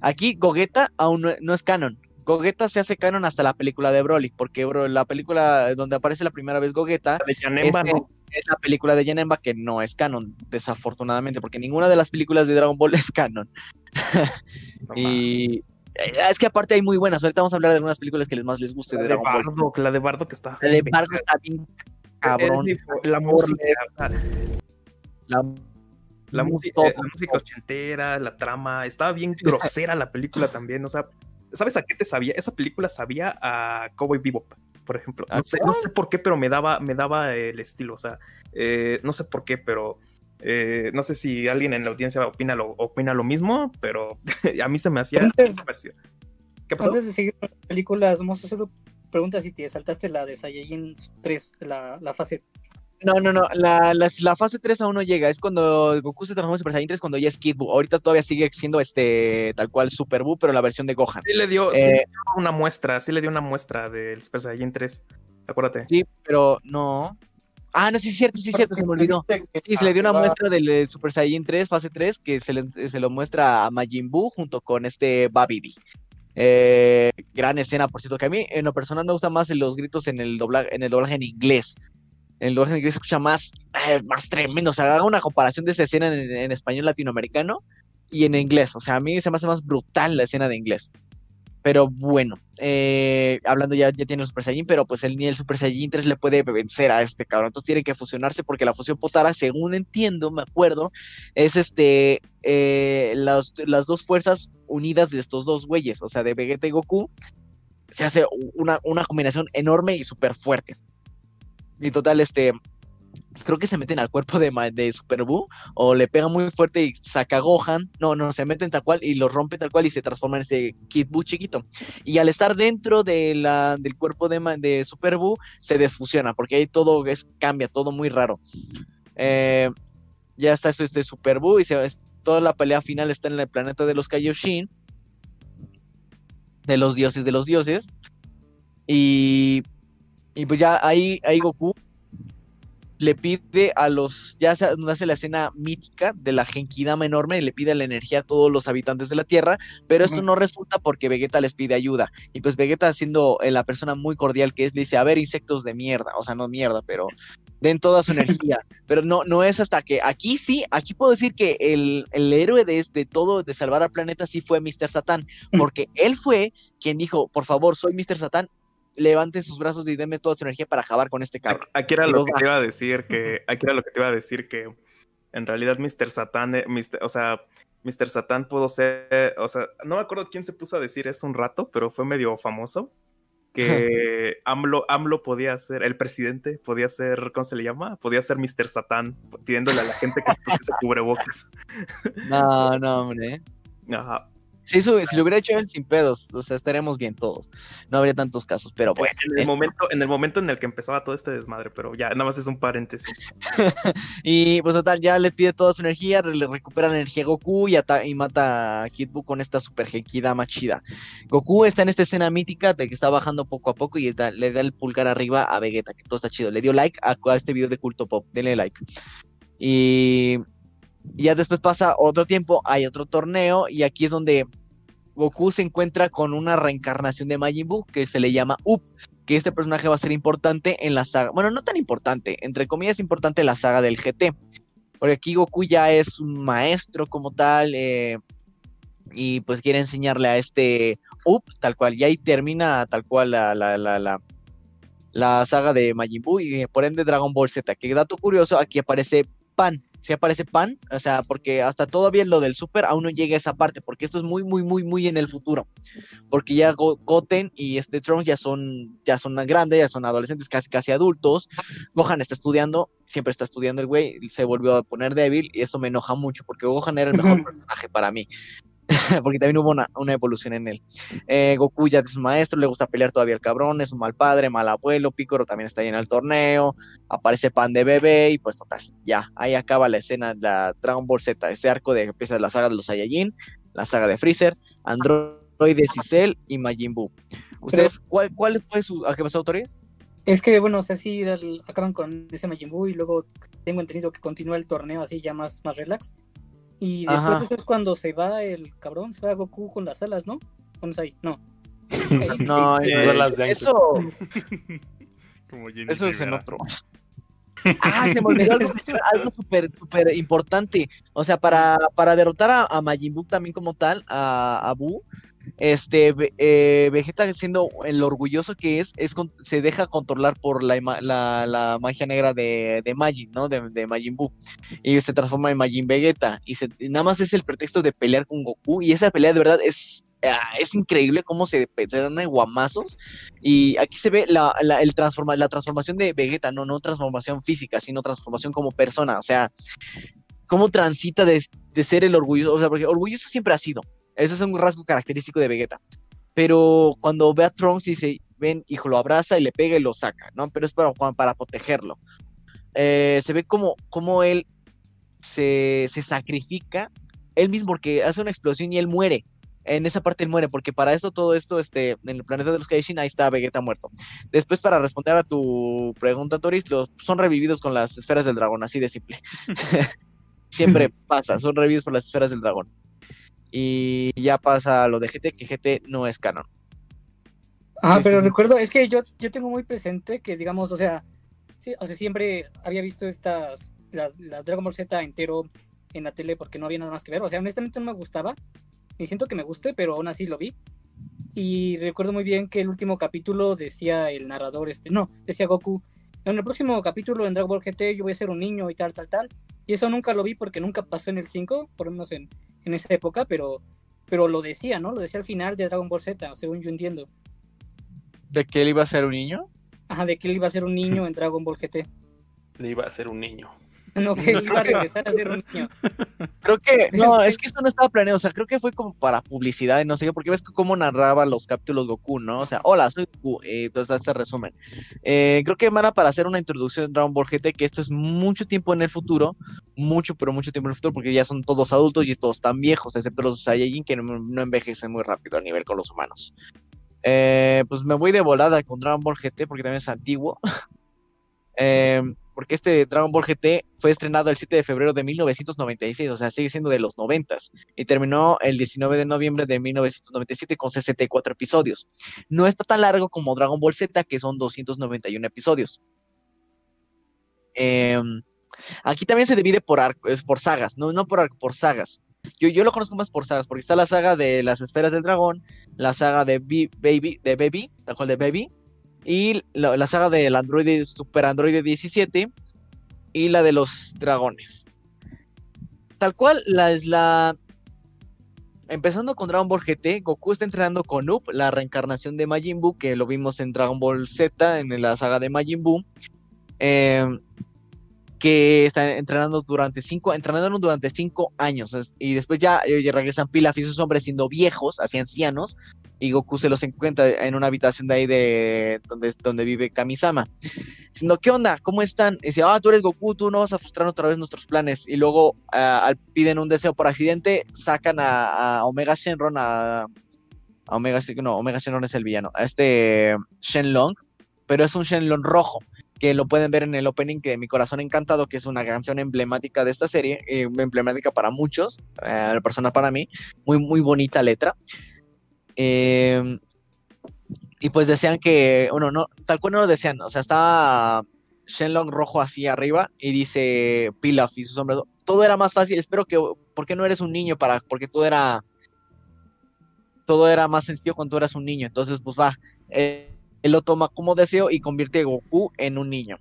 Aquí Gogeta aún no, no es canon. Gogeta se hace canon hasta la película de Broly, porque bro, la película donde aparece la primera vez Gogeta La Este- ¿no? es la película de Janemba que no es canon, desafortunadamente, porque ninguna de las películas de Dragon Ball [laughs] es canon. No y es que aparte hay muy buenas. Ahorita vamos a hablar de algunas películas que les más les guste La de de Ball. Bardo, la de Bardo que está. La de Bardo está bien cabrón. La música, o sea, La, música, la música ochentera, la trama, estaba bien [laughs] grosera la película también, o sea, ¿sabes a qué te sabía? Esa película sabía a Cowboy Bebop, por ejemplo. ¿A No sé, no sé por qué, pero me daba, me daba el estilo, o sea, eh, no sé por qué, pero eh, no sé si alguien en la audiencia opina lo, opina lo mismo, pero [laughs] a mí se me hacía Antes- parecido. ¿Qué pasó? Antes de seguir con las películas, Mozo, solo pregunta si te saltaste la de Saiyajin 3, la, la fase. no, no, no. La, la, la fase 3 aún no llega. Es cuando Goku se transforma en Super Saiyan 3 cuando ya es Kid Buu. Ahorita todavía sigue siendo este tal cual Super Buu, pero la versión de Gohan. Sí le dio, sí Eh, le dio una muestra, sí le dio una muestra del Super Saiyan 3, acuérdate. Sí, pero no. Ah, no, sí es cierto, sí es cierto, se me olvidó. Sí, se le dio una muestra del eh, Super Saiyan 3, fase 3, que se, le- se lo muestra a Majin Buu junto con este Babidi. Eh, gran escena, por cierto, que a mí en lo personal me gustan más los gritos en el doblaje en, el doblaje en inglés. En el doblaje en inglés se escucha más, eh, más tremendo. O sea, haga una comparación de esa escena en, en español latinoamericano y en inglés. O sea, a mí se me hace más brutal la escena de inglés. Pero bueno, eh, hablando ya, ya tiene el Super Saiyan, pero pues el, ni el Super Saiyan 3 le puede vencer a este cabrón. Entonces tienen que fusionarse porque la fusión Potara, según entiendo, me acuerdo, es este eh, las, las dos fuerzas unidas de estos dos güeyes, o sea, de Vegeta y Goku, se hace una, una combinación enorme y súper fuerte. Y total, este, creo que se meten al cuerpo de, de Super Buu o le pega muy fuerte y saca Gohan. No, no, se meten tal cual y lo rompe tal cual y se transforma en este Kid Buu chiquito. Y al estar dentro de la, del cuerpo de, de Super Buu, se desfusiona porque ahí todo es, cambia, todo muy raro. Eh, ya está este, este Super Buu y se, es- toda la pelea final está en el planeta de los Kaioshin, de los dioses de los dioses. Y, y pues ya ahí, ahí Goku le pide a los, ya se hace la escena mítica de la Genkidama enorme, y le pide la energía a todos los habitantes de la Tierra, pero esto no resulta porque Vegeta les pide ayuda. Y pues Vegeta, siendo eh, la persona muy cordial que es, le dice, a ver, insectos de mierda, o sea, no mierda, pero den toda su energía. [laughs] pero no, no es hasta que aquí sí, aquí puedo decir que el, el héroe de, de todo, de salvar al planeta, sí fue Mr. Satan, porque él fue quien dijo, por favor, soy Mr. Satan, levanten sus brazos y denme toda su energía para acabar con este cabrón. Aquí era lo que va. te iba a decir que aquí era lo que te iba a decir que en realidad Mr. Satan, eh, Mr. o sea, Mr. Satan pudo ser, o sea, no me acuerdo quién se puso a decir eso un rato, pero fue medio famoso que [laughs] AMLO, AMLO podía ser, el presidente podía ser, ¿cómo se le llama? Podía ser Mr. Satan, pidiéndole a la gente que se pusiese cubrebocas. [laughs] No, no, hombre. Ajá. Si, eso, si lo hubiera hecho él sin pedos, o sea, estaríamos bien todos. No habría tantos casos, pero bueno. en, el este- momento, en el momento en el que empezaba todo este desmadre, pero ya, nada más es un paréntesis. [laughs] Y pues total, ya le pide toda su energía, le recupera la energía a Goku y, y mata a Kid Buu con esta super Genkidama chida. Goku está en esta escena mítica de que está bajando poco a poco y da- le da el pulgar arriba a Vegeta, que todo está chido. Le dio like a, a este video de culto pop, denle like. Y y ya después pasa otro tiempo, hay otro torneo y aquí es donde Goku se encuentra con una reencarnación de Majin Buu que se le llama Up, que este personaje va a ser importante en la saga, bueno, no tan importante, entre comillas importante la saga del GT, porque aquí Goku ya es un maestro como tal eh, y pues quiere enseñarle a este Up tal cual, y ahí termina tal cual la, la, la, la, la saga de Majin Buu y eh, por ende Dragon Ball Z, que dato curioso, aquí aparece Pan, si aparece Pan, o sea, porque hasta todavía lo del Super aún no llega a esa parte, porque esto es muy, muy, muy, muy en el futuro, porque ya Go- Goten y este Trunks ya son, ya son grandes, ya son adolescentes, casi, casi adultos, Gohan está estudiando, siempre está estudiando el güey, se volvió a poner débil y eso me enoja mucho, porque Gohan era el mejor personaje para mí. [laughs] porque también hubo una, una evolución en él. Eh, Goku ya es un maestro, le gusta pelear todavía el cabrón, es un mal padre, mal abuelo, Piccolo también está ahí en el torneo, aparece Pan de bebé y pues total, ya, ahí acaba la escena de la Dragon Ball Z, este arco de empieza la saga de los Saiyajin, la saga de Freezer, Androides y Cell y Majin Buu. ¿Ustedes cuál, cuál fue su... ¿A qué pasó, autores? Es que, bueno, o sea, sí el- acaban con ese Majin Buu y luego tengo entendido que continúa el torneo así ya más, más relax. Y después Ajá. de eso es cuando se va el cabrón, se va Goku con las alas, ¿no? ¿Dónde es ahí? No. [laughs] No, eh, eso, [laughs] Como Jenny eso es en otro. [laughs] Ah, se me olvidó algo, algo súper súper importante. O sea, para, para derrotar a, a Majin Buu también como tal, a, a Buu, este, eh, Vegeta siendo el orgulloso que es, se deja controlar por la, magia negra de, de Majin, ¿no? De, de Majin Buu. Y se transforma en Majin Vegeta. Y, se, nada más es el pretexto de pelear con Goku. Y esa pelea de verdad es, ah, increíble cómo se, se dan guamazos. Y aquí se ve la, el la transformación de Vegeta, no, no transformación física, sino transformación como persona. O sea, cómo transita de, de ser el orgulloso. O sea, porque orgulloso siempre ha sido. Eso es un rasgo característico de Vegeta. Pero cuando ve a Trunks dice, ven, hijo, lo abraza y le pega y lo saca, ¿no? Pero es para, para protegerlo. Eh, se ve como, como él se, se sacrifica él mismo porque hace una explosión y él muere. En esa parte él muere, porque para esto, todo esto, este, en el planeta de los Kaishin, ahí está Vegeta muerto. Después, para responder a tu pregunta, Toris, los, son revividos con las esferas del dragón, así de simple. [laughs] Siempre [laughs] pasa, son revividos por las esferas del dragón. Y ya pasa lo de GT, que GT no es canon. Sí, pero recuerdo, es que yo, yo tengo muy presente que, digamos, o sea, sí, o sea, siempre había visto estas, las, las Dragon Ball Z entero en la tele porque no había nada más que ver. O sea, honestamente no me gustaba, ni siento que me guste, pero aún así lo vi. Y recuerdo muy bien que el último capítulo decía el narrador, este, no, decía Goku, en el próximo capítulo en Dragon Ball GT yo voy a ser un niño y tal, tal, tal. Y eso nunca lo vi porque nunca pasó en el 5, por lo menos en, en esa época, pero, pero lo decía, ¿no? Lo decía al final de Dragon Ball Z, según yo entiendo. ¿De que él iba a ser un niño? Ajá, de que él iba a ser un niño [laughs] en Dragon Ball GT. Le iba a ser un niño. [laughs] No, que iba a regresar a ser un niño. [laughs] Creo que, no, [laughs] es que esto no estaba planeado, o sea, creo que fue como para publicidad y no sé qué, porque ves cómo narraba los capítulos Goku, ¿no? O sea, hola, soy Goku, y entonces este resumen. Eh, creo que van a para hacer una introducción en Dragon Ball GT, que esto es mucho tiempo en el futuro, mucho, pero mucho tiempo en el futuro, porque ya son todos adultos y todos tan viejos, excepto los Saiyajin, que no, no envejecen muy rápido a nivel con los humanos. Eh, pues me voy de volada con Dragon Ball GT, porque también es antiguo. Eh, porque este Dragon Ball GT fue estrenado el 7 de febrero de 1996, o sea, sigue siendo de los 90 y terminó el 19 de noviembre de 1997 con 64 episodios. No está tan largo como Dragon Ball Z, que son 291 episodios. Eh, aquí también se divide por arco, es por sagas, no, por arco, por sagas. Yo, yo lo conozco más por sagas, porque está la saga de las esferas del dragón, la saga de Baby, de Baby, tal cual de Baby, y la, saga del Super Android 17 y la de los dragones. Tal cual, la es la. Empezando con Dragon Ball GT, Goku está entrenando con Up, la reencarnación de Majin Buu, que lo vimos en Dragon Ball Z, en la saga de Majin Buu. Eh, que están entrenando durante cinco, entrenaron durante cinco años y después ya, ya regresan Pilaf y sus hombres siendo viejos, así ancianos, y Goku se los encuentra en una habitación de ahí de donde, donde vive Kamisama. Diciendo, ¿qué onda? ¿Cómo están? Y dice, ah, tú eres Goku, tú no vas a frustrar otra vez nuestros planes. Y luego al- piden un deseo por accidente, sacan a, Omega Shenron, a, Omega, no, Omega Shenron es el villano, a este Shenlong, pero es un Shenlong rojo que lo pueden ver en el opening de Mi Corazón Encantado, que es una canción emblemática de esta serie, eh, emblemática para muchos, eh, persona para mí, muy, muy bonita letra. Eh, y pues desean que, bueno, no, tal cual no lo desean, o sea, está Shenlong rojo así arriba y dice Pilaf y sus hombres, todo era más fácil, espero que, ¿por qué no eres un niño para, porque todo era, todo era más sencillo cuando tú eras un niño, entonces pues va, eh, él lo toma como deseo y convierte a Goku en un niño.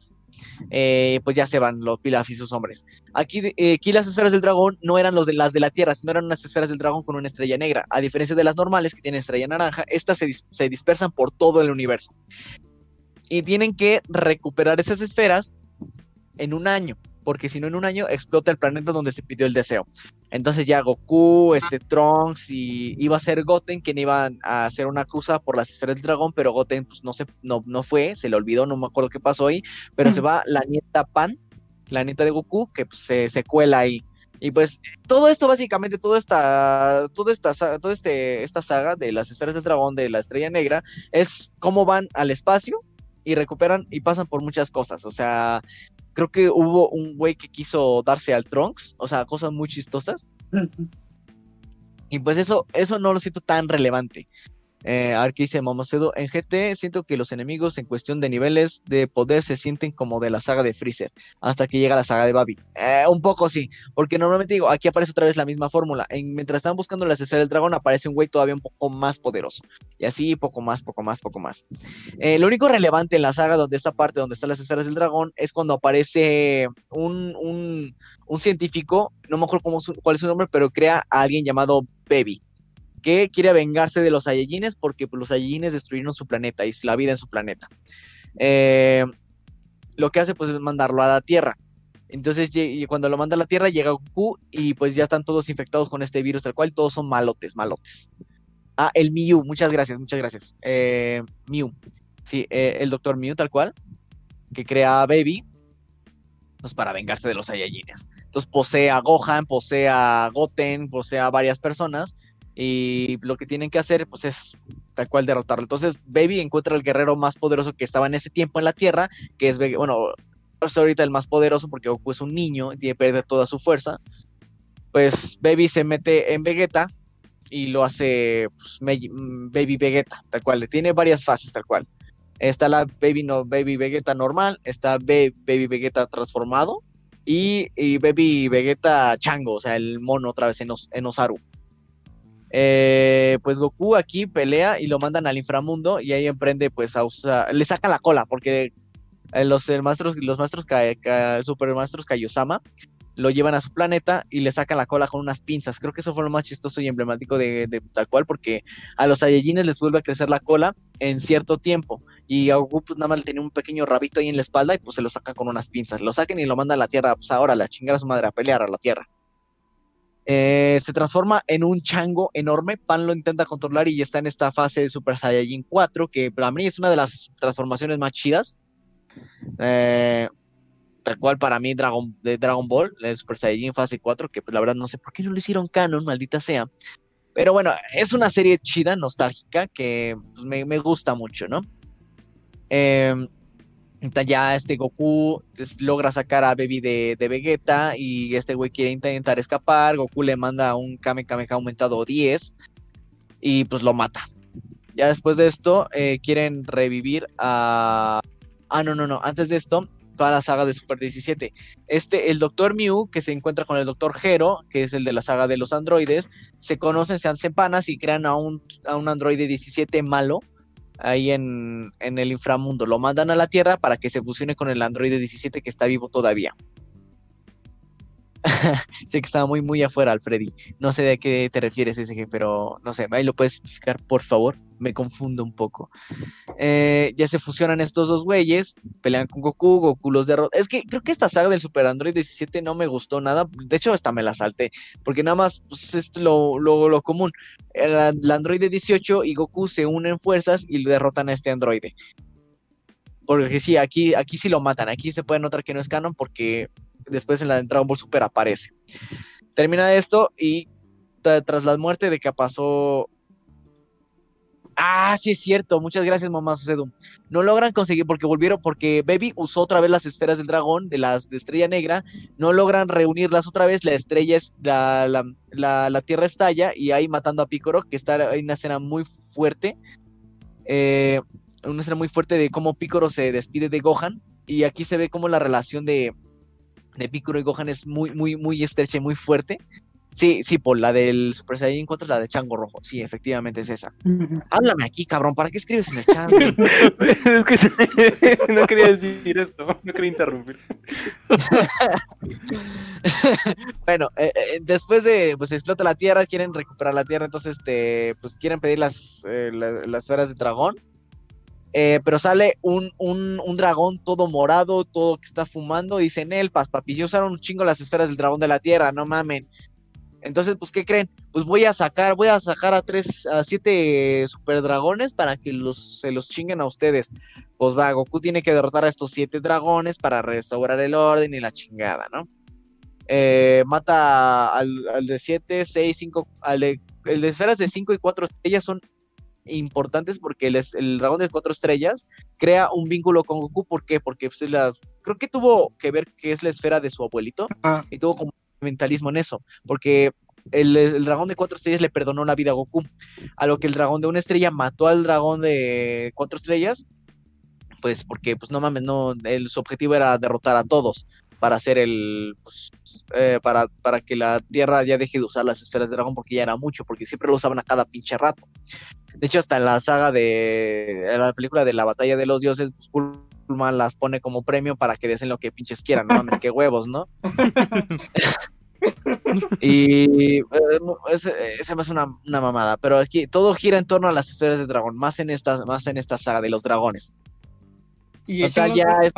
Eh, pues ya se van los Pilaf y sus hombres. Aquí, eh, aquí las esferas del dragón no eran los de, las de la Tierra, sino eran unas esferas del dragón con una estrella negra. A diferencia de las normales que tienen estrella naranja, estas se, se dispersan por todo el universo. Y tienen que recuperar esas esferas en un año, porque si no en un año explota el planeta donde se pidió el deseo. Entonces ya Goku, este Trunks y iba a ser Goten quien iba a hacer una cruza por las esferas del dragón, pero Goten pues no se no, no fue, se le olvidó, no me acuerdo qué pasó ahí, pero se va la nieta Pan, la nieta de Goku, que pues, se, se cuela ahí. Y pues todo esto básicamente, toda esta, toda esta, toda este, esta saga de las esferas del dragón, de la estrella negra, es cómo van al espacio y recuperan y pasan por muchas cosas. O sea, creo que hubo un güey que quiso darse al Trunks, o sea, cosas muy chistosas. Y pues eso, eso no lo siento tan relevante. Eh, a ver qué dice Momocedo. En GT siento que los enemigos en cuestión de niveles de poder se sienten como de la saga de Freezer, hasta que llega la saga de Babi. Eh, un poco sí, porque normalmente digo, aquí aparece otra vez la misma fórmula. En- mientras están buscando las esferas del dragón, aparece un güey todavía un poco más poderoso. Y así, poco más, poco más, poco más. Eh, lo único relevante en la saga donde esta parte donde están las esferas del dragón es cuando aparece un, un, un científico, no me acuerdo cómo cuál es su nombre, pero crea a alguien llamado Baby, que quiere vengarse de los Saiyajines porque pues, los Saiyajines destruyeron su planeta y la vida en su planeta. Eh, lo que hace pues es mandarlo a la Tierra. Entonces cuando lo manda a la Tierra llega Goku y pues ya están todos infectados con este virus tal cual, todos son malotes, malotes. Ah, el Mew, muchas gracias, muchas gracias. Eh, Mew, sí, eh, el doctor Mew tal cual, que crea a Baby, pues para vengarse de los Saiyajines. Entonces posee a Gohan, posee a Goten, posee a varias personas y lo que tienen que hacer pues es tal cual derrotarlo. Entonces Baby encuentra al guerrero más poderoso que estaba en ese tiempo en la Tierra, que es, bueno, es ahorita el más poderoso porque Goku es un niño y perder toda su fuerza. Pues Baby se mete en Vegeta y lo hace pues, mm, Baby Vegeta, tal cual. Tiene varias fases, tal cual. Está la Baby, no, Baby Vegeta normal, está Baby Vegeta transformado y, y Baby Vegeta Chango, o sea, el mono otra vez en, Os- en Osaru. Eh, pues Goku aquí pelea y lo mandan al inframundo y ahí emprende pues a usar, le saca la cola porque eh, los eh, maestros, los maestros super maestros Kaiosama lo llevan a su planeta y le sacan la cola con unas pinzas. Creo que eso fue lo más chistoso y emblemático de, tal cual porque a los Saiyajines les vuelve a crecer la cola en cierto tiempo y a Goku pues nada más le tenía un pequeño rabito ahí en la espalda y pues se lo saca con unas pinzas. Lo sacan y lo mandan a la Tierra, pues ahora la chingada a su madre a pelear a la Tierra. Eh, se transforma en un chango enorme. Pan lo intenta controlar y está en esta fase de Super Saiyajin 4, que para mí es una de las transformaciones más chidas. Eh, tal cual para mí Dragon, de Dragon Ball, el Super Saiyajin fase 4, que pues, la verdad no sé por qué no lo hicieron canon, maldita sea. Pero bueno, es una serie chida, nostálgica, que pues, me, gusta mucho, ¿no? Eh, Ya este Goku logra sacar a Baby de, de Vegeta y este güey quiere intentar escapar. Goku le manda un Kame Kameha aumentado 10 y pues lo mata. Ya después de esto eh, quieren revivir a... Ah, no, no, no. Antes de esto, toda la saga de Super 17. Este, el Doctor Mew, que se encuentra con el Doctor Hero, que es el de la saga de los androides, se conocen, se hacen panas y crean a un, a un androide 17 malo ahí en, en el inframundo. Lo mandan a la Tierra para que se fusione con el androide 17 que está vivo todavía. [laughs] sé que estaba muy, muy afuera, Alfredi. No sé de qué te refieres, ese pero no sé, ahí lo puedes explicar, por favor. Me confundo un poco. Eh, ya se fusionan estos dos güeyes, pelean con Goku, Goku los derrota. Es que creo que esta saga del Super Android 17 no me gustó nada. De hecho, hasta me la salté, porque nada más pues, es lo, lo, lo común. El, el Android 18 y Goku se unen fuerzas y derrotan a este androide. Porque sí, aquí, aquí sí lo matan. Aquí se puede notar que no es canon porque después en la Dragon Ball Super aparece. Termina esto y tra- tras la muerte de pasó. Ah, sí es cierto. Muchas gracias, mamá Sucedo. No logran conseguir porque volvieron, porque Baby usó otra vez las esferas del dragón, de las de estrella negra. No logran reunirlas otra vez. La estrella es la, la, la, la tierra estalla y ahí matando a Picoro, que está hay una escena muy fuerte. Eh, una escena muy fuerte de cómo Picoro se despide de Gohan. Y aquí se ve como la relación de, de Piccolo y Gohan es muy, muy, muy estrecha y muy fuerte. Sí, sí, por la del Super Saiyan 4 es la de Chango Rojo. Sí, efectivamente es esa. [laughs] Háblame aquí, cabrón. ¿Para qué escribes en el chat? [laughs] es que [laughs] no quería decir esto, no quería interrumpir. bueno, eh, eh, después de pues explota la Tierra, quieren recuperar la Tierra, entonces este, pues quieren pedir las, eh, la- las esferas de dragón. Eh, pero sale un, un, un dragón todo morado, todo que está fumando. Dicen, el pas, papi, yo usaron un chingo las esferas del dragón de la Tierra, no mamen. Entonces, pues, ¿qué creen? Pues voy a sacar, voy a sacar a tres, a siete super dragones para que los, se los chinguen a ustedes. Pues va, Goku tiene que derrotar a estos siete dragones para restaurar el orden y la chingada, ¿no? Eh, mata al, de 7, 6, 5, al de, el de esferas de 5 y 4 estrellas son importantes porque el, dragón de 4 estrellas crea un vínculo con Goku. ¿Por qué? Porque pues, es la, creo que tuvo que ver que es la esfera de su abuelito Ah. y tuvo como mentalismo en eso, porque el, el dragón de 4 estrellas le perdonó la vida a Goku, a lo que el dragón de una estrella mató al dragón de 4 estrellas, pues porque pues no mames, no, el- su objetivo era derrotar a todos para hacer el pues, eh, para, para que la tierra ya deje de usar las esferas de dragón porque ya era mucho, porque siempre lo usaban a cada pinche rato. De hecho, hasta en la saga de en la película de la batalla de los dioses, pues Bulma las pone como premio para que desen lo que pinches quieran, no mames, qué huevos, ¿no? [laughs] y eh, es- eh, se me hace una, una mamada, pero aquí todo gira en torno a las esferas de dragón, más en esta, más en esta saga de los dragones. Y O sea, ya es-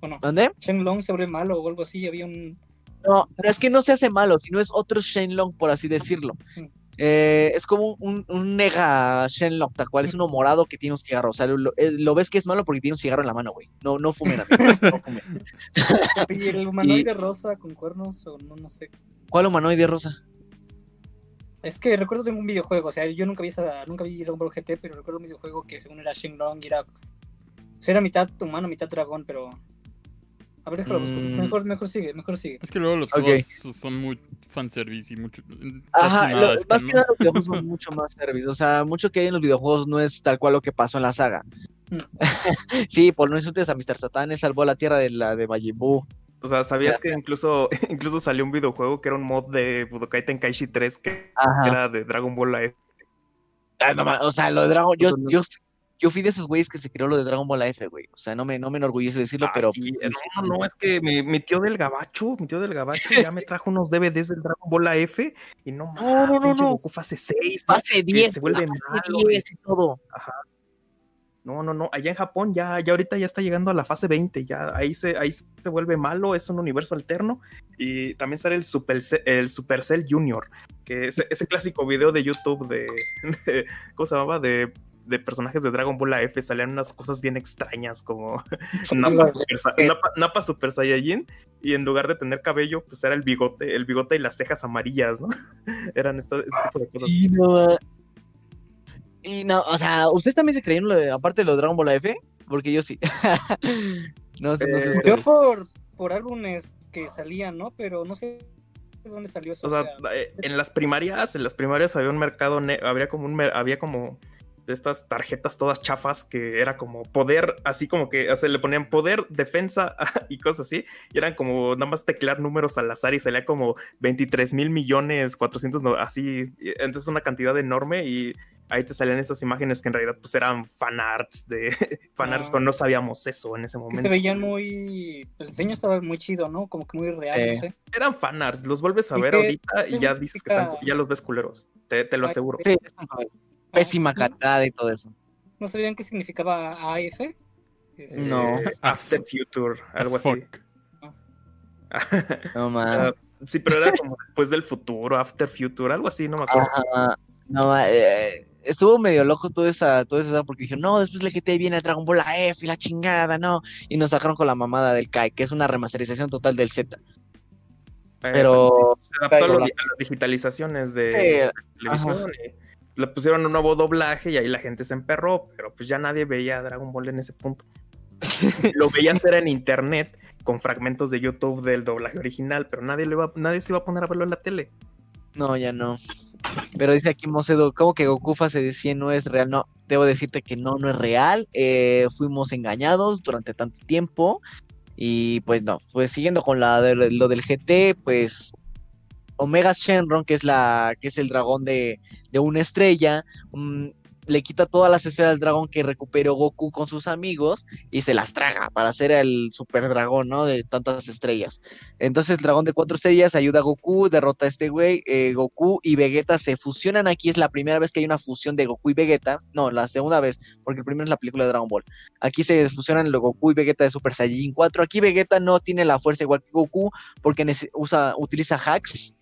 ¿O no? ¿Dónde? Shenlong se vuelve malo o algo así, había un... No, pero es que no se hace malo, sino es otro Shenlong, por así decirlo. Mm. Eh, es como un, un nega Shenlong, tal cual, es uno morado que tiene un cigarro. O sea, lo, eh, lo ves que es malo porque tiene un cigarro en la mano, güey. No, no fumen, amigos, no [laughs] fumen. [laughs] Y el humanoide rosa con cuernos o no, no sé. ¿Cuál humanoide rosa? Es que recuerdo de un videojuego, o sea, yo nunca vi esa, nunca vi Dragon Ball GT, pero recuerdo un videojuego que según era Shenlong y era... O sea, era mitad humano, mitad dragón, pero... A ver, déjalo busco. Mm. Mejor, mejor sigue, mejor sigue. Es que luego los juegos son muy fanservice y mucho. Ajá, lo- nada es más que nada los videojuegos son mucho más service. O sea, mucho que hay en los videojuegos no es tal cual lo que pasó en la saga. Mm. [laughs] sí, por no insultes a Mr. Satan, él salvó la tierra de la de Majin Buu. O sea, ¿sabías que incluso, [laughs] incluso salió un videojuego que era un mod de Budokai Tenkaichi 3 que Ajá. era de Dragon Ball AF? Ah, no ma- o sea, lo de Dragon, yo, yo, yo fui de esos güeyes que se creó lo de Dragon Ball F, güey. O sea, no me, no me enorgullece decirlo, Ah, pero sí, no, no, no, es que mi, mi tío del gabacho, mi tío del gabacho ya me trajo unos DVDs del Dragon Ball AF y no mames, No, no, no, no. Goku fase 6, fase 10, se vuelve fase malo, 10 y todo. No, no, no, allá en Japón ya, ya ahorita ya está llegando a la fase 20, ya ahí se, ahí se vuelve malo, es un universo alterno y también sale el Super, el Supercell Junior, que es ese clásico video de YouTube de, [laughs] de- ¿cómo se llamaba? De, de personajes de Dragon Ball AF, salían unas cosas bien extrañas como [laughs] de- Super, Super Saiyajin y en lugar de tener cabello, pues era el bigote, el bigote y las cejas amarillas, ¿no? [laughs] Eran esta- este tipo de cosas. Y no, y no, o sea, ¿ustedes también se creyeron lo de, aparte de lo de Dragon Ball F? Porque yo sí. [laughs] no, sé, no sé Eh, Yo por, por álbumes que salían, ¿no? Pero no sé de dónde salió eso. O sea, eh, en las primarias, en las primarias había un mercado, habría como un, había como estas tarjetas todas chafas que era como poder, así como que o sea, le ponían poder, defensa [laughs] y cosas así, y eran como nada más teclear números al azar y salía como 23 mil millones, 400, no, así, entonces una cantidad enorme y ahí te salían esas imágenes que en realidad pues eran fanarts de [laughs] fanarts, Ah. pero no sabíamos eso en ese Que momento. se veían muy. El diseño estaba muy chido, ¿no? Como que muy real, Sí. no sé. Eran fanarts, los vuelves a ¿Y ver ahorita y ya dices que están, ya los ves culeros, te, te lo aseguro. Sí, pésima Ah, calidad y todo eso. ¿No sabían qué significaba AF? Este, No. Eh, After Future, As algo así. fuck. No man. Ah, sí, pero era como después del futuro, After Future, algo así, no me acuerdo. Ajá. No, eh, estuvo medio loco toda esa, toda esa porque dijeron, no, después le GT viene el Dragon Ball AF y la chingada, no. Y nos sacaron con la mamada del Kai, que es una remasterización total del Z. Eh, Pero se adaptó a, las digitalizaciones de Sí, televisión y le pusieron un nuevo doblaje y ahí la gente se emperró, pero pues ya nadie veía Dragon Ball en ese punto. [laughs] lo veías era en internet con fragmentos de YouTube del doblaje original, pero nadie, le iba, nadie se iba a poner a verlo en la tele. no, ya no. Pero dice aquí Mocedo, ¿cómo que Goku fase de 100 no es real? No, debo decirte que no, no es real. Eh, fuimos engañados durante tanto tiempo. Y pues no, pues siguiendo con la lo del GT, pues Omega Shenron, que es la, que es el dragón de, de una estrella, mm, le quita todas las esferas del dragón que recuperó Goku con sus amigos y se las traga para hacer el super dragón, ¿no? De tantas estrellas. Entonces el dragón de cuatro estrellas ayuda a Goku, derrota a este güey, eh, Goku y Vegeta se fusionan aquí, es la primera vez que hay una fusión de Goku y Vegeta, no, la segunda vez, porque el primero es la película de Dragon Ball. Aquí se fusionan los Goku y Vegeta de Super Saiyajin 4, aquí Vegeta no tiene la fuerza igual que Goku porque usa, utiliza hacks,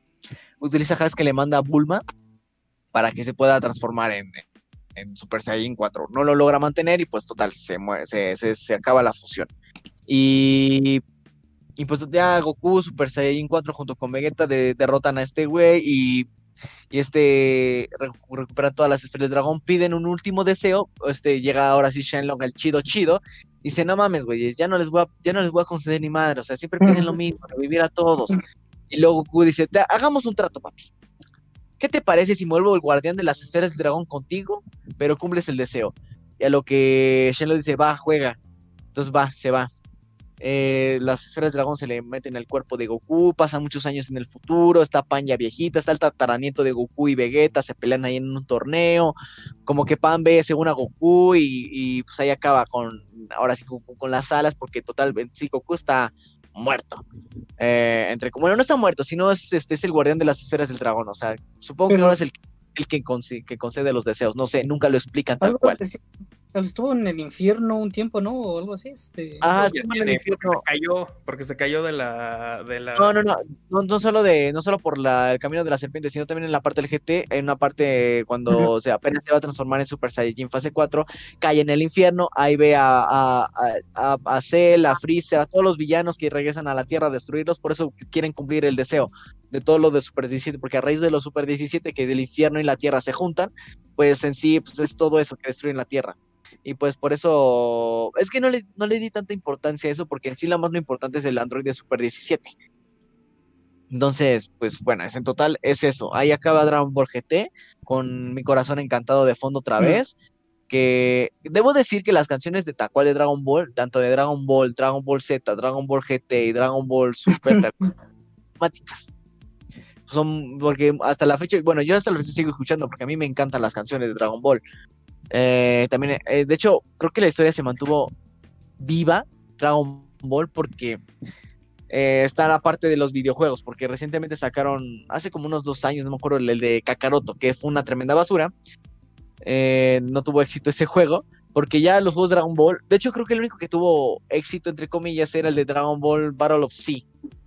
utiliza hacks que le manda a Bulma para que se pueda transformar en, en Super Saiyan 4. No lo logra mantener y pues total, se muere, se, se- se acaba la fusión. Y, y pues ya Goku, Super Saiyan 4 junto con Vegeta de- derrotan a este güey y, y este recu- recupera todas las esferas del dragón, piden un último deseo, este llega ahora sí Shenlong, el chido chido, dice, no mames, güey, ya no les voy a, ya no les voy a conceder ni madre, o sea, siempre piden lo mismo, revivir a todos. Y luego Goku dice, "Te- hagamos un trato, papi. ¿Qué te parece si vuelvo el guardián de las esferas del dragón contigo, pero cumples el deseo? Y a lo que Shenlong dice, va, juega. Entonces va, se va. Eh, las esferas del dragón se le meten al cuerpo de Goku, pasan muchos años en el futuro, está Pan ya viejita, está el tataranieto de Goku y Vegeta, se pelean ahí en un torneo, como que Pan ve según a Goku y, y, pues ahí acaba con, ahora sí, Goku con las alas, porque total, sí, Goku está muerto. Eh, entre, bueno, no está muerto, sino es, este, es el guardián de las esferas del dragón, o sea, supongo que ahora es el, el que, conce- que concede los deseos, no sé, nunca lo explican tal cual. Estuvo en el infierno un tiempo, ¿no? O algo así. Este... Ah, estuvo en el infierno. porque se cayó, porque se cayó de la, de la No, no, no, no, no solo de, no solo por la, el camino de la serpiente, sino también en la parte del GT, en una parte cuando se apenas se va a transformar en Super Saiyajin fase 4, cae en el infierno, ahí ve a, a, a, a, a Cell, a Freezer, a todos los villanos que regresan a la Tierra a destruirlos, por eso quieren cumplir el deseo de todo lo de Super 17, porque a raíz de los Super 17 que del infierno y la Tierra se juntan, pues en sí pues es todo eso que destruyen la Tierra. Y pues por eso, es que no le, no le di tanta importancia a eso, porque en sí lo más lo importante es el Android de Super 17. Entonces, pues bueno, es en total es eso. Ahí acaba Dragon Ball GT con mi corazón encantado de fondo otra Mm. vez. Que debo decir que las canciones de Tacual de Dragon Ball, tanto de Dragon Ball, Dragon Ball Z, Dragon Ball GT y Dragon Ball Super, [laughs] temáticas. Son porque hasta la fecha, bueno, yo hasta la fecha sigo escuchando porque a mí me encantan las canciones de Dragon Ball. Eh, también, eh, de hecho, creo que la historia se mantuvo viva, Dragon Ball, porque eh, está la parte de los videojuegos, porque recientemente sacaron, hace como unos dos años, no me acuerdo, el, el de Kakaroto, que fue una tremenda basura. No tuvo éxito ese juego, porque ya los juegos Dragon Ball, de hecho creo que el único que tuvo éxito, entre comillas, era el de Dragon Ball Battle of Sea,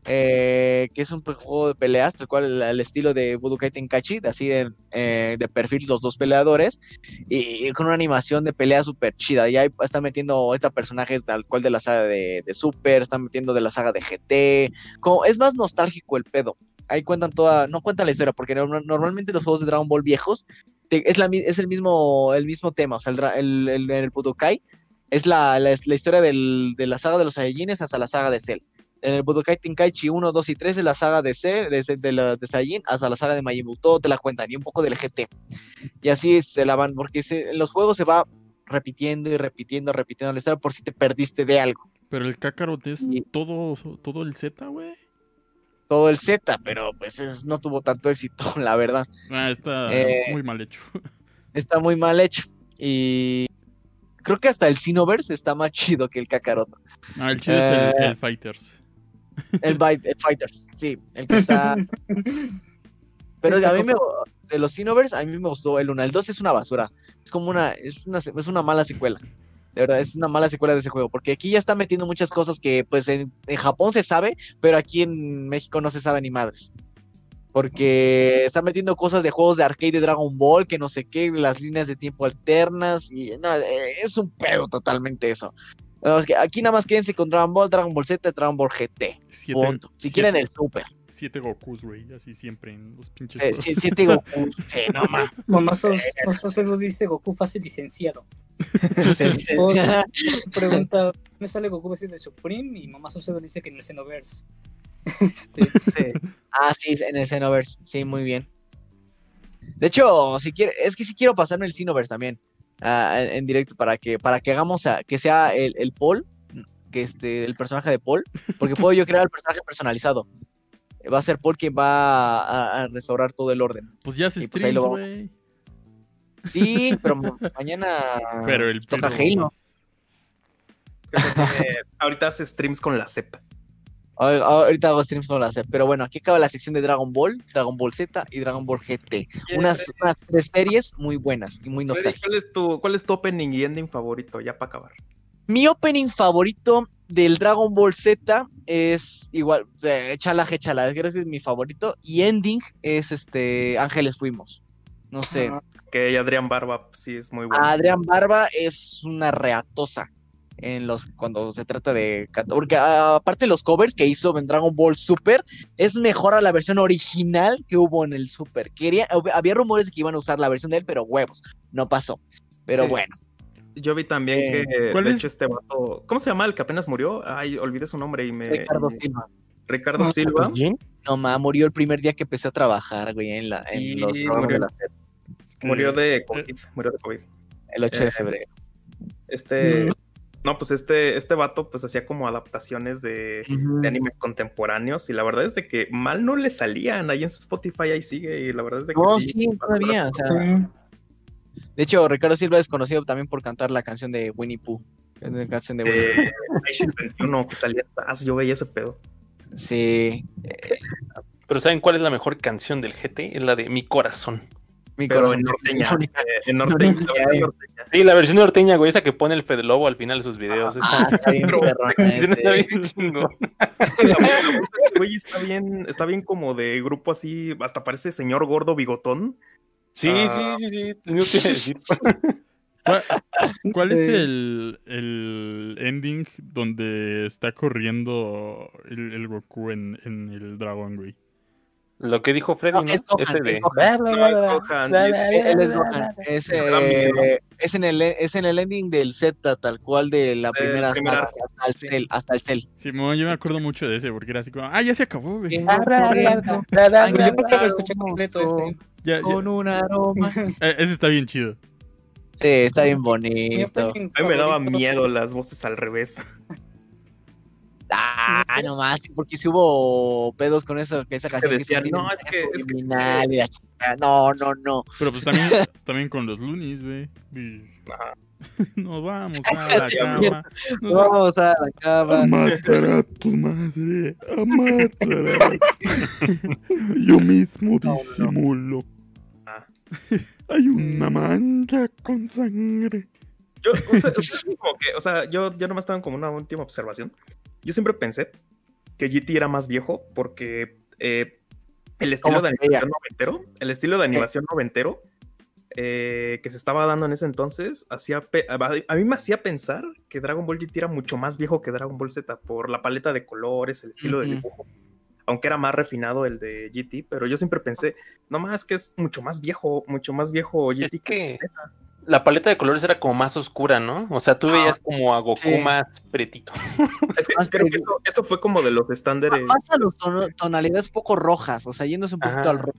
eh, que es un juego de peleas, tal cual el, estilo de Budokai Tenkaichi, así de, eh, de perfil los dos peleadores, y con una animación de pelea súper chida. Y ahí están metiendo esta personajes tal cual de la saga de, Super, están metiendo de la saga de GT, como, es más nostálgico el pedo. Ahí cuentan toda, no cuentan la historia, porque no- normalmente los juegos de Dragon Ball viejos es, la, es el mismo, el mismo tema, o sea, el, el, Budokai es la, la, la historia del, de la saga de los Saiyajines hasta la saga de Cell. En el Budokai Tenkaichi 1, 2 y 3 de la saga de C, desde de, la, de Saiyajin hasta la saga de Majin Buu, todo te la cuentan y un poco del GT. Y así se la van, porque se- en los juegos se va repitiendo y repitiendo, repitiendo la historia por si te perdiste de algo. Pero el Kakarot es Y- todo, todo el Z, güey. Todo el Z, pero pues es- no tuvo tanto éxito, [laughs] la verdad. Ah, está Eh, muy mal hecho. [laughs] Está muy mal hecho. Y creo que hasta el Xenoverse está más [laughs] chido que el Kakaroto. Ah, el chido es el, eh, el Fighters. El, el Fighters, sí, el que está. [laughs] Pero Sí, a mí me, de los Xenoverse, a mí me gustó el 1. El 2 es una basura. Es como una, es una, es una mala secuela. De verdad, es una mala secuela de ese juego. Porque aquí ya está metiendo muchas cosas que, pues, en, en Japón se sabe, pero aquí en México no se sabe ni madres. Porque está metiendo cosas de juegos de arcade de Dragon Ball, que no sé qué, las líneas de tiempo alternas. Y no, es un pedo totalmente eso. Que Aquí nada más quédense con Dragon Ball, Dragon Ball Z, Dragon Ball GT. Siete, Punto. Si siete- quieren el Super. Siete Gokus, güey. Así siempre en los pinches. Eh, juegos. si- siete [laughs] Goku. Sí, no más. Mamazos, Mamazos dice Goku fase licenciado. Se dice-. Pregunta, ¿me sale Goku vs de Supreme? Y Mamazos dice que en el Xenoverse. [laughs] Este, Ah, sí, en el Xenoverse. Sí, muy bien. De hecho, si quiere, es que sí quiero pasarme el Xenoverse también. En, en directo para que, para que hagamos a- que sea el, el Paul, que este, el personaje de Paul, porque puedo yo crear el personaje personalizado. Va a ser Paul quien va a, a restaurar todo el orden. Pues ya se y pues streams, güey. Sí, pero ma- mañana Pero el toca Halo. ahorita hace streams con la CEP. Ahor- Ahorita hago streams con la C, pero bueno, aquí acaba la sección de Dragon Ball, Dragon Ball Z y Dragon Ball GT. Unas, unas tres series muy buenas y muy nostálgicas. ¿Cuál es, tu, ¿Cuál es tu opening y ending favorito? Ya para acabar. Mi opening favorito del Dragon Ball Z es igual, eh, Chala Chala, creo que es mi favorito. Y ending es este Ángeles Fuimos. No sé. ah, Que Adrián Barba sí es muy bueno. Adrián Barba es una reatosa en los cuando se trata de porque ah, aparte de los covers que hizo en Dragon Ball Super es mejor a la versión original que hubo en el Super. Quería, hab- había rumores de que iban a usar la versión de él, pero huevos, no pasó. Pero Sí. bueno, Yo vi también Eh, que, ¿cuál de es? hecho, este vato... ¿Cómo se llama el que apenas murió? Ay, olvidé su nombre y me... Ricardo Silva. Ricardo Ah, Silva. No ma, murió el primer día que empecé a trabajar, güey, en, la, en los programas murió. de la Murió de COVID. Murió de COVID. el 8 de Eh, febrero. Este... No, pues este, este vato pues hacía como adaptaciones de, de animes contemporáneos y la verdad es de que mal no le salían. Ahí en su Spotify ahí sigue y la verdad es de que No, sí. sí, todavía. o sea, de hecho, Ricardo Silva es conocido también por cantar la canción de Winnie Pooh. Una canción de Winnie Eh, Nation 21 que salía en SAS, yo veía ese pedo. Sí, Pero ¿saben cuál es la mejor canción del GT? Es la de Mi Corazón. Mi Pero corazón. en norteña. Eh, en norteña. en. Sí, la versión norteña, güey, esa que pone el Fede Lobo al final de sus videos. Ah, Esa está bien está este. bien chingón. [laughs] Güey, está bien, está bien como de grupo así, hasta parece señor gordo bigotón. Sí, Ah. sí, sí, sí. Que [laughs] decir. ¿Cuál, cuál es Eh. el, el ending donde está corriendo el, el Goku en, en el dragón, güey? Lo que dijo Freddy, No, ¿no? es Gohan, es de. Él es Gohan. Es, eh, es en el es en el ending del Z, tal cual de la primera primera saga, hasta el cel, hasta el cel. Sí, mo, yo me acuerdo mucho de ese porque era así como, ah, ya se acabó, güey. [laughs] Yo creo que lo escuché completo ese. Ya, ya. Con un aroma. [laughs] Eh, ese está bien chido. Sí, está bien bonito. A mí me daba miedo las voces al revés. [laughs] Ah, no más, porque si hubo pedos con eso, que esa canción un no, es que- es que-. No, no, no. Pero pues también, [laughs] también con los Loonies, güey. [laughs] [laughs] Nos vamos a la cama. Nos vamos a la a cama. matar a tu madre. A matar Yo mismo No, no. disimulo. Ah. Hay una mancha con sangre. Yo, o sea, es como que, o sea, yo, yo nomás estaba como una última observación. Yo siempre pensé que GT era más viejo porque eh, el estilo ¿Cómo de animación noventero, el estilo de animación noventero eh, que se estaba dando en ese entonces, hacía a mí me hacía pensar que Dragon Ball GT era mucho más viejo que Dragon Ball Z por la paleta de colores, el estilo de Ujú. dibujo. Aunque era más refinado el de GT, pero yo siempre pensé, no más que es mucho más viejo, mucho más viejo GT Es que- Z. la paleta de colores era como más oscura, ¿no? O sea, tú veías como a Goku Sí. más pretito. Es que Más creo que- que eso, eso fue como de los estándares. Más a los tonalidades poco rojas, o sea, yéndose un poquito Ajá. al rojo.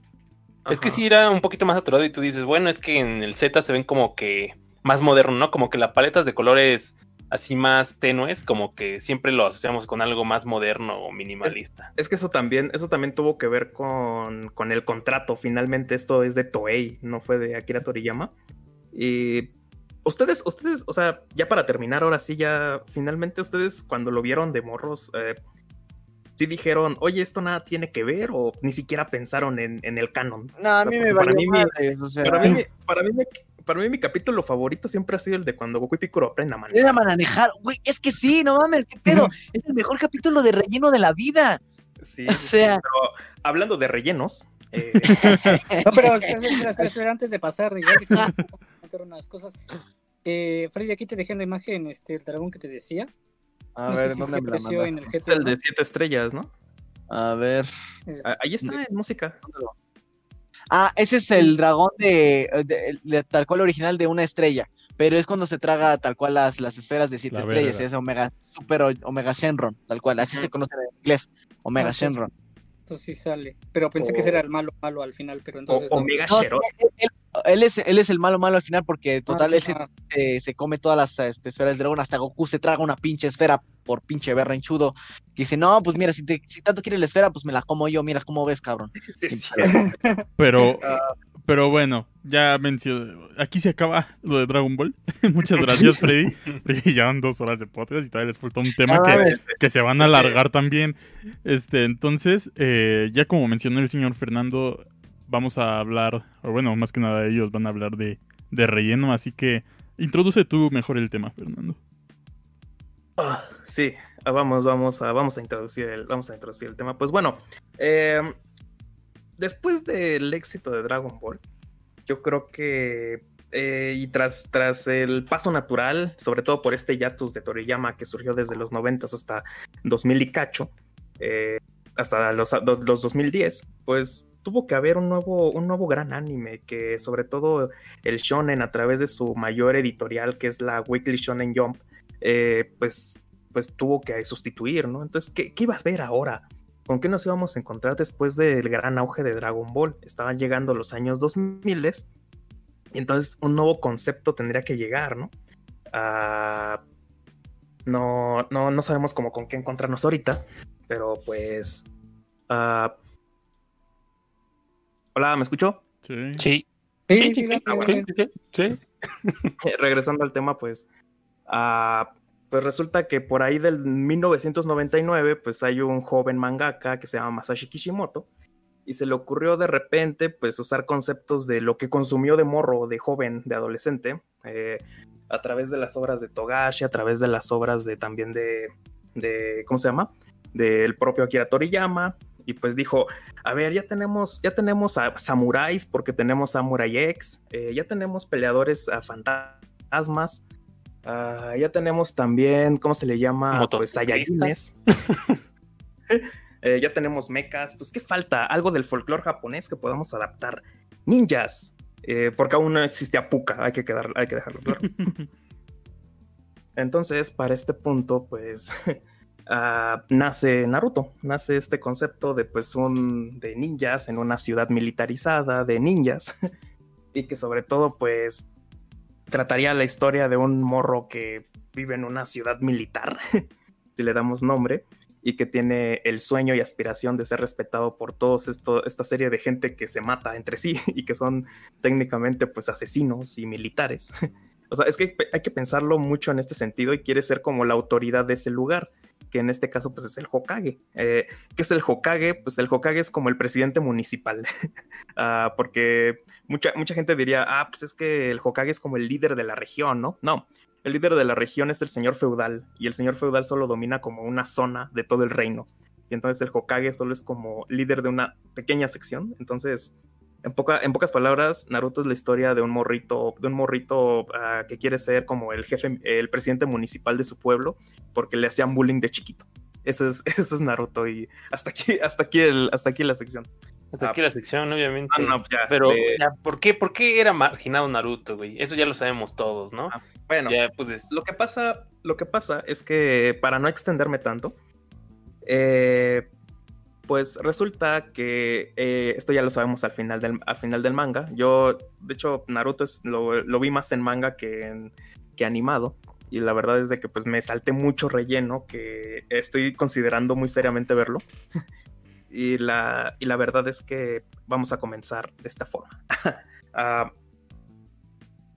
Es que sí era un poquito más saturado y tú dices, bueno, es que en el Z se ven como que más moderno, ¿no? Como que las paletas de colores así más tenues, como que siempre lo asociamos con algo más moderno o minimalista. Es que eso también, eso también tuvo que ver con, con el contrato. Finalmente, esto es de Toei, no fue de Akira Toriyama. Y ustedes, ustedes, o sea, ya para terminar, ahora sí, ya finalmente ustedes cuando lo vieron de morros, eh, sí dijeron, oye, esto nada tiene que ver, o ni siquiera pensaron en, en el canon. No, a O sea, mí me para mí mi- madres, o sea, Para mí, mi- para mí, mi- para mí mi capítulo favorito siempre ha sido el de cuando Goku y Piccolo aprenden a manejar. Era manejar, güey, es que sí, no mames, qué pedo, [laughs] es el mejor capítulo de relleno de la vida. Sí, [laughs] O sea- pero hablando de rellenos, eh, [laughs] No, pero espera, espera, espera, espera, antes de pasar, igual cosas. Eh, Freddy, aquí te dejé en la imagen este, el dragón que te decía. A no ver, sé si ¿dónde se me la en el es el de siete estrellas, ¿no? A ver. Es- Ah, Ahí está en música. Ah, ese es el dragón de, de- de- tal cual original de una estrella, pero es cuando se traga tal cual las, las esferas de siete La estrellas, verga. es Omega Super Omega Shenron, tal cual, así se conoce en inglés, Omega Ah, sí, sí. Entonces sí sale. Pero pensé que O- ese era el malo malo al final, pero O entonces. no. Omega No, él, él es, él es el malo malo al final porque total Ah, él se, ah, se- se come todas las este, esferas del dragón, hasta Goku se traga una pinche esfera por pinche berrenchudo, que dice, no, pues mira, si, te- si tanto quieres la esfera, pues me la como yo, mira cómo ves, cabrón. Sí, sí. Pero, [laughs] Ah. Pero bueno, ya mencioné. Aquí se acaba lo de Dragon Ball. [laughs] Muchas gracias, Freddy. [laughs] Porque Llevan dos horas de podcast y todavía les falta un tema que, que se van a alargar también. Este, entonces, eh, ya como mencionó el señor Fernando, vamos a hablar, o bueno, más que nada ellos van a hablar de, de relleno, así que introduce tú mejor el tema, Fernando. Ah, sí, ah, vamos, vamos a, vamos a introducir el, vamos a introducir el tema. Pues bueno, eh, después del éxito de Dragon Ball, yo creo que eh, y tras, tras el paso natural, sobre todo por este hiatus de Toriyama que surgió desde los 90 hasta 2000 y cacho, eh, hasta los, los 2010, pues tuvo que haber un nuevo, un nuevo gran anime que sobre todo el shonen a través de su mayor editorial que es la Weekly Shonen Jump, eh, pues, pues tuvo que sustituir, ¿no? Entonces, ¿qué, ¿qué ibas a ver ahora? ¿Con qué nos íbamos a encontrar después del gran auge de Dragon Ball? Estaban llegando los años 2000 y entonces un nuevo concepto tendría que llegar, ¿no? Ah, no, no, no sabemos cómo con qué encontrarnos ahorita, pero pues... ah, Hola, ¿me escuchó? Sí. Sí. Sí, Sí, sí, ah, date. sí, sí. [laughs] regresando al tema, pues, pues resulta que por ahí del 1999, pues hay un joven mangaka que se llama Masashi Kishimoto y se le ocurrió de repente, pues, usar conceptos de lo que consumió de morro, de joven, de adolescente, eh, a través de las obras de Togashi, a través de las obras de también de, de ¿cómo se llama? Del propio Akira Toriyama, y pues dijo, a ver, ya tenemos, ya tenemos a samuráis porque tenemos Samurai X, eh, ya tenemos peleadores a fantasmas, ah, ya tenemos también, ¿cómo se le llama? Pues. Saiyajines. [laughs] Eh, ya tenemos mechas, pues ¿qué falta? Algo del folclore japonés que podamos adaptar. Ninjas, eh, porque aún no existe Apuka, hay que, quedar, hay que dejarlo claro. [laughs] Entonces, para este punto, pues [laughs] ah, nace Naruto, nace este concepto de pues un de ninjas en una ciudad militarizada de ninjas y que sobre todo pues trataría la historia de un morro que vive en una ciudad militar, [laughs] si le damos nombre, y que tiene el sueño y aspiración de ser respetado por todos esto, esta serie de gente que se mata entre sí [laughs] y que son técnicamente pues asesinos y militares. [laughs] O sea, es que hay que pensarlo mucho en este sentido y quiere ser como la autoridad de ese lugar, que en este caso pues es el Hokage. Eh, ¿Qué es el Hokage? Pues el Hokage es como el presidente municipal, uh, [laughs] porque mucha, mucha gente diría, ah, pues es que el Hokage es como el líder de la región, ¿no? No, el líder de la región es el señor feudal y el señor feudal solo domina como una zona de todo el reino. Y entonces el Hokage solo es como líder de una pequeña sección. Entonces, en, poca, en pocas palabras, Naruto es la historia de un morrito, de un morrito uh, que quiere ser como el jefe, el presidente municipal de su pueblo, porque le hacían bullying de chiquito. Ese es, [laughs] ese es Naruto y hasta aquí, hasta aquí, el, hasta aquí la sección. Hasta Ah, aquí la sección, obviamente. Ah, no, ya, Pero, de- ya, ¿por, qué, ¿por qué era marginado Naruto, güey? Eso ya lo sabemos todos, ¿no? Ah, Bueno, ya, pues es- lo que pasa, lo que pasa es que para no extenderme tanto, eh, pues resulta que eh, esto ya lo sabemos al final del, al final del manga. Yo, de hecho, Naruto es- lo, lo vi más en manga que, en, que animado. Y la verdad es de que pues me salté mucho relleno que estoy considerando muy seriamente verlo. [laughs] y, la, y la verdad es que vamos a comenzar de esta forma. [laughs] Ah,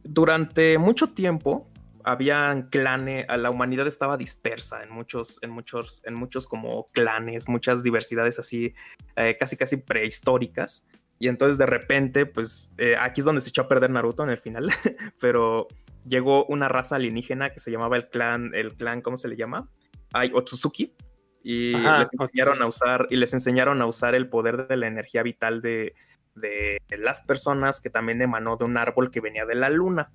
durante mucho tiempo habían clanes, la humanidad estaba dispersa en muchos, en muchos, en muchos como clanes, muchas diversidades así, eh, casi casi prehistóricas. Y entonces de repente, pues eh, aquí es donde se echó a perder Naruto en el final, [laughs] pero llegó una raza alienígena que se llamaba el clan, el clan, ¿cómo se le llama? Ay, Otsutsuki. Y Ajá, les enseñaron a usar, y les enseñaron a usar el poder de la energía vital de, de las personas que también emanó de un árbol que venía de la luna.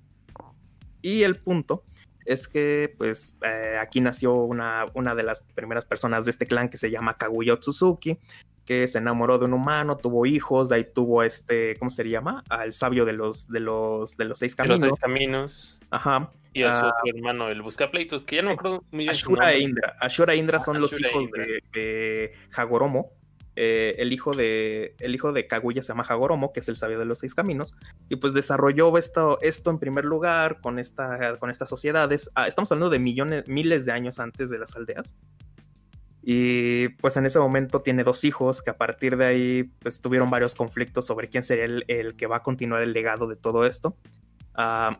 Y el punto es que, pues, eh, aquí nació una, una de las primeras personas de este clan que se llama Kaguya Otsutsuki, que se enamoró de un humano, tuvo hijos, de ahí tuvo este, ¿cómo se llama? Al sabio de los, de los, de los seis de los caminos. tres caminos. Ajá. Y a su Ah. otro hermano, el Buscapleitos, que ya no me acuerdo muy bien. Ashura e. Indra. Ashura e Indra Ah, son los Ashura e hijos Indra. de, de Hagoromo. Eh, el, hijo de, el hijo de Kaguya se llama Hagoromo, que es el sabio de los seis caminos. Y pues desarrolló esto, esto en primer lugar con, esta, con estas sociedades. Ah, estamos hablando de millones, miles de años antes de las aldeas. Y pues en ese momento tiene dos hijos que a partir de ahí pues tuvieron varios conflictos sobre quién sería el, el que va a continuar el legado de todo esto. Ah,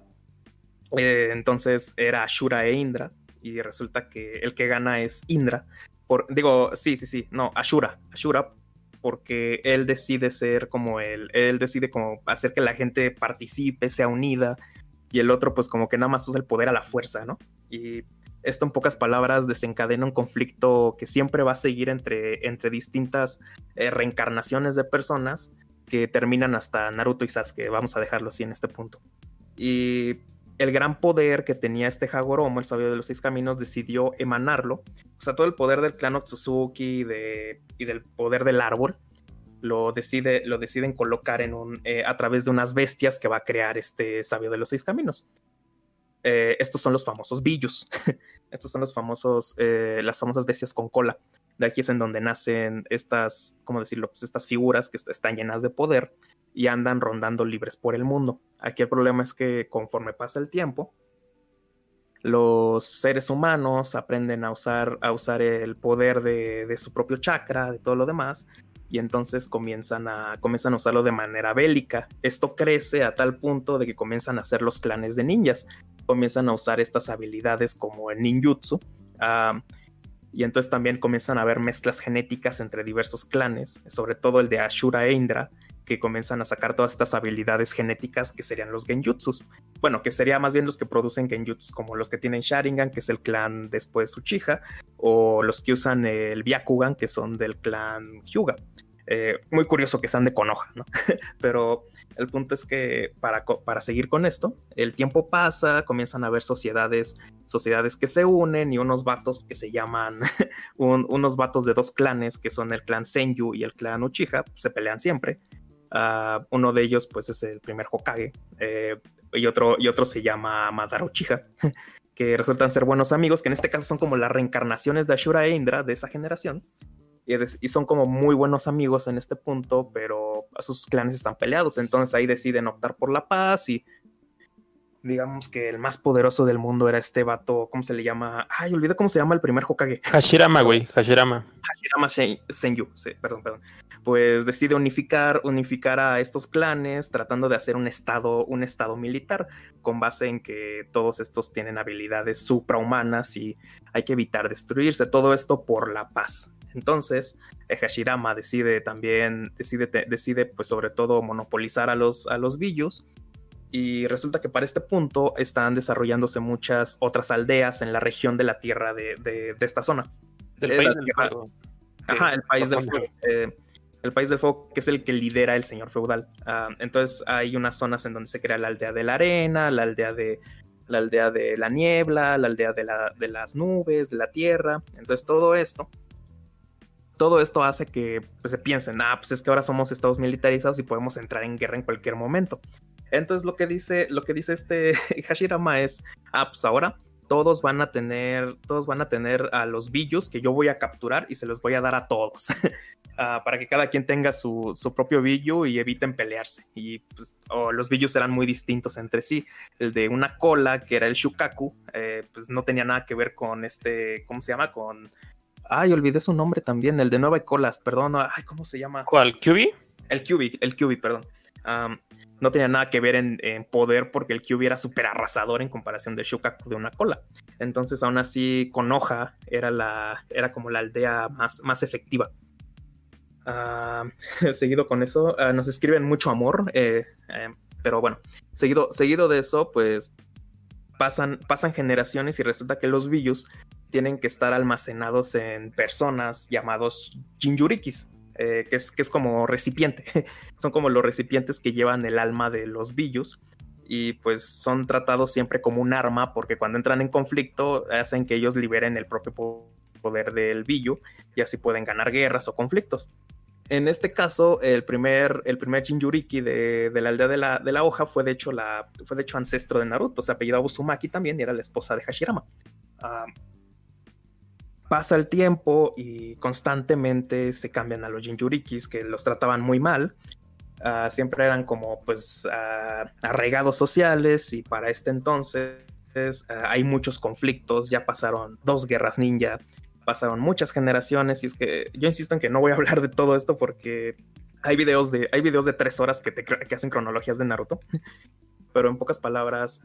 eh, entonces era Ashura e Indra y resulta que el que gana es Indra. Digo, sí, sí, sí, no, Ashura, Ashura, porque él decide ser como él, él decide como hacer que la gente participe, sea unida, y el otro pues como que nada más usa el poder a la fuerza, ¿no? Y esto en pocas palabras desencadena un conflicto que siempre va a seguir entre, entre distintas eh, reencarnaciones de personas que terminan hasta Naruto y Sasuke, vamos a dejarlo así en este punto. Y el gran poder que tenía este Hagoromo, el sabio de los seis caminos, decidió emanarlo. O sea, todo el poder del clan Otsutsuki y, de, y del poder del árbol lo, decide, lo deciden colocar en un, eh, a través de unas bestias que va a crear este sabio de los seis caminos. Eh, estos son los famosos Billus. [laughs] estos son los famosos, eh, las famosas bestias con cola. De aquí es en donde nacen estas, ¿cómo decirlo? Pues estas figuras que est- están llenas de poder y andan rondando libres por el mundo. Aquí el problema es que conforme pasa el tiempo, los seres humanos aprenden a usar, a usar el poder de, de su propio chakra, de todo lo demás, y entonces comienzan a, comienzan a usarlo de manera bélica. Esto crece a tal punto de que comienzan a hacer los clanes de ninjas, comienzan a usar estas habilidades como el ninjutsu, ah, y entonces también comienzan a haber mezclas genéticas entre diversos clanes, sobre todo el de Ashura e Indra, que comienzan a sacar todas estas habilidades genéticas que serían los genjutsus. Bueno, que sería más bien los que producen genjutsus, como los que tienen Sharingan, que es el clan después Uchiha, o los que usan el Byakugan, que son del clan Hyuga. Eh, muy curioso que sean de Konoha, ¿no? [laughs] Pero el punto es que para, para seguir con esto, el tiempo pasa, comienzan a haber sociedades, sociedades que se unen y unos vatos que se llaman, [laughs] un- unos vatos de dos clanes, que son el clan Senju y el clan Uchiha, se pelean siempre. Ah, uno de ellos, pues, es el primer Hokage, eh, y, otro, y otro se llama Madara Uchiha, [laughs] que resultan ser buenos amigos, que en este caso son como las reencarnaciones de Ashura e Indra de esa generación. Y, es- y son como muy buenos amigos en este punto, pero sus clanes están peleados. Entonces ahí deciden optar por la paz y digamos que el más poderoso del mundo era este vato, ¿cómo se le llama? Ay, olvidé cómo se llama el primer Hokage. Hashirama, güey, Hashirama. Hashirama Shen- Senju, sí, perdón, perdón. Pues decide unificar, unificar a estos clanes, tratando de hacer un estado, un estado militar, con base en que todos estos tienen habilidades suprahumanas y hay que evitar destruirse. Todo esto por la paz. Entonces, eh, Hashirama decide también, decide, decide, pues sobre todo monopolizar a los, a los. Y resulta que para este punto están desarrollándose muchas otras aldeas en la región de la tierra de, de- de esta zona. Del Eh, país del fuego. Ajá, el país del fuego. eh, el país del fuego, que es el que lidera el señor feudal. Ah, entonces hay unas zonas en donde se crea la aldea de la arena, la aldea de la aldea de la niebla, la aldea de, la- de las nubes, de la tierra. Entonces todo esto todo esto hace que pues, se piensen, ah, pues es que ahora somos estados militarizados y podemos entrar en guerra en cualquier momento. Entonces lo que dice, lo que dice este [laughs] Hashirama es, ah, pues ahora todos van a tener, todos van a tener a los billos que yo voy a capturar y se los voy a dar a todos. uh, [laughs] para que cada quien tenga su, su, propio billo y eviten pelearse. Y pues, oh, los billos eran muy distintos entre sí. El de una cola, que era el Shukaku, eh, pues no tenía nada que ver con este, ¿cómo se llama? Con... Ay, olvidé su nombre también, el de nueve colas, perdón, ay, ¿cómo se llama? ¿Cuál? ¿QB? El QB, el QB, perdón. Um, no tenía nada que ver en, poder porque el Kyubi era súper arrasador en comparación del Shukaku de una cola. Entonces, aún así, Konoha era, la, era como la aldea más, más efectiva. Uh, [laughs] seguido con eso, uh, nos escriben mucho amor, eh, eh, pero bueno, seguido, seguido de eso, pues pasan, pasan generaciones y resulta que los Billus tienen que estar almacenados en personas llamados Jinjurikis eh, que, es, como recipiente. [laughs] son como los recipientes que llevan el alma de los billos y pues son tratados siempre como un arma porque cuando entran en conflicto hacen que ellos liberen el propio poder del billo y así pueden ganar guerras o conflictos. En este caso, el primer, el primer Jinjuriki de, de la aldea de la, de la, hoja fue de, hecho la, fue de hecho ancestro de Naruto, se apellidaba Uzumaki también y era la esposa de Hashirama. Uh, pasa el tiempo y constantemente se cambian a los Jinjurikis que los trataban muy mal. Uh, siempre eran como pues uh, arraigados sociales y para este entonces uh, hay muchos conflictos, ya pasaron dos guerras ninja, pasaron muchas generaciones y es que yo insisto en que no voy a hablar de todo esto porque hay videos de, hay videos de tres horas que, te, que hacen cronologías de Naruto. [laughs] Pero en pocas palabras,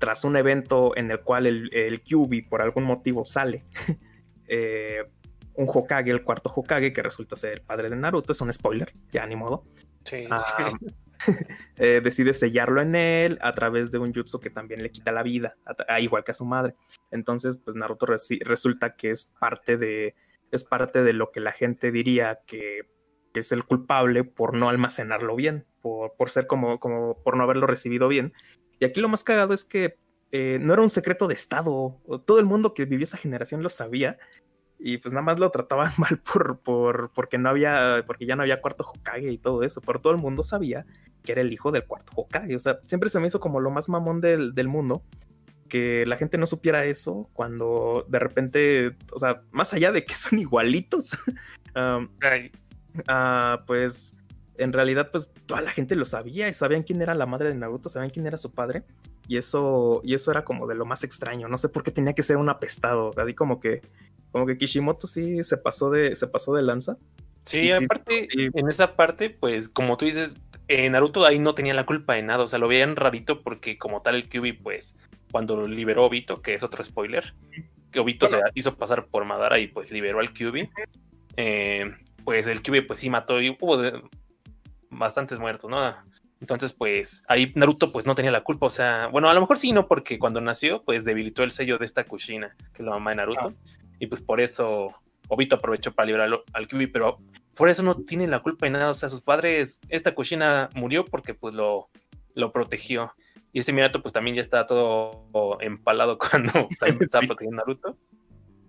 tras un evento en el cual el, el Kyubi por algún motivo sale [laughs] eh, un Hokage, el cuarto Hokage, que resulta ser el padre de Naruto, es un spoiler, ya ni modo. Sí, ah, [laughs] eh, decide sellarlo en él a través de un jutsu que también le quita la vida, a, igual que a su madre. Entonces, pues Naruto resulta que es parte de es parte de lo que la gente diría que, que es el culpable por no almacenarlo bien, por, por, ser como, como por no haberlo recibido bien. Y aquí lo más cagado es que eh, no era un secreto de Estado. Todo el mundo que vivió esa generación lo sabía. Y pues nada más lo trataban [laughs] mal por, por, porque no había, porque ya no había cuarto Hokage y todo eso. Pero todo el mundo sabía que era el hijo del cuarto Hokage. O sea, siempre se me hizo como lo más mamón del, del mundo. Que la gente no supiera eso cuando de repente, o sea, más allá de que [laughs] son igualitos, [laughs] um, uh, pues en realidad, pues toda la gente lo sabía y sabían quién era la madre de Naruto, sabían quién era su padre. Y eso, y eso era como de lo más extraño. No sé por qué tenía que ser un apestado. Así como que, como que Kishimoto sí se pasó de, se pasó de lanza. Sí, aparte, en esa parte, pues, como tú dices, eh, Naruto ahí no tenía la culpa de nada. O sea, lo veían rarito porque, como tal, el Kyubi, pues, cuando liberó a Obito, que es otro spoiler, que Obito se hizo pasar por Madara y pues liberó al Kyubi. Eh, pues el Kyubi, pues sí mató y hubo bastantes muertos, ¿no? Entonces, pues ahí Naruto pues no tenía la culpa, o sea, bueno, a lo mejor sí, no, porque cuando nació pues debilitó el sello de esta Kushina, que es la mamá de Naruto, y pues por eso Obito aprovechó para liberar al Kyubi, pero por eso no tiene la culpa de nada, o sea, sus padres, esta Kushina murió porque pues lo, lo protegió, y ese Minato pues también ya está todo empalado [laughs] cuando también estaba protegiendo a Naruto.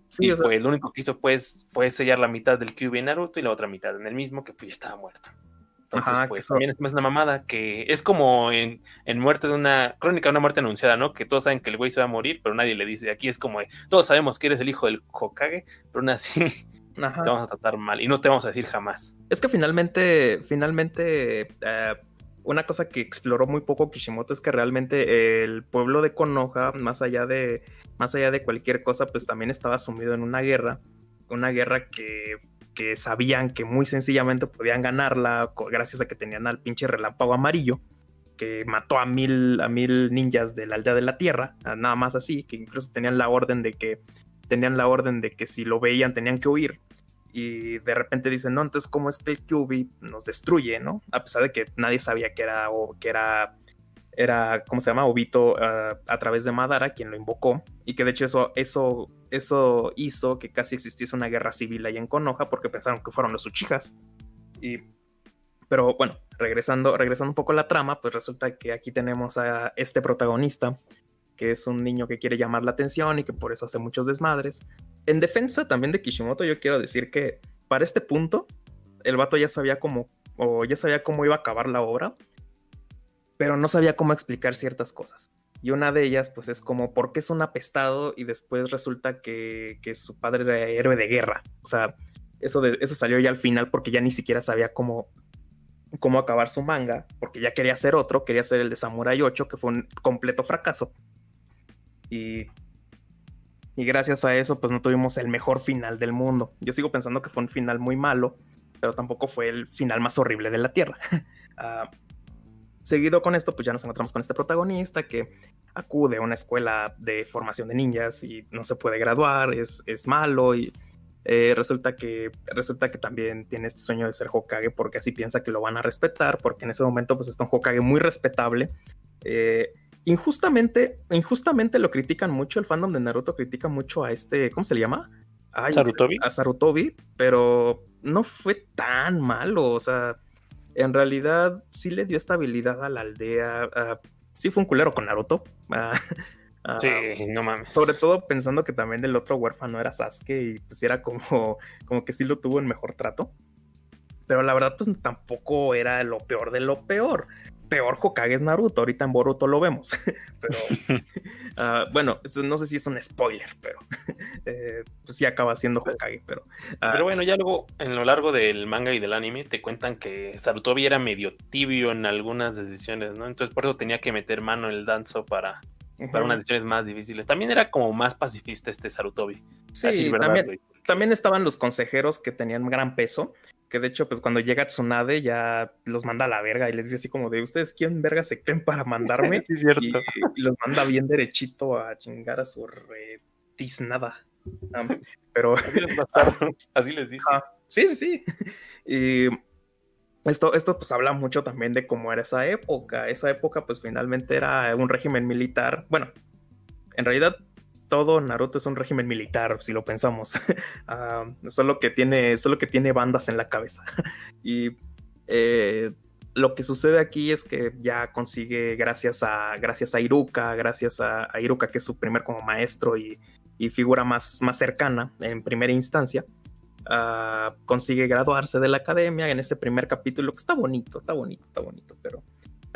Sí, y pues lo único que hizo pues fue sellar la mitad del Kyubi en Naruto y la otra mitad en el mismo, que pues ya estaba muerto. Entonces, pues también es una mamada que es como en, muerte de una crónica de una muerte anunciada, ¿no? Que todos saben que el güey se va a morir, pero nadie le dice. Aquí es como, todos sabemos que eres el hijo del Hokage, pero aún así [laughs] te vamos a tratar mal y no te vamos a decir jamás. Es que finalmente, finalmente, eh, una cosa que exploró muy poco Kishimoto es que realmente el pueblo de Konoha, más allá de, más allá de cualquier cosa, pues también estaba sumido en una guerra, una guerra que que sabían que muy sencillamente podían ganarla gracias a que tenían al pinche relámpago amarillo que mató a mil, a mil ninjas de la aldea de la tierra, nada más así, que incluso tenían la orden de que tenían la orden de que si lo veían tenían que huir y de repente dicen, no, entonces cómo es que el QB nos destruye, ¿no? A pesar de que nadie sabía que era, o que era era, ¿cómo se llama? Obito uh, a través de Madara, quien lo invocó, y que de hecho eso, eso, eso hizo que casi existiese una guerra civil ahí en Konoha porque pensaron que fueron los Uchijas. Y, pero bueno, regresando, regresando un poco a la trama, pues resulta que aquí tenemos a este protagonista, que es un niño que quiere llamar la atención y que por eso hace muchos desmadres. En defensa también de Kishimoto, yo quiero decir que para este punto, el vato ya sabía cómo, o ya sabía cómo iba a acabar la obra, pero no sabía cómo explicar ciertas cosas. Y una de ellas, pues, es como, ¿por qué es un apestado? Y después resulta que, que su padre era héroe de guerra. O sea, eso, de, eso salió ya al final porque ya ni siquiera sabía cómo, cómo acabar su manga, porque ya quería hacer otro, quería hacer el de Samurai 8, que fue un completo fracaso. Y, y gracias a eso, pues no tuvimos el mejor final del mundo. Yo sigo pensando que fue un final muy malo, pero tampoco fue el final más horrible de la Tierra. uh, [laughs] seguido con esto, pues ya nos encontramos con este protagonista que acude a una escuela de formación de ninjas y no se puede graduar, es, es malo y eh, resulta, que, resulta que también tiene este sueño de ser Hokage porque así piensa que lo van a respetar, porque en ese momento pues está un Hokage muy respetable. Eh, injustamente, injustamente lo critican mucho, el fandom de Naruto critica mucho a este, ¿cómo se le llama? Ay, Sarutobi. A Sarutobi, pero no fue tan malo, o sea, en realidad sí le dio estabilidad a la aldea. Uh, sí fue un culero con Naruto. Uh, sí, no mames. Sobre todo pensando que también el otro huérfano era Sasuke y pues era como, [laughs] como que sí lo tuvo en mejor trato. Pero la verdad, pues tampoco era lo peor de lo peor peor Hokage es Naruto. Ahorita en Boruto lo vemos. [laughs] pero uh, [laughs] bueno, no sé si es un spoiler, pero [laughs] eh, pues sí acaba siendo Hokage. Pero, uh, pero bueno, ya luego en lo largo del manga y del anime te cuentan que Sarutobi era medio tibio en algunas decisiones, ¿no? Entonces por eso tenía que meter mano en el danzo para, para unas decisiones más difíciles. También era como más pacifista este Sarutobi. Sí, ¿verdad, también, también estaban los consejeros que tenían gran peso que de hecho, pues cuando llega Tsunade ya los manda a la verga y les dice así como de ustedes quién verga se creen para mandarme [laughs] sí, cierto. Y, y, los manda bien derechito a chingar a su retiznada. Um, pero así [laughs] así les dice. Ah, sí, sí, sí. Y esto, esto pues habla mucho también de cómo era esa época. Esa época pues finalmente era un régimen militar. Bueno, en realidad todo Naruto es un régimen militar, si lo pensamos. uh, [laughs] solo, que tiene, solo que tiene bandas en la cabeza. [laughs] y eh, lo que sucede aquí es que ya consigue, gracias a, gracias a Iruka, gracias a, Iruka, que es su primer como maestro y, figura más, más, cercana en primera instancia, uh, consigue graduarse de la academia en este primer capítulo, que está bonito, está bonito, está bonito, pero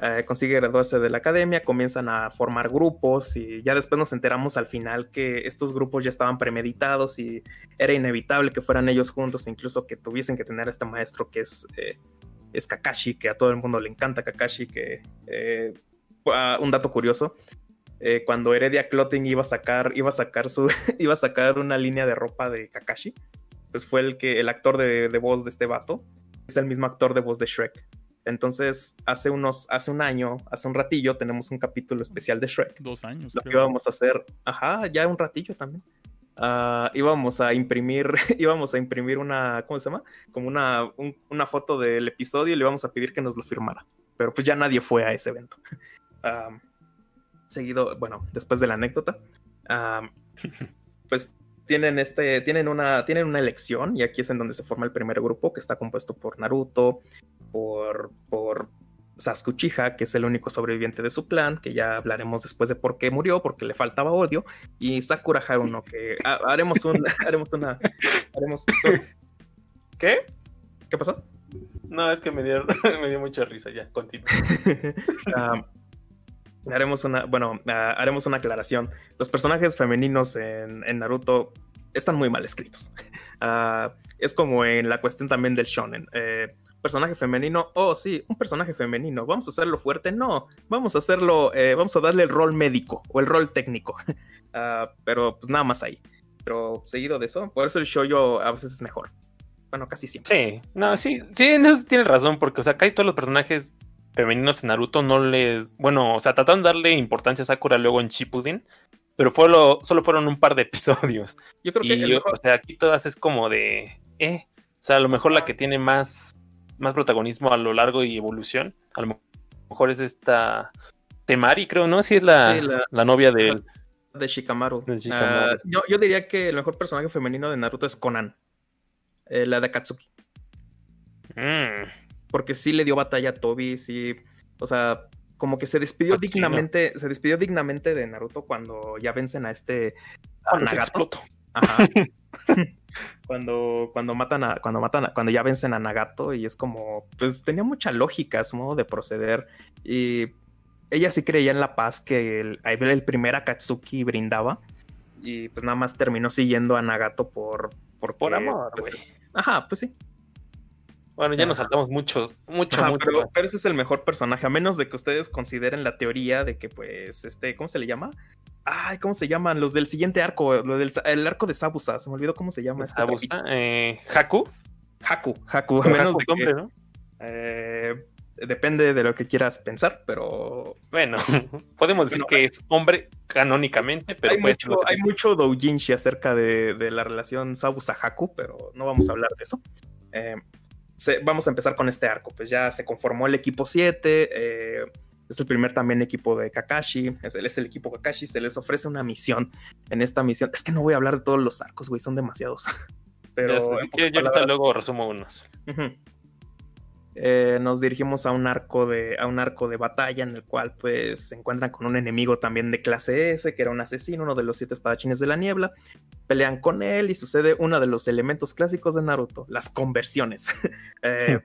eh, consigue graduarse de la academia, comienzan a formar grupos y ya después nos enteramos al final que estos grupos ya estaban premeditados y era inevitable que fueran ellos juntos, incluso que tuviesen que tener a este maestro que es, eh, Kakashi, que a todo el mundo le encanta Kakashi, que eh, un dato curioso. eh, cuando Heredia Clothing iba a sacar, iba a sacar su, [laughs] iba a sacar una línea de ropa de Kakashi, pues fue el que, el actor de, de voz de este vato, es el mismo actor de voz de Shrek. Entonces, hace unos, hace un año, hace un ratillo, tenemos un capítulo especial de Shrek. Dos años. Lo que íbamos a hacer, ajá, ya un ratillo también. Uh, íbamos a imprimir, [laughs] íbamos a imprimir una, ¿cómo se llama? Como una, un, una foto del episodio y le íbamos a pedir que nos lo firmara. Pero pues ya nadie fue a ese evento. [laughs] Seguido, bueno, después de la anécdota, [laughs] pues tienen este, tienen una, tienen una elección y aquí es en donde se forma el primer grupo que está compuesto por Naruto, por, por Sasuke Uchiha, que es el único sobreviviente de su clan, que ya hablaremos después de por qué murió, porque le faltaba odio, y Sakura Haruno, que ha, haremos un, [laughs] haremos una, haremos, ¿qué? ¿Qué pasó? No, es que me dio, [laughs] me dio mucha risa, ya, continúa. um, [laughs] haremos una, bueno, uh, haremos una aclaración. Los personajes femeninos en, en Naruto están muy mal escritos. Uh, es como en la cuestión también del shonen. Eh, personaje femenino, oh sí, un personaje femenino, vamos a hacerlo fuerte, no, vamos a hacerlo, eh, vamos a darle el rol médico o el rol técnico, uh, [laughs] pero pues nada más ahí. Pero seguido de eso, por eso el show a veces es mejor. Bueno, casi siempre. Sí, no, sí, sí, no, tienes razón, porque, o sea, acá hay todos los personajes femeninos en Naruto no les. Bueno, o sea, trataron de darle importancia a Sakura luego en Shippuden, pero fue lo, solo fueron un par de [laughs] episodios. Yo creo que. Y mejor... O sea, aquí todas es como de. Eh. O sea, a lo mejor la que tiene más, más protagonismo a lo largo y evolución, a lo mejor es esta. Temari, creo, ¿no? Sí, es la, sí, la, la novia de. De Shikamaru. De Shikamaru. Uh, yo, yo, diría que el mejor personaje femenino de Naruto es Conan. Eh, la de Akatsuki. Mm porque sí le dio batalla a Toby, sí, o sea, como que se despidió Aquí dignamente, no. se despidió dignamente de Naruto cuando ya vencen a este a Nagato. Ajá. [laughs] cuando, cuando matan a, cuando matan a- cuando ya vencen a Nagato, y es como, pues tenía mucha lógica su modo de proceder. Y ella sí creía en la paz que el, el primer Akatsuki brindaba. Y pues nada más terminó siguiendo a Nagato por. porque, Por amor, pues, es- Ajá, pues sí. Bueno, ya nos saltamos muchos, mucho, Ajá, mucho. pero, pero ese es el mejor personaje, a menos de que ustedes consideren la teoría de que, pues, este, ¿cómo se le llama? Ay, ¿cómo se llaman? Los del siguiente arco, lo del el arco de Sabusa, se me olvidó cómo se llama. este Sabusa, eh, Haku. Haku, Haku, a menos Haku de es hombre, que, ¿no? eh, depende de lo que quieras pensar, pero Bueno, [laughs] podemos decir Bueno, que es hombre canónicamente, pero hay, mucho, hay mucho doujinshi acerca de, de la relación Sabusa-Haku, pero no vamos a hablar de eso. Eh, se- vamos a empezar con este arco. Pues ya se conformó el equipo 7. eh, es el primer también equipo de Kakashi. Es el, es el equipo Kakashi. Se les ofrece una misión. En esta misión. Es que no voy a hablar de todos los arcos, güey. Son demasiados. [laughs] Pero. Sé, si quieres, yo ahorita luego resumo unos. Eh, nos dirigimos a un arco de a un arco de batalla en el cual pues se encuentran con un enemigo también de clase S que era un asesino uno de los siete espadachines de la niebla pelean con él y sucede uno de los elementos clásicos de Naruto las conversiones [laughs] Eh,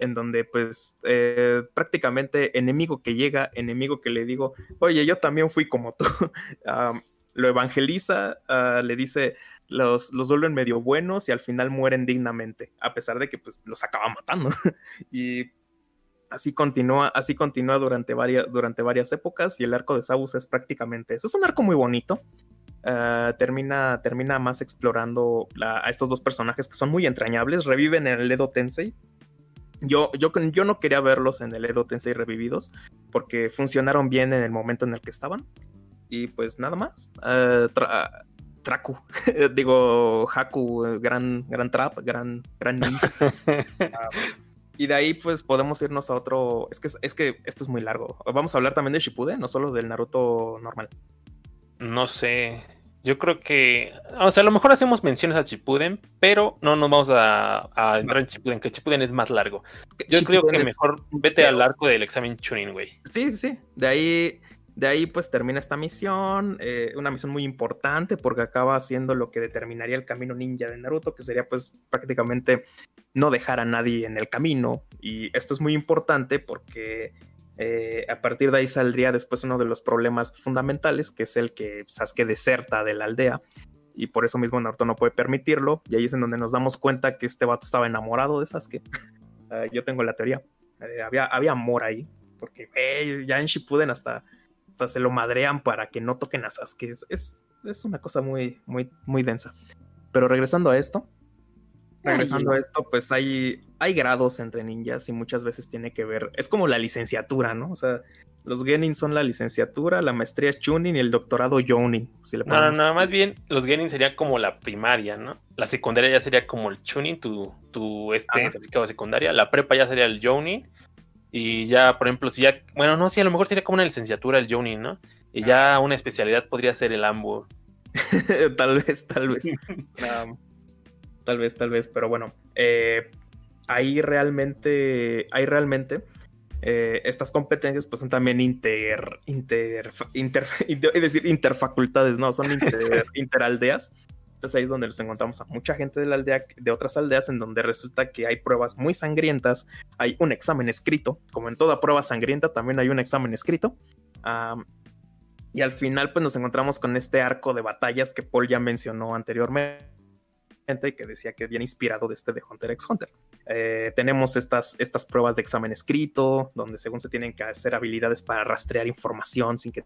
en donde pues eh, prácticamente enemigo que llega enemigo que le digo oye yo también fui como tú [laughs] lo evangeliza ah, le dice los, los vuelven medio buenos y al final mueren dignamente, a pesar de que pues, los acaba matando. [laughs] y así continúa, así continúa durante varias, durante varias épocas y el arco de Sabusa es prácticamente eso. Es un arco muy bonito. Ah, termina, termina más explorando a estos dos personajes que son muy entrañables. Reviven en el Edo Tensei. Yo, yo, yo no quería verlos en el Edo Tensei revividos porque funcionaron bien en el momento en el que estaban. Y pues nada más. Tra- Traku, [laughs] digo Haku, eh, gran, gran trap, gran, gran ninja. [laughs] Y de ahí pues podemos irnos a otro, es que, es que esto es muy largo. Vamos a hablar también de Shippuden, no solo del Naruto normal. No sé. Yo creo que. O sea, a lo mejor hacemos menciones a Chipuden, pero no nos vamos a, a entrar en Chipuden, que Chipuden es más largo. Yo creo que mejor vete al arco del examen Chunin, güey. Sí, sí, sí. De ahí, de ahí pues termina esta misión, eh, una misión muy importante porque acaba haciendo lo que determinaría el camino ninja de Naruto, que sería pues prácticamente no dejar a nadie en el camino. Y esto es muy importante porque eh, a partir de ahí saldría después uno de los problemas fundamentales, que es el que Sasuke deserta de la aldea. Y por eso mismo Naruto no puede permitirlo. Y ahí es en donde nos damos cuenta que este vato estaba enamorado de Sasuke. Eh, [laughs] yo tengo la teoría. Eh, había, había amor ahí. Porque ya en Shippuden hasta, hasta se lo madrean para que no toquen a Sasuke. Es, es, es una cosa muy, muy, muy densa. Pero regresando a esto, regresando a esto, pues hay, hay grados entre ninjas y muchas veces tiene que ver, es como la licenciatura, ¿no? O sea, los Genin son la licenciatura, la maestría es Chunin y el doctorado Jounin. Si le No, no, más bien los Genin sería como la primaria, ¿no? La secundaria ya sería como el Chunin, tu, tu este certificado de secundaria. La prepa ya sería el Jounin. Y ya, por ejemplo, si ya. Bueno, no, sí, a lo mejor sería como una licenciatura el Jounin, ¿no? Y ya una especialidad podría ser el Ambo. [laughs] tal vez, tal vez. [laughs] tal vez, tal vez, pero bueno. eh, ahí realmente, ahí realmente, eh, estas competencias pues son también inter, inter, inter, inter- [laughs] es decir, interfacultades, no, son inter, [laughs] interaldeas. Entonces ahí es donde nos encontramos a mucha gente de la aldea, de otras aldeas, en donde resulta que hay pruebas muy sangrientas, hay un examen escrito, como en toda prueba sangrienta también hay un examen escrito. Y al final, pues nos encontramos con este arco de batallas que Paul ya mencionó anteriormente, que decía que viene inspirado de este de Hunter x Hunter. Eh, tenemos estas, estas pruebas de examen escrito, donde según se tienen que hacer habilidades para rastrear información sin que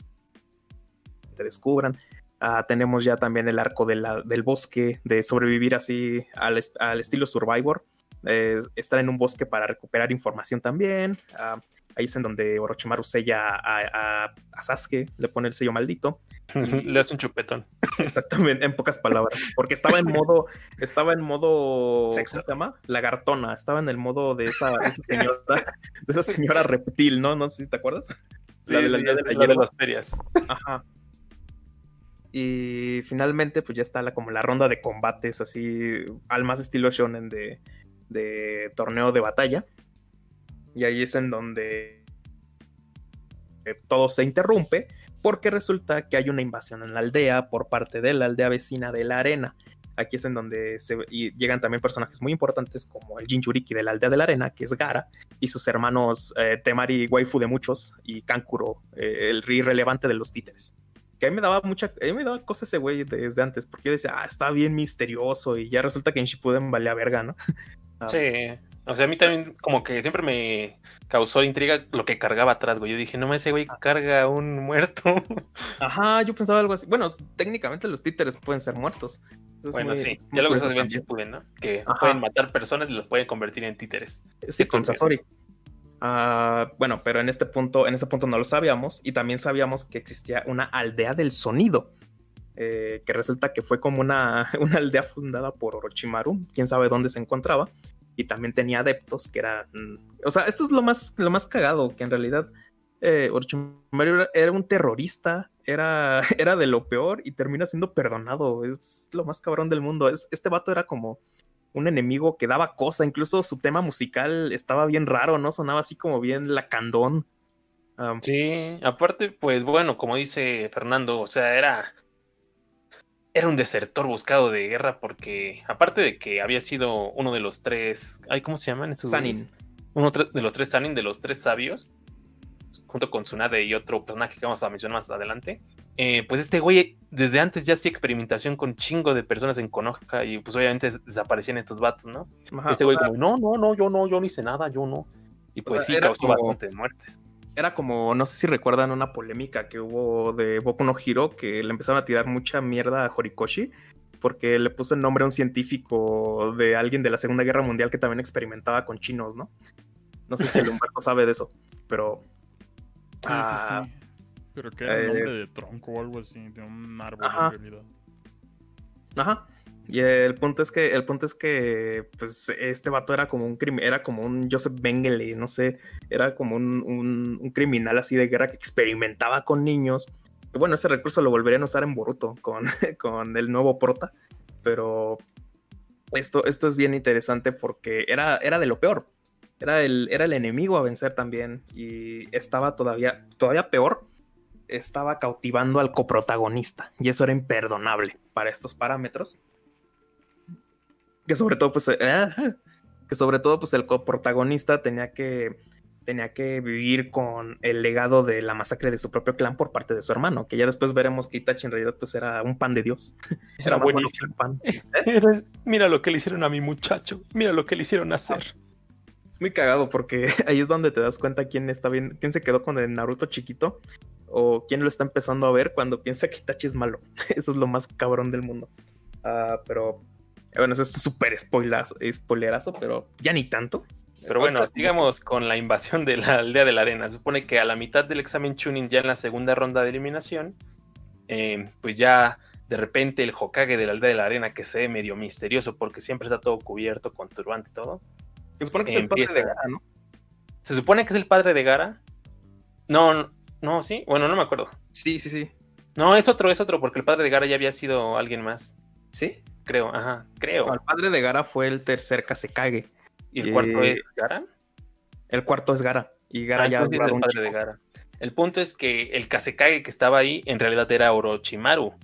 te descubran. Ah, tenemos ya también el arco de la- del bosque, de sobrevivir así al, al estilo Survivor. Eh, estar en un bosque para recuperar información también. Ah, ahí es en donde Orochimaru sella a, a- a Sasuke, le pone el sello maldito. [laughs] Le hace un chupetón. Exactamente, en pocas palabras. Porque estaba en modo, estaba en modo, Sexo. ¿cómo se llama? Lagartona. Estaba en el modo de esa, de esa [laughs] señora, de esa señora reptil, ¿no? No sé si te acuerdas. Sí, La de la sí, de la la de hierba. las ferias. Ajá. Y finalmente, pues ya está la, como la ronda de combates, así, al más estilo shonen de, de torneo de batalla. Y ahí es en donde eh, todo se interrumpe, porque resulta que hay una invasión en la aldea por parte de la aldea vecina de la arena. Aquí es en donde llegan también personajes muy importantes como el Jinchuriki de la aldea de la arena, que es Gara, y sus hermanos eh, Temari, waifu de muchos, y Kankuro, eh, el irrelevante de los títeres. Que a mí me daba mucha, a mí me daba cosas ese güey desde antes, porque yo decía, ah, está bien misterioso, y ya resulta que en Shippuden valía verga, ¿no? [laughs] Ah, Sí. O sea, a mí también como que siempre me causó intriga lo que cargaba atrás, güey. Yo dije, no, ese güey carga un muerto. [laughs] Ajá, yo pensaba algo así. Bueno, técnicamente los títeres pueden ser muertos. Eso bueno, muy- sí. Ya lo que ven también. Shippuden, ¿no? Que Ajá. pueden matar personas y los pueden convertir en títeres. Sí, con. Sasori. Ah, bueno, pero en este punto, en este punto no lo sabíamos y también sabíamos que existía una aldea del sonido, eh, que resulta que fue como una, [laughs] una aldea fundada por Orochimaru, quién sabe dónde se encontraba, y también tenía adeptos que eran, o sea, esto es lo más, lo más cagado, que en realidad eh, Orochimaru era, era un terrorista, era, [laughs] era de lo peor y termina siendo perdonado, es lo más cabrón del mundo, es, este vato era como un enemigo que daba cosa, incluso su tema musical estaba bien raro, ¿no? Sonaba así como bien lacandón. Um, Sí, aparte, pues bueno, como dice Fernando, o sea, era. Era un desertor buscado de guerra porque, aparte de que había sido uno de los tres. Ay, ¿cómo se llaman esos? Sanin. Uno de los tres Sanin, de los tres sabios, junto con Tsunade y otro personaje que vamos a mencionar más adelante. eh, pues este güey, desde antes ya hacía experimentación con chingo de personas en Konoha y pues obviamente des- desaparecían estos vatos, ¿no? ajá, este güey, como, no, no, no, yo no, yo no hice nada, yo no. Y pues sea, sí, causó como- bastantes muertes. Era como, no sé si recuerdan una polémica que hubo de Boku no Hiro, que le empezaron a tirar mucha mierda a Horikoshi, porque le puso el nombre a un científico de alguien de la Segunda Guerra Mundial que también experimentaba con chinos, ¿no? No sé si el Humberto sabe de eso, pero... Sí, ah, sí, sí. Pero que era el eh, nombre de tronco o algo así, de un árbol Ajá. en realidad. Ajá. Y el punto es que, el punto es que, pues, este vato era como un crimen, era como un Joseph Mengele, no sé, era como un, un- criminal así de guerra que experimentaba con niños. Y bueno, ese recurso lo volverían a usar en Boruto con, [laughs] con el nuevo prota, pero esto, esto es bien interesante porque era, era de lo peor. Era el, era el enemigo a vencer también y estaba todavía, todavía peor, estaba cautivando al coprotagonista y eso era imperdonable para estos parámetros. Que sobre todo, pues, eh, que sobre todo, pues, el coprotagonista tenía que, tenía que vivir con el legado de la masacre de su propio clan por parte de su hermano, que ya después veremos que Itachi en realidad, pues, era un pan de Dios. [laughs] Era buenísimo. pan. [laughs] Mira lo que le hicieron a mi muchacho. Mira lo que le hicieron hacer. Es muy cagado porque [laughs] ahí es donde te das cuenta quién está bien, quién se quedó con el Naruto chiquito o quién lo está empezando a ver cuando piensa que Itachi es malo. Eso es lo más cabrón del mundo. Ah, pero bueno, eso es súper spoilerazo, spoilerazo, pero ya ni tanto. Pero bueno, sigamos con la invasión de la aldea de la arena. Se supone que a la mitad del examen Chunin, ya en la segunda ronda de eliminación, eh, pues ya de repente el Hokage de la aldea de la arena, que se ve medio misterioso porque siempre está todo cubierto con turbante y todo. Se supone que es el padre de Gara, ¿no? Se supone que es el padre de Gara. No, no, no, sí. Bueno, no me acuerdo. Sí, sí, sí. No, es otro, es otro, porque el padre de Gara ya había sido alguien más. Sí. Creo, ajá, creo. El padre de Gara fue el tercer Kasekage. ¿Y el cuarto eh, es Gara? El cuarto es Gara. Y Gara Ah, ya es el padre de. Gara. El punto es que el Kasekage que estaba ahí en realidad era Orochimaru,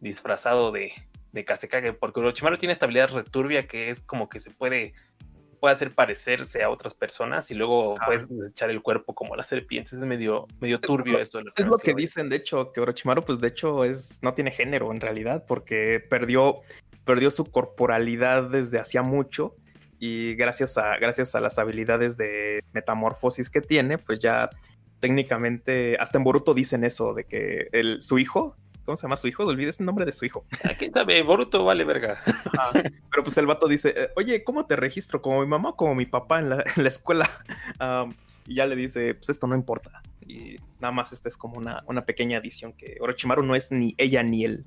disfrazado de, de Kasekage, porque Orochimaru tiene esta habilidad returbia que es como que se puede, puede hacer parecerse a otras personas y luego Ah. puedes desechar el cuerpo como las serpientes. Es medio, medio turbio esto. la Es lo que voy. dicen, de hecho, que Orochimaru, pues de hecho, es, no tiene género en realidad, porque perdió, perdió su corporalidad desde hacía mucho. Y gracias a, gracias a las habilidades de metamorfosis que tiene, pues ya técnicamente, hasta en Boruto dicen eso, de que el, su hijo, ¿cómo se llama su hijo? Olvides el nombre de su hijo. [laughs] ¿Quién sabe? Boruto vale verga. Pero pues el vato dice, eh, oye, ¿cómo te registro? ¿Como mi mamá o como mi papá en la, [laughs] en la escuela? [laughs] Y ya le dice, pues esto no importa. Y nada más esta es como una, una pequeña adición que Orochimaru no es ni ella ni él.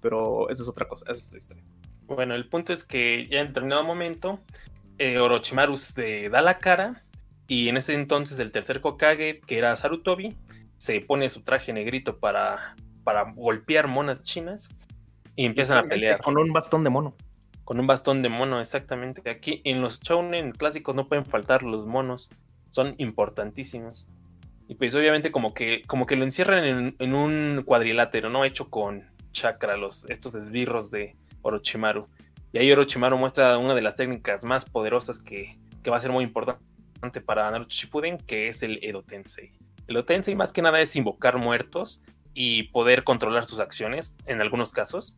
Pero eso es otra cosa, esa es otra historia. Bueno, el punto es que ya en determinado momento eh, Orochimaru se da la cara y en ese entonces el tercer Hokage, que era Sarutobi, se pone su traje negrito para, para golpear monas chinas y empiezan a pelear Con un bastón de mono. con un bastón de mono, exactamente. Aquí en los shounen clásicos no pueden faltar los monos, son importantísimos. Y pues obviamente como que, como que lo encierran en, en un cuadrilátero, ¿no? Hecho con chakra, los, estos esbirros de, Orochimaru. Y ahí Orochimaru muestra una de las técnicas más poderosas que, que va a ser muy importante para Naruto Shippuden, que es el Edo Tensei. El Edo Tensei más que nada es invocar muertos y poder controlar sus acciones en algunos casos.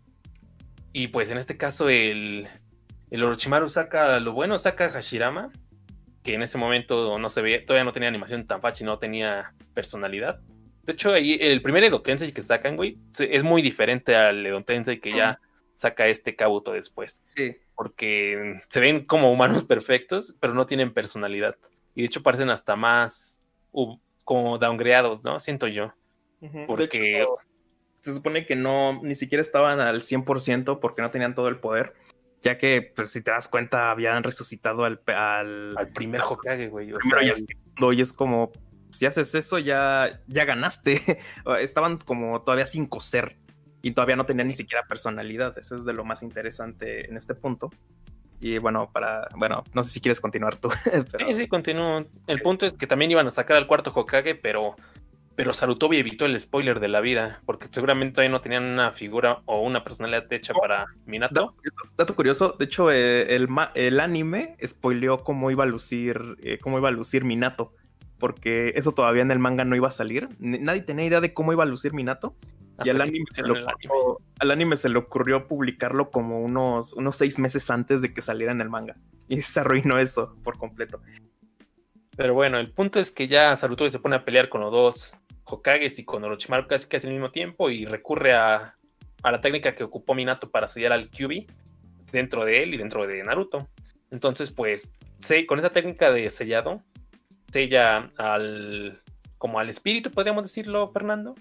Y pues en este caso el, el Orochimaru saca lo bueno, saca a Hashirama, que en ese momento no se veía, todavía no tenía animación tan fácil, no tenía personalidad. De hecho, ahí el primer Edo Tensei que sacan, güey, es muy diferente al Edo Tensei que ya saca este Kabuto después. Sí. Porque se ven como humanos [laughs] perfectos, pero no tienen personalidad. Y de hecho parecen hasta más como downgreados, ¿no? Siento yo. Porque- hecho, se supone que no, ni siquiera estaban al 100% porque no tenían todo el poder, ya que, pues, si te das cuenta, habían resucitado al, al, Al primer Hokage, güey. O sea, y al segundo, y es como, si haces eso, ya, ya ganaste. [laughs] Estaban como todavía sin coser y todavía no tenían ni siquiera personalidad. Eso es de lo más interesante en este punto. Y bueno, para, bueno, no sé si quieres continuar tú. [laughs] pero- Sí, sí, continúo. El punto es que también iban a sacar al cuarto Hokage, pero, pero Sarutobi evitó el spoiler de la vida, porque seguramente todavía no tenían una figura o una personalidad hecha Oh. para Minato. Dato curioso, dato curioso, de hecho, eh, el, anime spoileó cómo iba a lucir, eh, cómo iba a lucir Minato. Porque eso todavía en el manga no iba a salir. Ni- Nadie tenía idea de cómo iba a lucir Minato. Y al anime, se le ocurrió, al anime se le ocurrió publicarlo como unos, unos seis meses antes de que saliera en el manga. Y [laughs] se arruinó eso por completo. Pero bueno, el punto es que ya Sarutobi se pone a pelear con los dos Hokages y con Orochimaru casi casi al mismo tiempo y recurre a, a la técnica que ocupó Minato para sellar al Kyuubi dentro de él y dentro de Naruto. Entonces, pues, con esa técnica de sellado, sella al como al espíritu, podríamos decirlo, Fernando,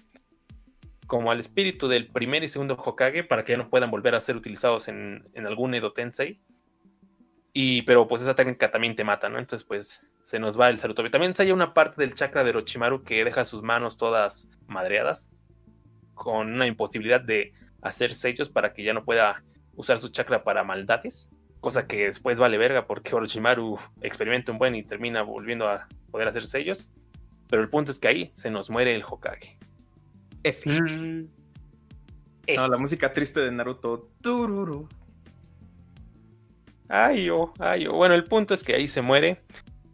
como al espíritu del primer y segundo Hokage para que ya no puedan volver a ser utilizados en, en algún Edo Tensei. Y, pero pues esa técnica también te mata, ¿no? Entonces, pues se nos va el Sarutobi. También se halla una parte del chakra de Orochimaru que deja sus manos todas madreadas, con una imposibilidad de hacer sellos para que ya no pueda usar su chakra para maldades, cosa que después vale verga porque Orochimaru experimenta un buen y termina volviendo a poder hacer sellos. Pero el punto es que ahí se nos muere el Hokage. F. Eh. No, la música triste de Naruto. Tururu. Ay, oh, ay, oh. Bueno, el punto es que ahí se muere.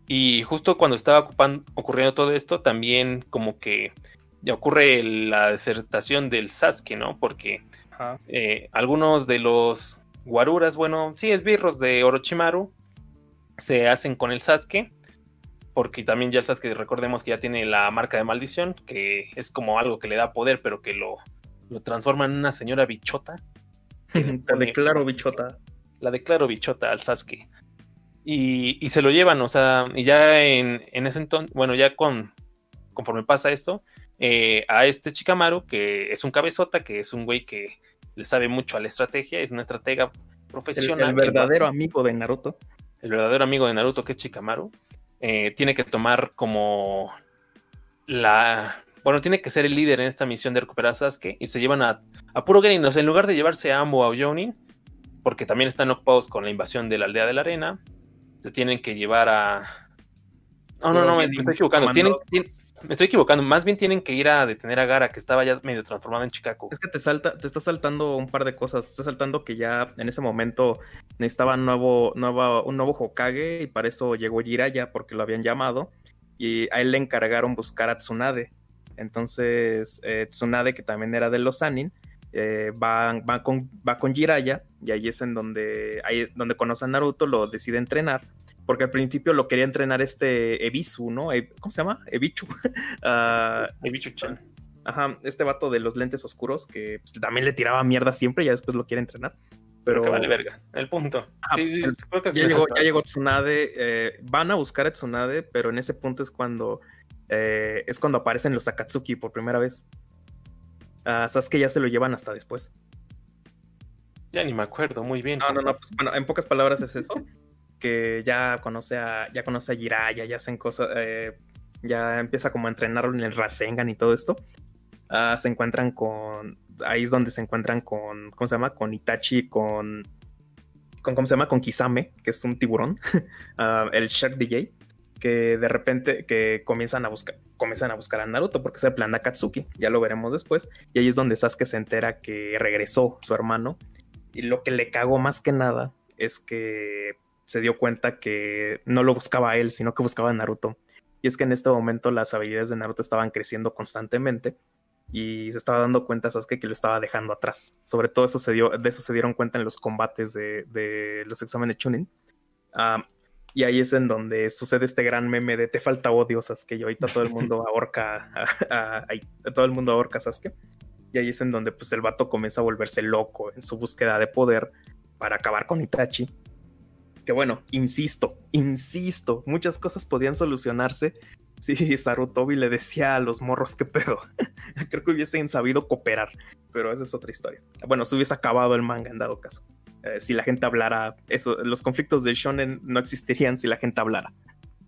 Y justo cuando estaba ocupan- ocurriendo todo esto, también como que ya ocurre la desertación del Sasuke, ¿no? Porque eh, algunos de los guaruras, bueno, sí, esbirros de Orochimaru, se hacen con el Sasuke. Porque también ya el Sasuke, recordemos que ya tiene la marca de maldición, que es como algo que le da poder, pero que lo, lo transforma en una señora bichota. [laughs] pone- declaro, bichota. La declaro bichota al Sasuke. Y, y se lo llevan, o sea, y ya en, en ese entonces, bueno, ya con conforme pasa esto, eh, a este Chikamaru, que es un cabezota, que es un güey que le sabe mucho a la estrategia, es una estratega profesional. el va- verdadero amigo de Naruto. el verdadero amigo de Naruto, que es Chikamaru, eh, tiene que tomar como la. Bueno, tiene que ser el líder en esta misión de recuperar a Sasuke y se llevan a, a puro Genin. O sea, en lugar de llevarse a Ambo a Jounin, porque también están ocupados con la invasión de la aldea de la arena, se tienen que llevar a. No, no, no, me, estoy equivocando. Tienen, me estoy equivocando. Más bien tienen que ir a detener a Gara, que estaba ya medio transformado en Chikaku. Es que te salta, te está saltando un par de cosas. Te está saltando que ya en ese momento necesitaba nuevo, nuevo, un nuevo Hokage y para eso llegó Jiraiya porque lo habían llamado y a él le encargaron buscar a Tsunade. Entonces eh, Tsunade, que también era de los Sanin, eh, va, va, con, va con Jiraiya y ahí es en donde, ahí donde conoce a Naruto, lo decide entrenar. Porque al principio lo quería entrenar este Ebisu, ¿no? E- ¿Cómo se llama? Ebichu. [laughs] Ah, El Bichu-chan. Ajá, este vato de los lentes oscuros que pues, también le tiraba mierda siempre y ya después lo quiere entrenar. Pero que vale verga. El punto. Ah, sí, sí, el- creo que sí ya, me llegó, saltó. ya llegó Tsunade. eh, van a buscar a Tsunade, pero en ese punto es cuando eh, es cuando aparecen los Akatsuki por primera vez. Ah, Sasuke ya se lo llevan hasta después. Ya ni me acuerdo muy bien. No, no, no. pues, bueno, en pocas palabras es eso. Que ya conoce a, ya conoce a Jiraiya, ya hacen cosas, eh, ya empieza como a entrenarlo en el Rasengan y todo esto. Ah, se encuentran con, ahí es donde se encuentran con, ¿cómo se llama? Con Itachi, con, con ¿cómo se llama? Con Kisame, que es un tiburón, [laughs] Ah, el Shark DJ, que de repente que comienzan a buscar, comienzan a buscar a Naruto porque es el plan Akatsuki, ya lo veremos después. Y ahí es donde Sasuke se entera que regresó su hermano Y lo que le cagó más que nada es que se dio cuenta que no lo buscaba él, sino que buscaba a Naruto. Y es que en este momento las habilidades de Naruto estaban creciendo constantemente y se estaba dando cuenta Sasuke que lo estaba dejando atrás. Sobre todo eso se dio, de eso se dieron cuenta en los combates de, de los exámenes Chunin. Ah, y ahí es en donde sucede este gran meme de te falta odio, Sasuke, y ahorita todo el [laughs] mundo ahorca a, todo el mundo ahorca a Sasuke. Y ahí es en donde pues el vato comienza a volverse loco en su búsqueda de poder para acabar con Itachi. Que bueno, insisto, insisto, muchas cosas podían solucionarse [laughs] si Sarutobi le decía a los morros que pedo. [laughs] Creo que hubiesen sabido cooperar, pero esa es otra historia. Bueno, se hubiese acabado el manga en dado caso. Eh, si la gente hablara, eso, los conflictos del shonen no existirían si la gente hablara.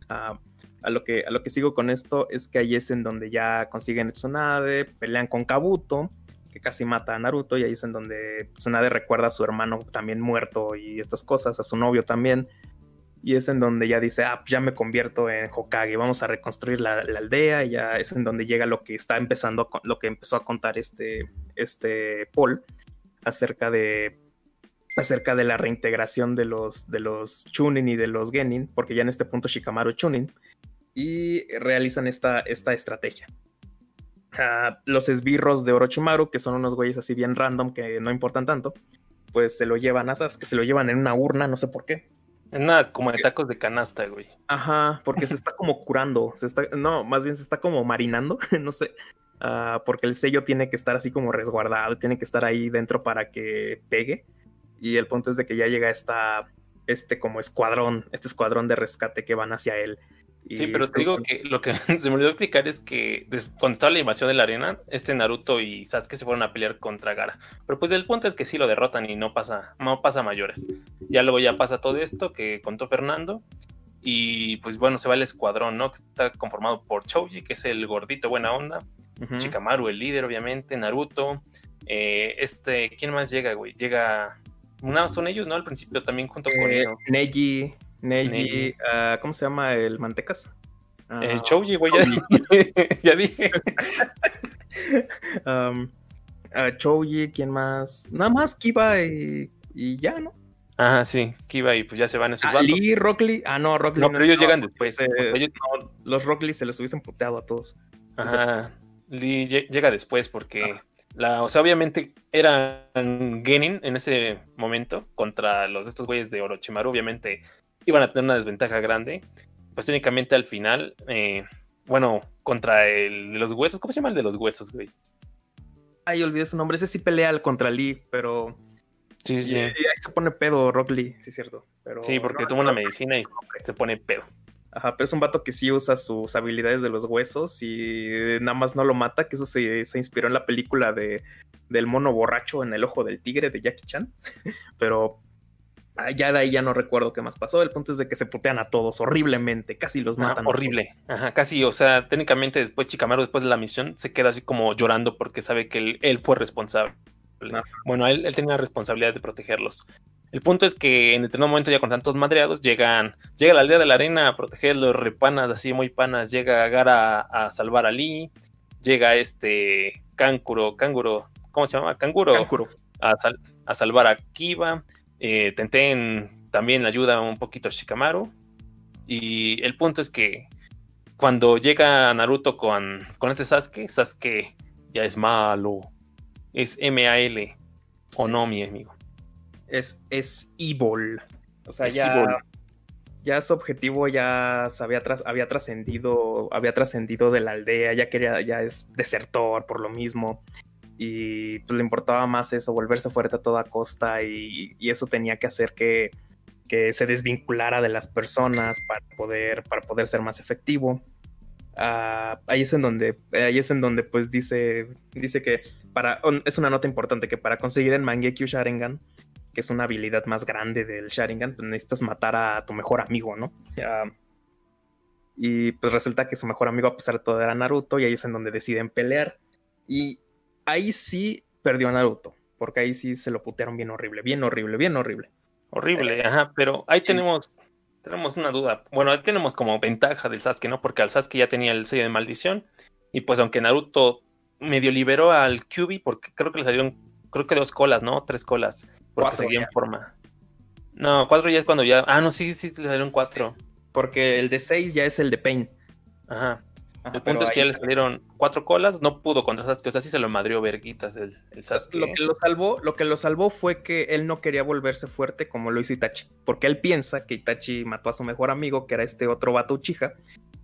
Ah, a, lo que, a lo que sigo con esto es que ahí es en donde ya consiguen Tsunade, pelean con Kabuto, que casi mata a Naruto, y ahí es en donde Tsunade recuerda a su hermano también muerto y estas cosas, a su novio también. Y es en donde ya dice, ah, ya me convierto en Hokage, vamos a reconstruir la, aldea. Y ya es en donde llega lo que está empezando, lo que empezó a contar este, este Paul acerca de acerca de la reintegración de los, de los Chunin y de los Genin, porque ya en este punto Shikamaru Chunin, y realizan esta, esta estrategia. Ah, los esbirros de Orochimaru, que son unos güeyes así bien random que no importan tanto, pues se lo llevan a que se lo llevan en una urna, no sé por qué. En una como de tacos de canasta, güey. Ajá, porque se está como curando, se está, no, más bien se está como marinando, [laughs] no sé, ah, porque el sello tiene que estar así como resguardado, tiene que estar ahí dentro para que pegue y el punto es de que ya llega esta, este como escuadrón, este escuadrón de rescate que van hacia él. sí, pero te digo que lo que [laughs] se me olvidó explicar es que cuando estaba la invasión de la arena, este Naruto y Sasuke se fueron a pelear contra Gara. Pero pues el punto es que sí lo derrotan y no pasa, no pasa mayores. Ya luego ya pasa todo esto que contó Fernando. Y pues bueno, se va el escuadrón, ¿no? Que está conformado por Choji, que es el gordito buena onda. Chikamaru, el líder, obviamente. Naruto. Eh, este, ¿quién más llega, güey? Llega no, son ellos, ¿no? Al principio también junto con eh, Neji, Neji, ah, ¿cómo se llama el Mantecas? el Chouji, güey, ya, dije. [laughs] [laughs] um, Chouji, ¿quién más? Nada más Kiba y, ya, ¿no? Ajá, sí, Kiba y pues ya se van esos ah, Lee, Rockley, ah, no, Rockley. No, pero ellos llegan después. Eh, los Rockley se los hubiesen puteado a todos. Ajá, Lee llega después porque o sea, obviamente eran Genin en ese momento contra los de estos güeyes de Orochimaru. Obviamente iban a tener una desventaja grande. Pues técnicamente al final, eh, bueno, contra el de los huesos. ¿Cómo se llama el de los huesos, güey? Ay, olvidé su nombre. Ese sí pelea contra Lee, pero. Sí, sí. ahí se pone pedo Rock Lee, sí, es cierto. Pero sí, porque toma una medicina y se pone pedo. Ajá, pero es un vato que sí usa sus habilidades de los huesos y nada más no lo mata, que eso se, inspiró en la película de, del mono borracho en el ojo del tigre de Jackie Chan. [laughs] pero ah, ya de ahí ya no recuerdo qué más pasó. El punto es de que se putean a todos horriblemente, casi los matan. horrible. Ajá, casi, o sea, técnicamente después Chicamaro, después de la misión, se queda así como llorando porque sabe que él, fue responsable. Bueno, él, él tenía la responsabilidad de protegerlos. El punto es que en determinado momento, ya con tantos madreados, llegan, llega la aldea de la arena a proteger los repanas, así muy panas. Llega Gara a, salvar a Lee. Llega este Cáncuro, Cánguro, ¿cómo se llama? Canguro. A, a salvar a Kiba. Eh, Tenten también ayuda un poquito a Shikamaru. Y el punto es que cuando llega Naruto con, con este Sasuke, Sasuke ya es malo. Es M-A-L. O no, mi amigo es, es evil. O sea, ya, ya su objetivo ya se había, había trascendido, había trascendido de la aldea, ya quería, ya es desertor por lo mismo. Y pues, le importaba más eso, volverse fuerte a toda costa, y, eso tenía que hacer que, que, se desvinculara de las personas para poder, para poder ser más efectivo. Ah, ahí es en donde, ahí es en donde pues dice, dice que para, es una nota importante que para conseguir el Mangekyo Sharingan que es una habilidad más grande del Sharingan, pues necesitas matar a tu mejor amigo, ¿no? y pues resulta que su mejor amigo, a pesar de todo, era Naruto, y ahí es en donde deciden pelear. Y ahí sí perdió a Naruto, porque ahí sí se lo putearon bien horrible, bien horrible, bien horrible. Horrible, eh, ajá, pero ahí tenemos, tenemos una duda. Bueno, ahí tenemos como ventaja del Sasuke, ¿no? Porque al Sasuke ya tenía el sello de maldición, y pues aunque Naruto medio liberó al Kyubi, porque creo que le salieron creo que dos colas, ¿no? Tres colas, porque Cuatro seguía ya. en forma. No, cuatro ya es cuando ya. Ah, no, sí, sí, le salieron cuatro. Porque el de 6 ya es el de Pain. Ajá. Ajá, El punto es que ya le salieron cuatro colas, no pudo contra Sasuke, o sea, sí se lo madrió verguitas el, el Sasuke. Lo que lo salvó, lo que lo salvó fue que él no quería volverse fuerte como lo hizo Itachi, porque él piensa que Itachi mató a su mejor amigo, que era este otro vato Uchiha,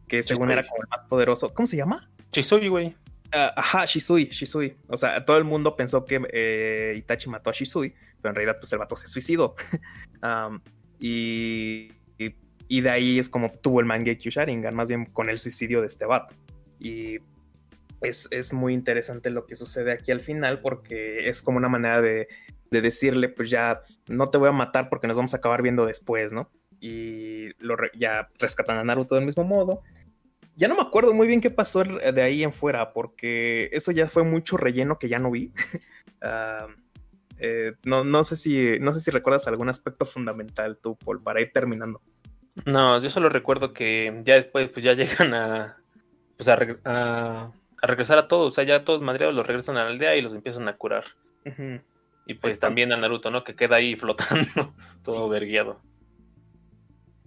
que según era como el más poderoso. ¿Cómo se llama? Chisui, güey. Ah, ajá, Shisui, Shisui. O sea, todo el mundo pensó que eh, Itachi mató a Shisui, pero en realidad pues el vato se suicidó. [laughs] Y, de ahí es como tuvo el Mangekyo Sharingan, más bien con el suicidio de este vato. Y es, es muy interesante lo que sucede aquí al final porque es como una manera de, de decirle, pues ya no te voy a matar porque nos vamos a acabar viendo después, ¿no? Y lo ya rescatan a Naruto del mismo modo. Ya no me acuerdo muy bien qué pasó de ahí en fuera, porque eso ya fue mucho relleno que ya no vi. [laughs] Eh, no, no, sé si, no sé si recuerdas algún aspecto fundamental tú, Paul, para ir terminando. No, yo solo recuerdo que ya después, pues ya [laughs] llegan a. Pues a, reg- a, a regresar a todos. O sea, ya todos madreados los regresan a la aldea y los empiezan a curar. Y pues está. también a Naruto, ¿no? Que queda ahí [laughs] flotando, todo verguiado.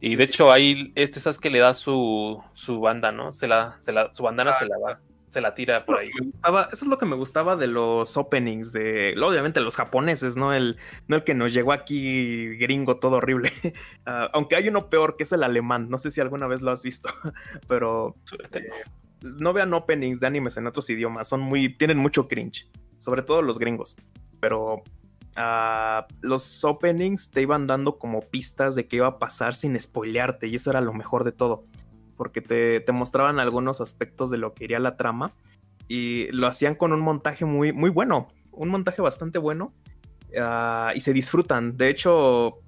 Y de hecho ahí este Sasuke le da su, su banda, ¿no? Se la, se la, su bandana Ah. se la va, se la tira por ahí. Gustaba- eso es lo que me gustaba de los openings de, obviamente los japoneses, no el, no el que nos llegó aquí gringo todo horrible. [laughs] Ah, aunque hay uno peor que es el alemán, no sé si alguna vez lo has visto, [laughs] pero eh, no vean openings de animes en otros idiomas, son muy, tienen mucho cringe, sobre todo los gringos, pero los openings te iban dando como pistas de qué iba a pasar sin spoilearte y eso era lo mejor de todo, porque te, mostraban algunos aspectos de lo que iría la trama y lo hacían con un montaje muy, muy bueno, un montaje bastante bueno ah, y se disfrutan, de hecho...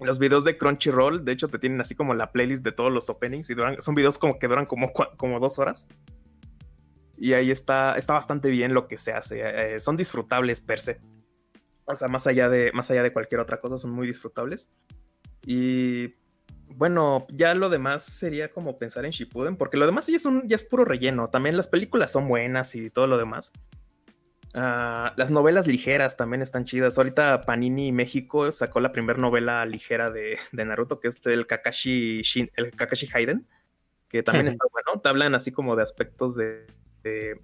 Los videos de Crunchyroll, de hecho, te tienen así como la playlist de todos los openings y son videos como que duran como, como dos horas. Y ahí está, está bastante bien lo que se hace. eh, son disfrutables per se. O sea, más allá, de, más allá de cualquier otra cosa, son muy disfrutables. Y bueno, ya lo demás sería como pensar en Shippuden, porque lo demás ya es, un, ya es puro relleno. También las películas son buenas y todo lo demás. Ah, las novelas ligeras también están chidas. Ahorita Panini México sacó la primera novela ligera de, de Naruto, que es el Kakashi, Shin- el Kakashi Hayden, que también está bueno. Te hablan así como de aspectos de, de,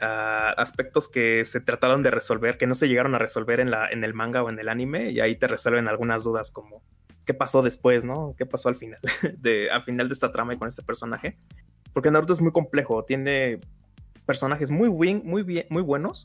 ah, aspectos que se trataron de resolver, que no se llegaron a resolver en, la, en el manga o en el anime, y ahí te resuelven algunas dudas como qué pasó después, ¿no? ¿Qué pasó al final? [laughs] De, al final de esta trama y con este personaje. Porque Naruto es muy complejo, tiene personajes muy, bien, muy, bien, muy buenos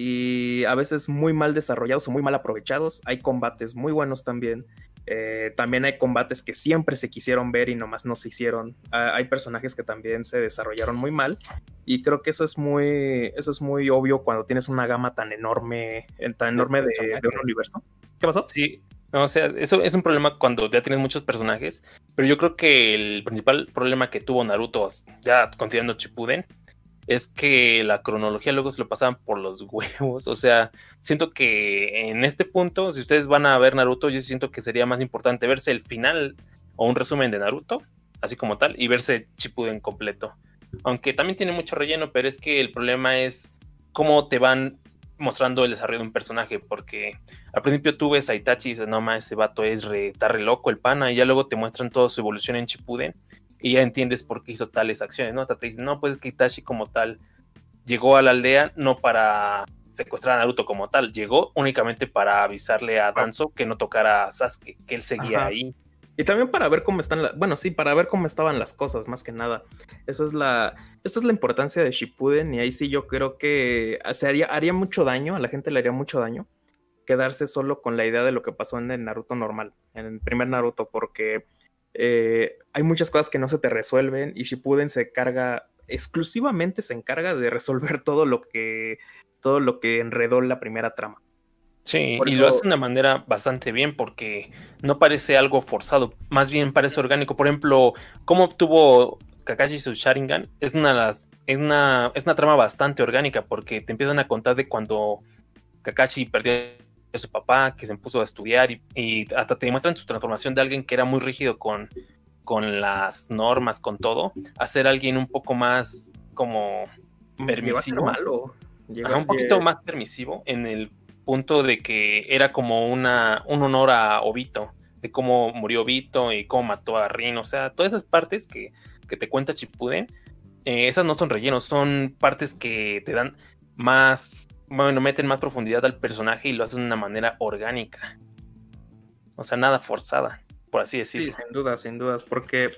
y a veces muy mal desarrollados o muy mal aprovechados. Hay combates muy buenos también. Eh, también hay combates que siempre se quisieron ver y nomás no se hicieron. Ah, hay personajes que también se desarrollaron muy mal y creo que eso es muy, eso es muy obvio cuando tienes una gama tan enorme, tan enorme de, de un universo. ¿Qué pasó? Sí, no, o sea, eso es un problema cuando ya tienes muchos personajes, pero yo creo que el principal problema que tuvo Naruto, ya continuando Shippuden, es que la cronología luego se lo pasaban por los [laughs] huevos, o sea, siento que en este punto, si ustedes van a ver Naruto, yo siento que sería más importante verse el final o un resumen de Naruto, así como tal, y verse Shippuden completo. Aunque también tiene mucho relleno, pero es que el problema es cómo te van mostrando el desarrollo de un personaje, porque al principio tú ves a Itachi y dices, no más, ese vato es re, está re loco el pana, y ya luego te muestran toda su evolución en Shippuden, y ya entiendes por qué hizo tales acciones, ¿no? Hasta te dicen, no, pues es que Itachi como tal llegó a la aldea no para secuestrar a Naruto como tal, llegó únicamente para avisarle a Danzo que no tocara a Sasuke, que él seguía Ajá. ahí. Y también para ver cómo están, la- bueno, sí, para ver cómo estaban las cosas, más que nada. Esa es la, esa es la importancia de Shippuden y ahí sí yo creo que se haría, haría mucho daño, a la gente le haría mucho daño quedarse solo con la idea de lo que pasó en el Naruto normal, en el primer Naruto, porque eh, hay muchas cosas que no se te resuelven y Shippuden se carga, exclusivamente se encarga de resolver [laughs] todo lo que, todo lo que enredó la primera trama. Sí, Por y eso- lo hace de una manera bastante bien porque no parece algo forzado, más bien parece orgánico. Por ejemplo, cómo obtuvo Kakashi su Sharingan es una, las, es una, es una trama bastante orgánica porque te empiezan a contar de cuando Kakashi perdió a su papá, que se puso a estudiar y, y hasta te demuestran su transformación de alguien que era muy rígido con, con las normas, con todo, a ser alguien un poco más como ser permisivo. malo. Llega- Ajá, un poquito más permisivo en el punto de que era como una, un honor a Obito, de cómo murió Obito y cómo mató a Rin, o sea, todas esas partes que, que te cuenta Chipuden, eh, esas no son rellenos, son partes que te dan más, bueno, meten más profundidad al personaje y lo hacen de una manera orgánica. O sea, nada forzada, por así Sí, decirlo. sin dudas, sin dudas, porque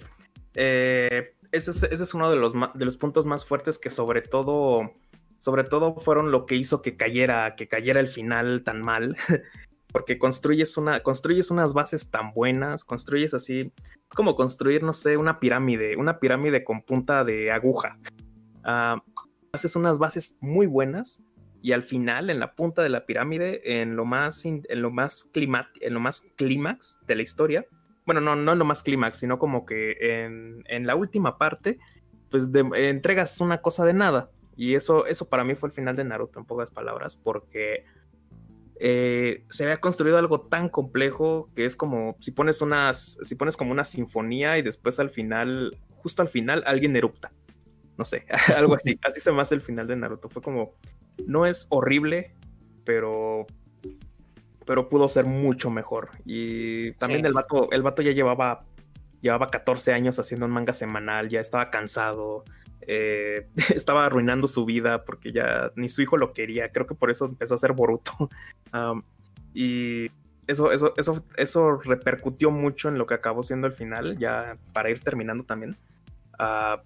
eh, ese, es, ese es uno de los, de los puntos más fuertes que sobre todo, sobre todo fueron lo que hizo que cayera, que cayera el final tan mal, [laughs] porque construyes, una, construyes unas bases tan buenas, construyes así, es como construir, no sé, una pirámide, una pirámide con punta de aguja. Ah, haces unas bases muy buenas y al final, en la punta de la pirámide, en lo más, in- en lo más, clima, en lo más clímax de la historia, bueno, no, no en lo más clímax, sino como que en, en la última parte, pues entregas una cosa de nada. Y eso, eso para mí fue el final de Naruto, en pocas palabras, porque eh, se había construido algo tan complejo que es como si pones unas, si pones como una sinfonía y después al final, justo al final, alguien erupta. No sé, [laughs] algo así. Así se me hace el final de Naruto. Fue como, no es horrible, pero pero pudo ser mucho mejor. Y también Sí. el vato, el vato ya llevaba, llevaba 14 años haciendo un manga semanal, ya estaba cansado, eh, [laughs] estaba arruinando su vida porque ya ni su hijo lo quería. Creo que por eso empezó a ser Boruto. [laughs] Y eso, eso, eso, eso repercutió mucho en lo que acabó siendo el final, ya para ir terminando también. Ah,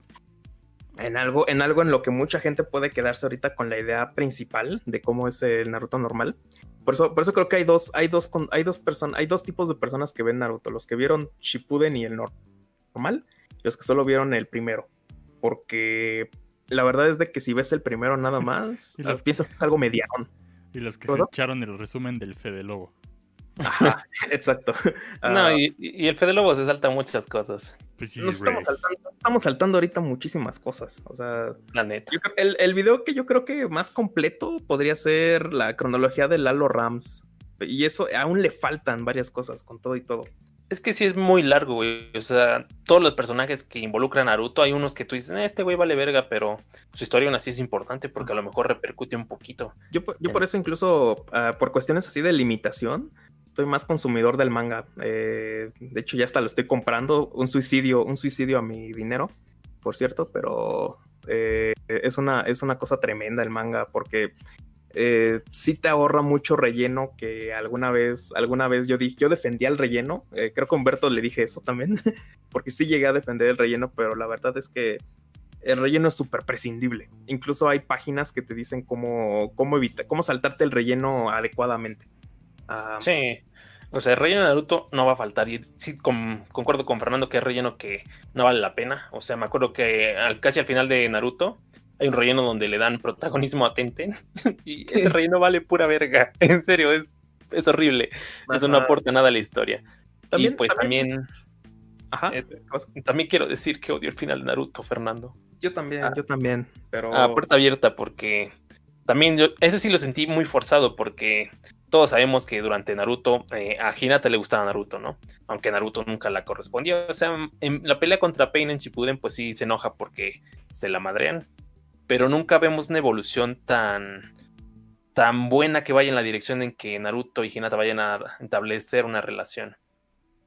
en algo, en algo en lo que mucha gente puede quedarse ahorita con la idea principal de cómo es el Naruto normal. Por eso, por eso creo que hay dos, hay dos, hay dos personas, hay dos tipos de personas que ven Naruto, los que vieron Shippuden y el nor- normal, y los que solo vieron el primero. Porque la verdad es de que si ves el primero nada [laughs] más, Y los- piensas que es algo mediano. Y los que ¿Cómo se echaron el resumen del Fede Lobo. Ajá, [laughs] exacto. No, Ah, y, y el Fede Lobo se salta muchas cosas, Pues sí, nos estamos saltando, estamos saltando ahorita muchísimas cosas. O sea, la neta. Yo el, el video que yo creo que más completo podría ser la cronología de Lalo Rams. Y eso aún le faltan varias cosas con todo y todo. Es que sí es muy largo, güey. O sea, todos los personajes que involucran a Naruto, hay unos que tú dices, "Eh, este güey vale verga, pero su historia aún así es importante porque a lo mejor repercute un poquito. Yo, por- yo por eso incluso, ah, por cuestiones así de limitación, estoy más consumidor del manga. Eh, de hecho, ya hasta lo estoy comprando. Un suicidio, un suicidio a mi dinero, por cierto, pero eh, es, una, es una cosa tremenda el manga porque eh, sí te ahorra mucho relleno que alguna vez, alguna vez yo dije, yo defendía el relleno. creo que a Humberto le dije eso también, [laughs] porque sí llegué a defender el relleno, pero la verdad es que el relleno es súper prescindible. Incluso hay páginas que te dicen cómo, cómo evitar, cómo saltarte el relleno adecuadamente. Ah, Sí. O sea, el relleno de Naruto no va a faltar. Y sí, con- concuerdo con Fernando que es relleno que no vale la pena. O sea, me acuerdo que al- casi al final de Naruto hay un relleno donde le dan protagonismo a Tenten. [laughs] y ese relleno vale pura verga. [laughs] En serio, es, es horrible. Eso no aporta nada a la historia. También- y pues también, Ajá. también quiero decir que odio el final de Naruto, Fernando. Yo también, Ah. yo también. Pero a puerta abierta porque también yo ese sí lo sentí muy forzado porque todos sabemos que durante Naruto eh, a Hinata le gustaba Naruto, ¿no? Aunque Naruto nunca la correspondió. O sea, en la pelea contra Pain en Shippuden pues sí se enoja porque se la madrean, pero nunca vemos una evolución tan tan buena que vaya en la dirección en que Naruto y Hinata vayan a establecer una relación.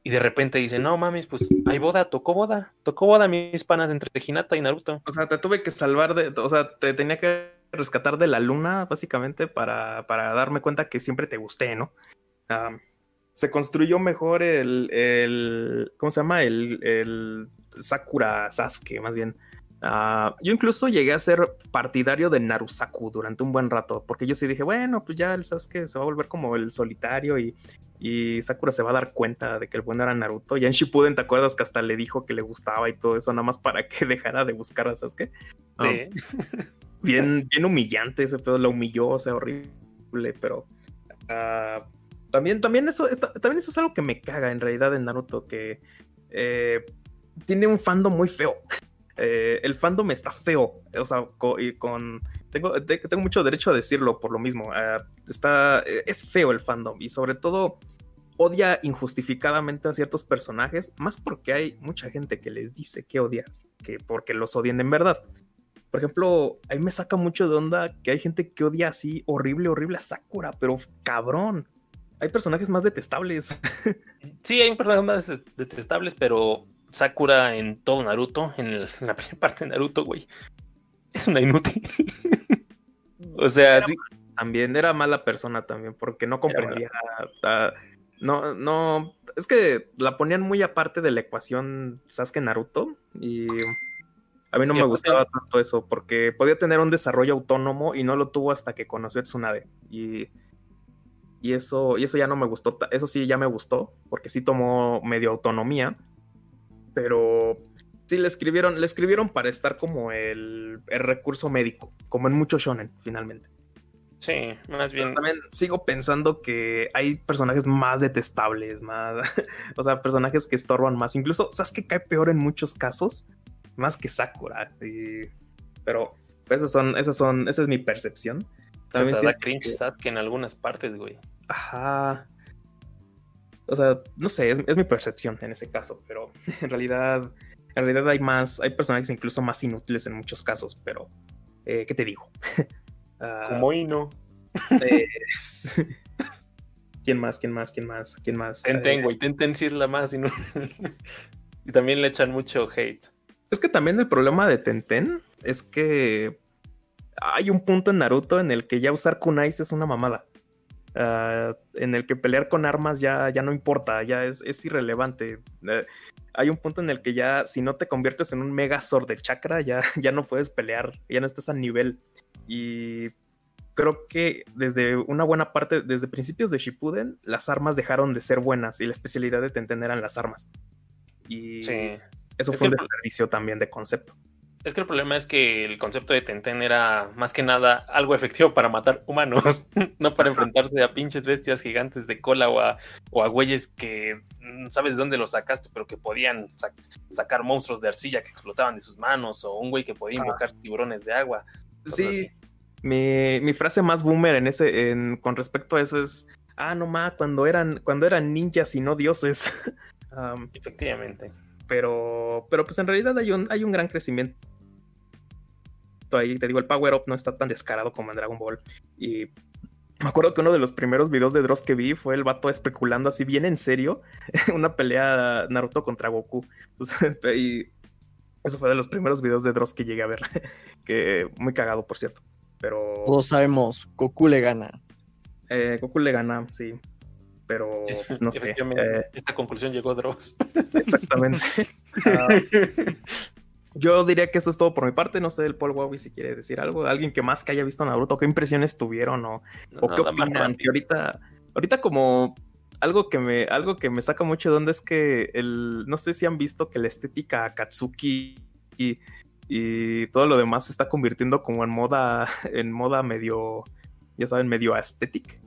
Y de repente dicen, no mames, pues hay boda, tocó boda, tocó boda mis panas entre Hinata y Naruto. O sea, te tuve que salvar de. O sea, te tenía que rescatar de la luna, básicamente, para, para darme cuenta que siempre te gusté, ¿no? Se construyó mejor el. el ¿Cómo se llama? El, el Sakura Sasuke, más bien. Ah, yo incluso llegué a ser partidario de Narusaku durante un buen rato, porque yo sí dije, bueno, pues ya el Sasuke se va a volver como el solitario y, y Sakura se va a dar cuenta de que el bueno era Naruto. Ya en Shippuden, ¿te acuerdas que hasta le dijo que le gustaba y todo eso, nada más para que [laughs] dejara de buscar a Sasuke? Ah, Sí. [laughs] bien, bien humillante ese pedo, lo humilló, o sea, horrible, pero ah, también, también, eso, ta- también eso es algo que me caga en realidad en Naruto, que eh, tiene un fandom muy feo. Eh, el fandom está feo, o sea, con... Tengo, te- tengo mucho derecho a decirlo por lo mismo. ah, está, eh, es feo el fandom y sobre todo odia injustificadamente a ciertos personajes, más porque hay mucha gente que les dice que odia, que porque los odian en verdad. por ejemplo, ahí me saca mucho de onda que hay gente que odia así horrible, horrible a Sakura, pero cabrón. Hay personajes más detestables. [laughs] Sí, hay personajes más detestables, pero Sakura en todo Naruto, en, el- en la [laughs] primera parte de Naruto, güey, es una inútil. [laughs] o sea, sí, también era mala persona también, porque no comprendía. no, no, es que la ponían muy aparte de la ecuación Sasuke Naruto y a mí no Y me gustaba tanto eso, porque podía tener un desarrollo autónomo y no lo tuvo hasta que conoció a Tsunade y, y eso, y eso ya no me gustó, eso sí ya me gustó, porque sí tomó medio autonomía, pero sí le escribieron, le escribieron para estar como el, el recurso médico, como en muchos shonen finalmente. sí, más bien. También sigo pensando que hay personajes más detestables, más, [laughs] o sea, personajes que estorban más. Incluso, ¿sabes que cae peor en muchos casos? Más que Sakura. y- Pero, esos son, esos son, esa es mi percepción. También Hasta da cringe que- Sasuke en algunas partes, güey. Ajá. O sea, no sé, es, es mi percepción en ese caso, pero [laughs] en realidad, en realidad hay más, hay personajes incluso más inútiles en muchos casos, pero, eh, ¿qué te digo? [laughs] Ah, Como Ino. es- [laughs] ¿Quién más? ¿Quién más? ¿Quién más? ¿Quién más? Tenten, Eh, güey. Tenten sí es la más inútil. y también le echan mucho hate. es que también el problema de Tenten es que hay un punto en Naruto en el que ya usar kunais es una mamada. Ah, en el que pelear con armas ya, ya no importa, ya es, es irrelevante. Eh, hay un punto en el que ya, si no te conviertes en un mega sword de chakra, ya, [laughs] ya no puedes pelear, ya no estás a nivel. Y creo que desde una buena parte, desde principios de Shippuden, las armas dejaron de ser buenas y la especialidad de Tenten eran las armas. Y Sí. eso Es fue un que- desperdicio también de concepto. Es que el problema es que el concepto de Tenten era más que nada algo efectivo para matar humanos, [laughs] no para enfrentarse a pinches bestias gigantes de cola o a, o a güeyes que mm, sabes de dónde los sacaste, pero que podían sac- sacar monstruos de arcilla que explotaban de sus manos, o un güey que podía Ah. invocar tiburones de agua. Sí, así. mi, mi frase más boomer en ese, en, con respecto a eso es, ah, no ma, cuando eran, cuando eran ninjas y no dioses. [laughs] Am, Efectivamente. pero, pero pues en realidad hay un, hay un gran crecimiento ahí. Te digo, el power up no está tan descarado como en Dragon Ball. Y me acuerdo que uno de los primeros videos de Dross que vi fue el vato especulando así bien en serio [laughs] una pelea Naruto contra Goku. [laughs] Y eso fue de los primeros videos de Dross que llegué a ver. [laughs] que muy cagado, por cierto. Pero Todos sabemos, Goku le gana. eh, Goku le gana, sí. Pero no sé. Eh, esta conclusión llegó Dross. exactamente. Ah, yo diría que eso es todo por mi parte. No sé el Paul Wowie si quiere decir algo. Alguien que más que haya visto Naruto, qué impresiones tuvieron o, o qué opinan. Que ahorita, ahorita como algo que me, algo que me saca mucho de onda es que el, no sé si han visto que la estética Akatsuki y, y todo lo demás se está convirtiendo como en moda, [laughs] en moda medio, ya saben, medio aesthetic.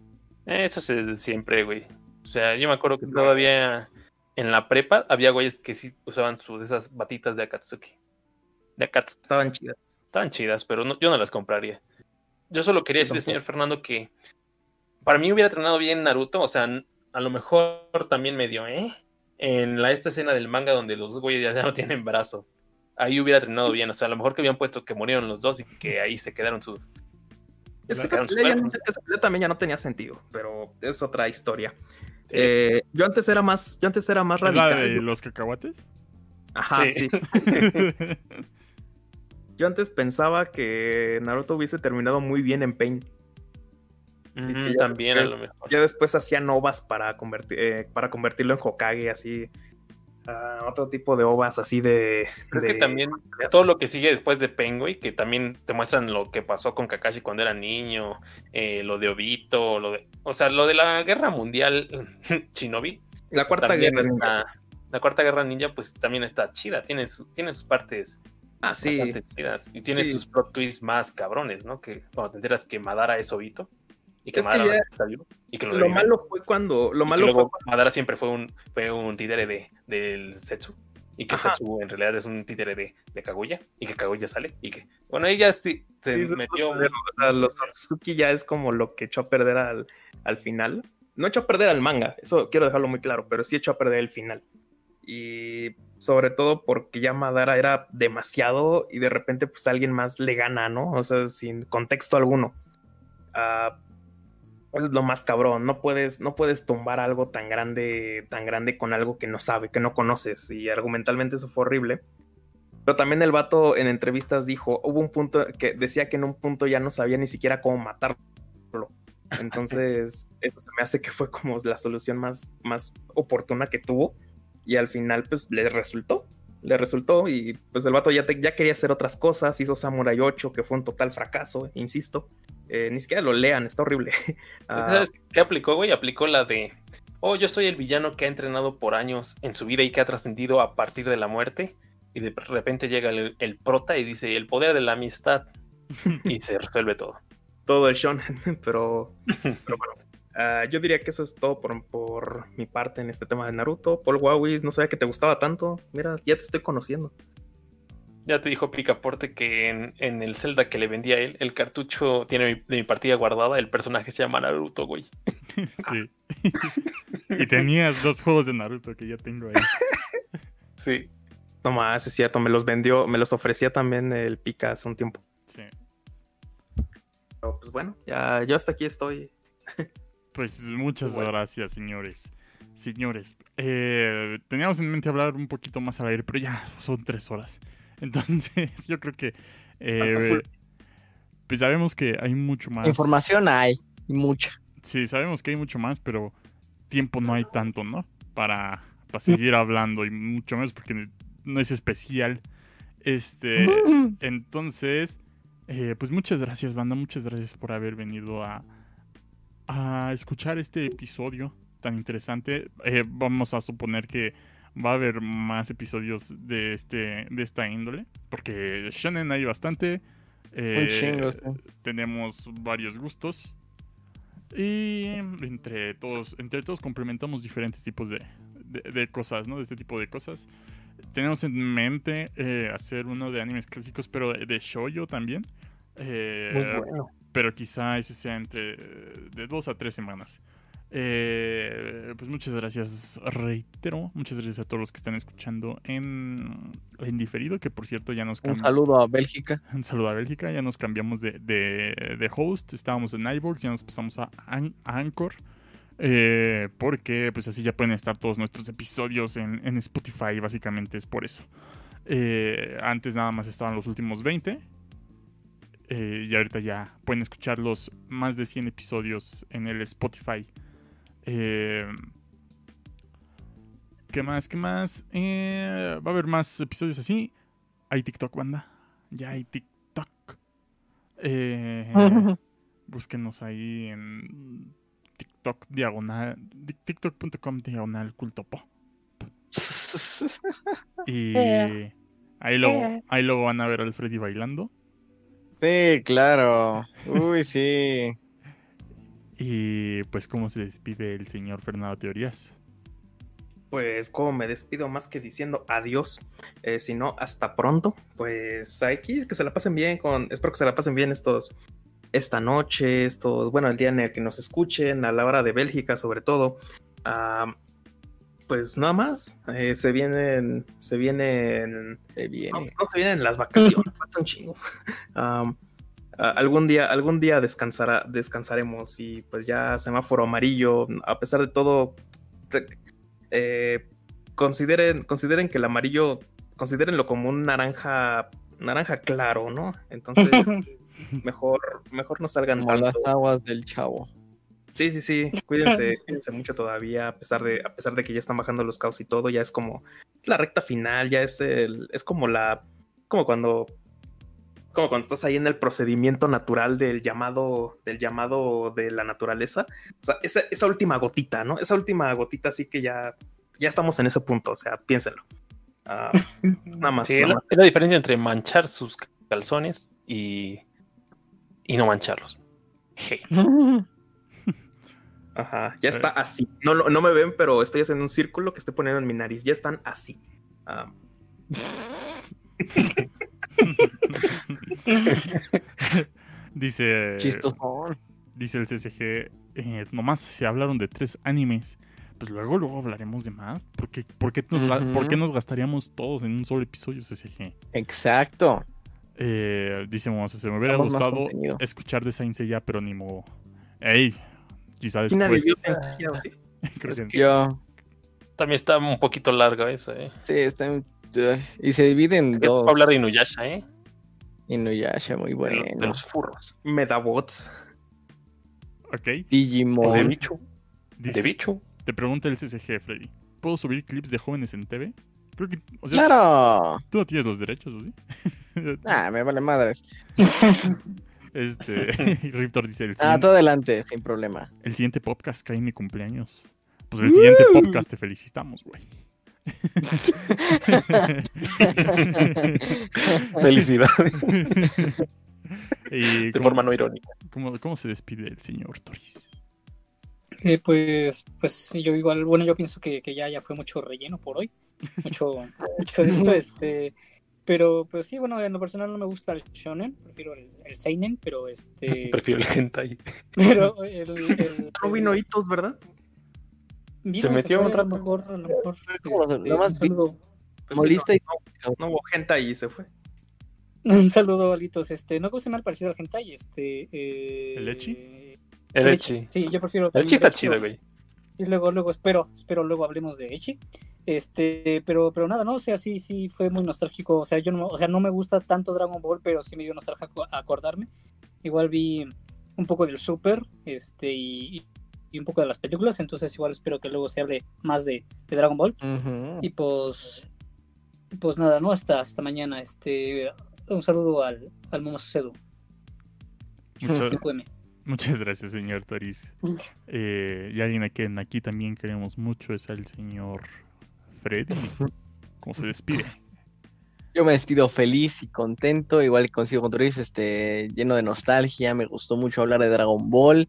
Eso es siempre, güey. O sea, yo me acuerdo que todavía en la prepa había güeyes que sí usaban sus esas batitas de Akatsuki. De Akatsuki. Estaban chidas. Estaban chidas, pero no- yo no las compraría. Yo solo quería decirle, señor Fernando, que para mí hubiera entrenado bien Naruto. O sea, a lo mejor también medio, ¿eh? En la, esta escena del manga donde los dos güeyes ya no tienen brazo. Ahí hubiera entrenado bien. O sea, a lo mejor que habían puesto que murieron los dos y que ahí se quedaron sus. Es que esa pelea, no- esa pelea también ya no tenía sentido, pero es otra historia. Sí. Eh, yo antes era más, yo antes era más ¿Es la radical. de los cacahuates? Ajá, Sí. sí. [laughs] [laughs] Yo antes pensaba que Naruto hubiese terminado muy bien en Pain. Ujú, que ya también a lo mejor. Ya después hacían ovas para, convertir, eh, para convertirlo en Hokage, así. Otro tipo de ovas así de. Creo de- que también todo lo que sigue después de Penguin, que también te muestran lo que pasó con Kakashi cuando era niño, eh, lo de Obito, lo de, o sea, lo de la guerra mundial [laughs] Shinobi, La cuarta guerra. está- la cuarta guerra ninja, pues también está chida, tiene, su- tiene sus partes Ah, sí. bastante chidas y tiene Sí. sus plot twists más cabrones, ¿no? Que cuando te enteras que Madara es Obito y que Es que Madara ya- está vivo y que lo, malo fue cuando. Lo y que malo fue luego Madara siempre fue un, fue un títere de, del Setsu. Y que Ajá. Setsu en realidad es un títere de, de Kaguya. Y que Kaguya sale. Y que. Bueno, ella sí se Sí, metió. perder, o sea, los Otsutsuki ya es como lo que echó a perder al, al final. No echó a perder al manga, eso quiero dejarlo muy claro, pero sí echó a perder el final. Y sobre todo porque ya Madara era demasiado y de repente pues alguien más le gana, ¿no? O sea, sin contexto alguno. Ah, es lo más cabrón, no puedes, no puedes tumbar algo tan grande, tan grande con algo que no sabe, que no conoces. Y argumentalmente eso fue horrible. Pero también el vato en entrevistas dijo, hubo un punto que decía que en un punto ya no sabía ni siquiera cómo matarlo. Entonces, [laughs] eso me hace que fue como la solución más, más oportuna que tuvo. Y al final, pues, le resultó. Le resultó y pues el vato ya, te- ya quería hacer otras cosas. Hizo Samurai 8, que fue un total fracaso, insisto. Eh, ni siquiera lo lean, está horrible. [laughs] Ah, ¿Sabes qué aplicó, güey? Aplicó la de, oh, yo soy el villano que ha entrenado por años en su vida y que ha trascendido a partir de la muerte. Y de repente llega el, el prota y dice, el poder de la amistad. [laughs] y se resuelve todo. todo el shonen, [laughs] pero, pero bueno. Ah, yo diría que eso es todo por, por mi parte en este tema de Naruto. Paul Wawis, no sabía que te gustaba tanto. Mira, ya te estoy conociendo. Ya te dijo Picaporte que en, en el Zelda que le vendía a él, el cartucho tiene mi- de mi partida guardada, el personaje se llama Naruto, güey. [laughs] Sí. y tenías dos juegos de Naruto que ya tengo ahí. [laughs] Sí. No más, es cierto, me los vendió, me los ofrecía también el Pika hace un tiempo. Sí. Pero pues bueno, ya yo hasta aquí estoy. [laughs] Pues muchas Bueno. gracias, señores. Señores, eh, teníamos en mente hablar un poquito más al aire, pero ya [laughs] son tres horas. Entonces, [laughs] yo creo que eh, pues sabemos que hay mucho más. Información hay, mucha. Sí, sabemos que hay mucho más, pero tiempo no hay tanto, ¿no? Para, para seguir hablando y mucho más porque no es especial. Este, entonces, eh, pues muchas gracias, banda. Muchas gracias por haber venido a, a escuchar este episodio tan interesante. Eh, vamos a suponer que va a haber más episodios de este de esta índole, porque shonen hay bastante. Eh, chingo, sí. tenemos varios gustos y entre todos entre todos complementamos diferentes tipos de, de- de cosas, ¿no? De este tipo de cosas. Tenemos en mente eh, hacer uno de animes clásicos, pero de shoujo también. Eh, Muy bueno. Pero quizá ese sea entre eh, de dos a tres semanas. Eh, pues muchas gracias, reitero, muchas gracias a todos los que están escuchando en, en diferido, que por cierto ya nos Un saludo a Bélgica. Un saludo a Bélgica, ya nos cambiamos de, de- de host, estábamos en iVoox, ya nos pasamos a, An- a Anchor, eh, porque pues así ya pueden estar todos nuestros episodios en, en Spotify, básicamente es por eso. Eh, antes nada más estaban los últimos 20, eh, y ahorita ya pueden escuchar los más de 100 episodios en el Spotify. Eh, ¿Qué más? ¿Qué más? Eh, va a haber más episodios así. Hay TikTok, banda. Ya hay TikTok. [laughs] Búsquenos ahí en TikTok diagonal. di- TikTok.com diagonal cultopo. [laughs] Y ahí lo, ahí lo van a ver al Freddy bailando. Sí, claro. Uy, sí. Y pues cómo se despide el señor Fernando Teorías. Pues como me despido más que diciendo adiós, eh, sino hasta pronto. Pues aquí que se la pasen bien con, espero que se la pasen bien estos, esta noche, estos, bueno, el día en el que nos escuchen, a la hora de Bélgica sobre todo. Pues nada más, eh, se vienen, se vienen Se No, viene. no se vienen las vacaciones, [laughs] falta un chingo. [laughs] Algún día, algún día descansará, descansaremos y pues ya semáforo amarillo, a pesar de todo, eh, consideren, consideren que el amarillo, considérenlo como un naranja, naranja claro, ¿no? Entonces, [laughs] mejor, mejor no salgan Como las tanto. aguas del chavo. Sí, sí, sí, [laughs] cuídense, cuídense mucho todavía, a pesar de, a pesar de que ya están bajando los caos y todo, ya es como la recta final, ya es el, es como la, como cuando, como cuando estás ahí en el procedimiento natural del llamado, del llamado de la naturaleza, o sea, esa, esa última gotita, ¿no? Esa última gotita, sí que ya, ya estamos en ese punto, o sea, piénsenlo. Ah, [laughs] nada más. Sí, es nada la, más. es la diferencia entre manchar sus calzones y, y no mancharlos. Hey. [laughs] Ajá, ya está así. No, no me ven, pero estoy haciendo un círculo que estoy poniendo en mi nariz. Ya están así. Ah, Dice, Chistosón. dice el CCG, eh, nomás se hablaron de tres animes, pues luego, luego hablaremos de más. ¿Por qué, por qué nos, por qué nos gastaríamos todos en un solo episodio CCG? Exacto. Eh, dice Momosa, se me hubiera gustado escuchar de Saint Seiya, pero ni modo. Ey, quizá ¿Quién después. [laughs] sí? creo [laughs] Es que- Yo, También está un poquito largo eso, ¿eh? sí, está en- y se divide en Es que dos. puedo hablar de Inuyasha, ¿eh? Inuyasha, muy De, bueno. lo- de los furros. Medabots. Ok. De Digimon. bicho. Dice- De bicho. Te pregunta el CCG, Freddy. ¿Puedo subir clips de jóvenes en TV? Creo que. O sea, Claro. tú no tienes los derechos, ¿o sí? [laughs] Ah, me vale madres. Este. [laughs] [laughs] Riptor dice: el Ah, siguiente, todo adelante, sin problema. el siguiente podcast cae en mi cumpleaños. Pues el siguiente ¡Woo! podcast te felicitamos, güey. [laughs] Felicidades. Y De ¿cómo- forma no irónica. ¿Cómo, cómo se despide el señor Toris? Eh, pues, pues yo igual, bueno, yo pienso que, que ya, ya fue mucho relleno por hoy. Mucho, mucho de esto, este. Pero, pues sí, bueno, en lo personal no me gusta el shonen, prefiero el, el seinen, pero este. [laughs] Prefiero el hentai. [laughs] Pero [laughs] el. el- No vino hitos, ¿verdad? vino, Se metió fue, un A rato. lo mejor, a lo mejor. como nada más un saludo, Pues Molista y no, no hubo gente ahí y se fue. un saludo, Alitos. Este, no se me ha parecido al hentai, este. eh, ¿El ecchi? El Echi. Sí, yo prefiero. El Echi está Echi, chido, güey. Y luego, luego espero, espero luego hablemos de Echi. Este, pero, pero nada, no, o sea, sí, sí fue muy nostálgico. O sea, yo no, o sea, no me gusta tanto Dragon Ball, pero sí me dio nostalgia aco- acordarme. Igual vi un poco del Super, este, y, y un poco de las películas, entonces igual espero que luego se hable más de, de Dragon Ball. Y pues, pues nada, no, hasta, hasta mañana. Este, un saludo al, al Momo Sucedo, TQM. [laughs] muchas gracias, señor Toris. [laughs] Eh, y alguien a quien aquí también queremos mucho es al señor Freddy. ¿Cómo se despide? [laughs] Yo me despido feliz y contento, igual consigo con este, lleno de nostalgia, me gustó mucho hablar de Dragon Ball.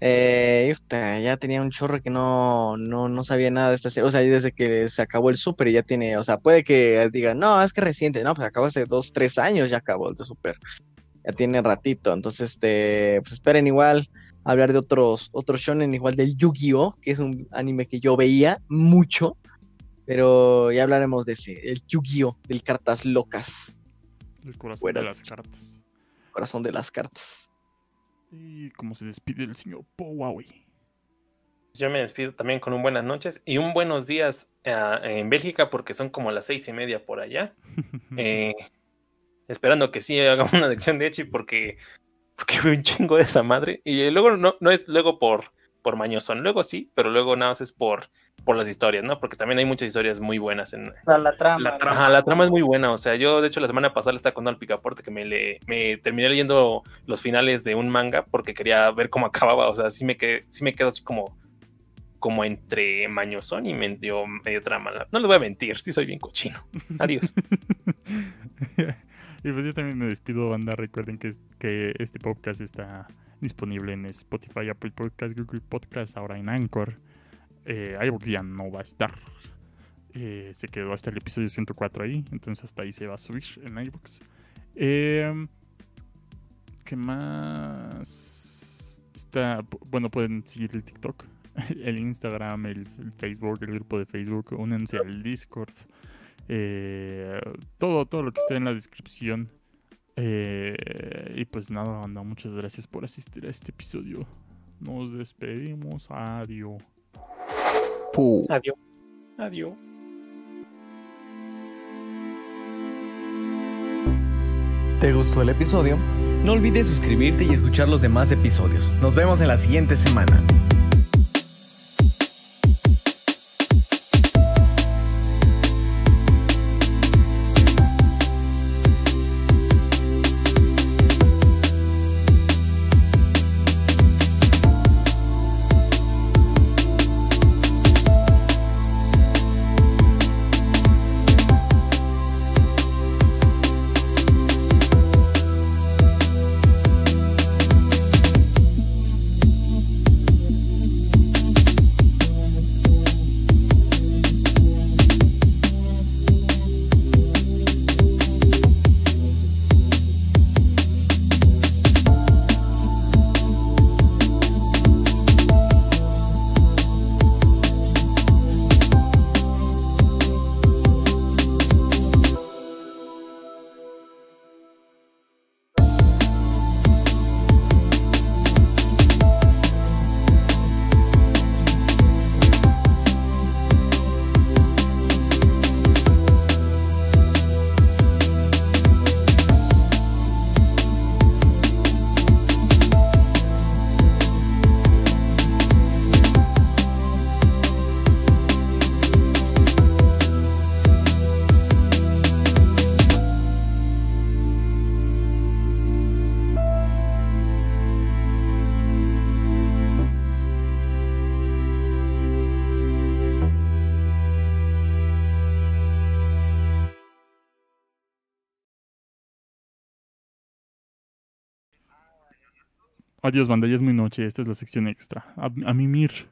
Eh, ya tenía un chorro que no, no, no sabía nada de esta serie, o sea, desde que se acabó el Super ya tiene, o sea, puede que digan, no, es que reciente, no, pues acabó hace dos, tres años, ya acabó el Super, ya tiene ratito, entonces, este, pues esperen igual hablar de otros, otros shonen, igual del Yu-Gi-Oh, que es un anime que yo veía mucho, pero ya hablaremos de ese, el Yu-Gi-Oh, del Cartas Locas, El corazón Buenas de las cartas. corazón de las cartas. Y cómo se despide el señor Powawi. Yo me despido también con un buenas noches y un buenos días ah, en Bélgica porque son como las seis y media por allá. [laughs] Eh, esperando que sí haga una lección de Echi porque, porque veo un chingo de esa madre. Y eh, luego no, no es luego por, por mañosón, luego sí, pero luego nada más es por, por las historias, ¿no? Porque también hay muchas historias muy buenas en, La, la trama. La trama. Ajá, la trama es muy buena. O sea, yo de hecho la semana pasada le estaba contando al picaporte que me, le, me terminé leyendo los finales de un manga porque quería ver cómo [laughs] acababa. O sea, sí me, quedé, sí me quedo así como, como entre mañosón y medio, medio trama. No les voy a mentir, sí soy bien cochino. [laughs] Adiós. y pues yo también me despido, banda. Recuerden que este podcast está disponible en Spotify, Apple Podcast, Google Podcast, ahora en Anchor. Eh, ya no va a estar. Eh, se quedó hasta el episodio 104 ahí, entonces hasta ahí se va a subir en iVoox. Eh, ¿Qué más? Está, bueno, pueden seguir el TikTok, [laughs] el Instagram, el, Facebook, el grupo de Facebook. Únanse al Discord. Eh, todo, todo lo que esté en la descripción. Y pues nada, banda, muchas gracias por asistir a este episodio. Nos despedimos. Adiós. Adiós. Adiós. ¿Te gustó el episodio? No olvides suscribirte y escuchar los demás episodios. Nos vemos en la siguiente semana. Adiós, banda, ya es muy noche. Esta es la sección extra. A, a mimir.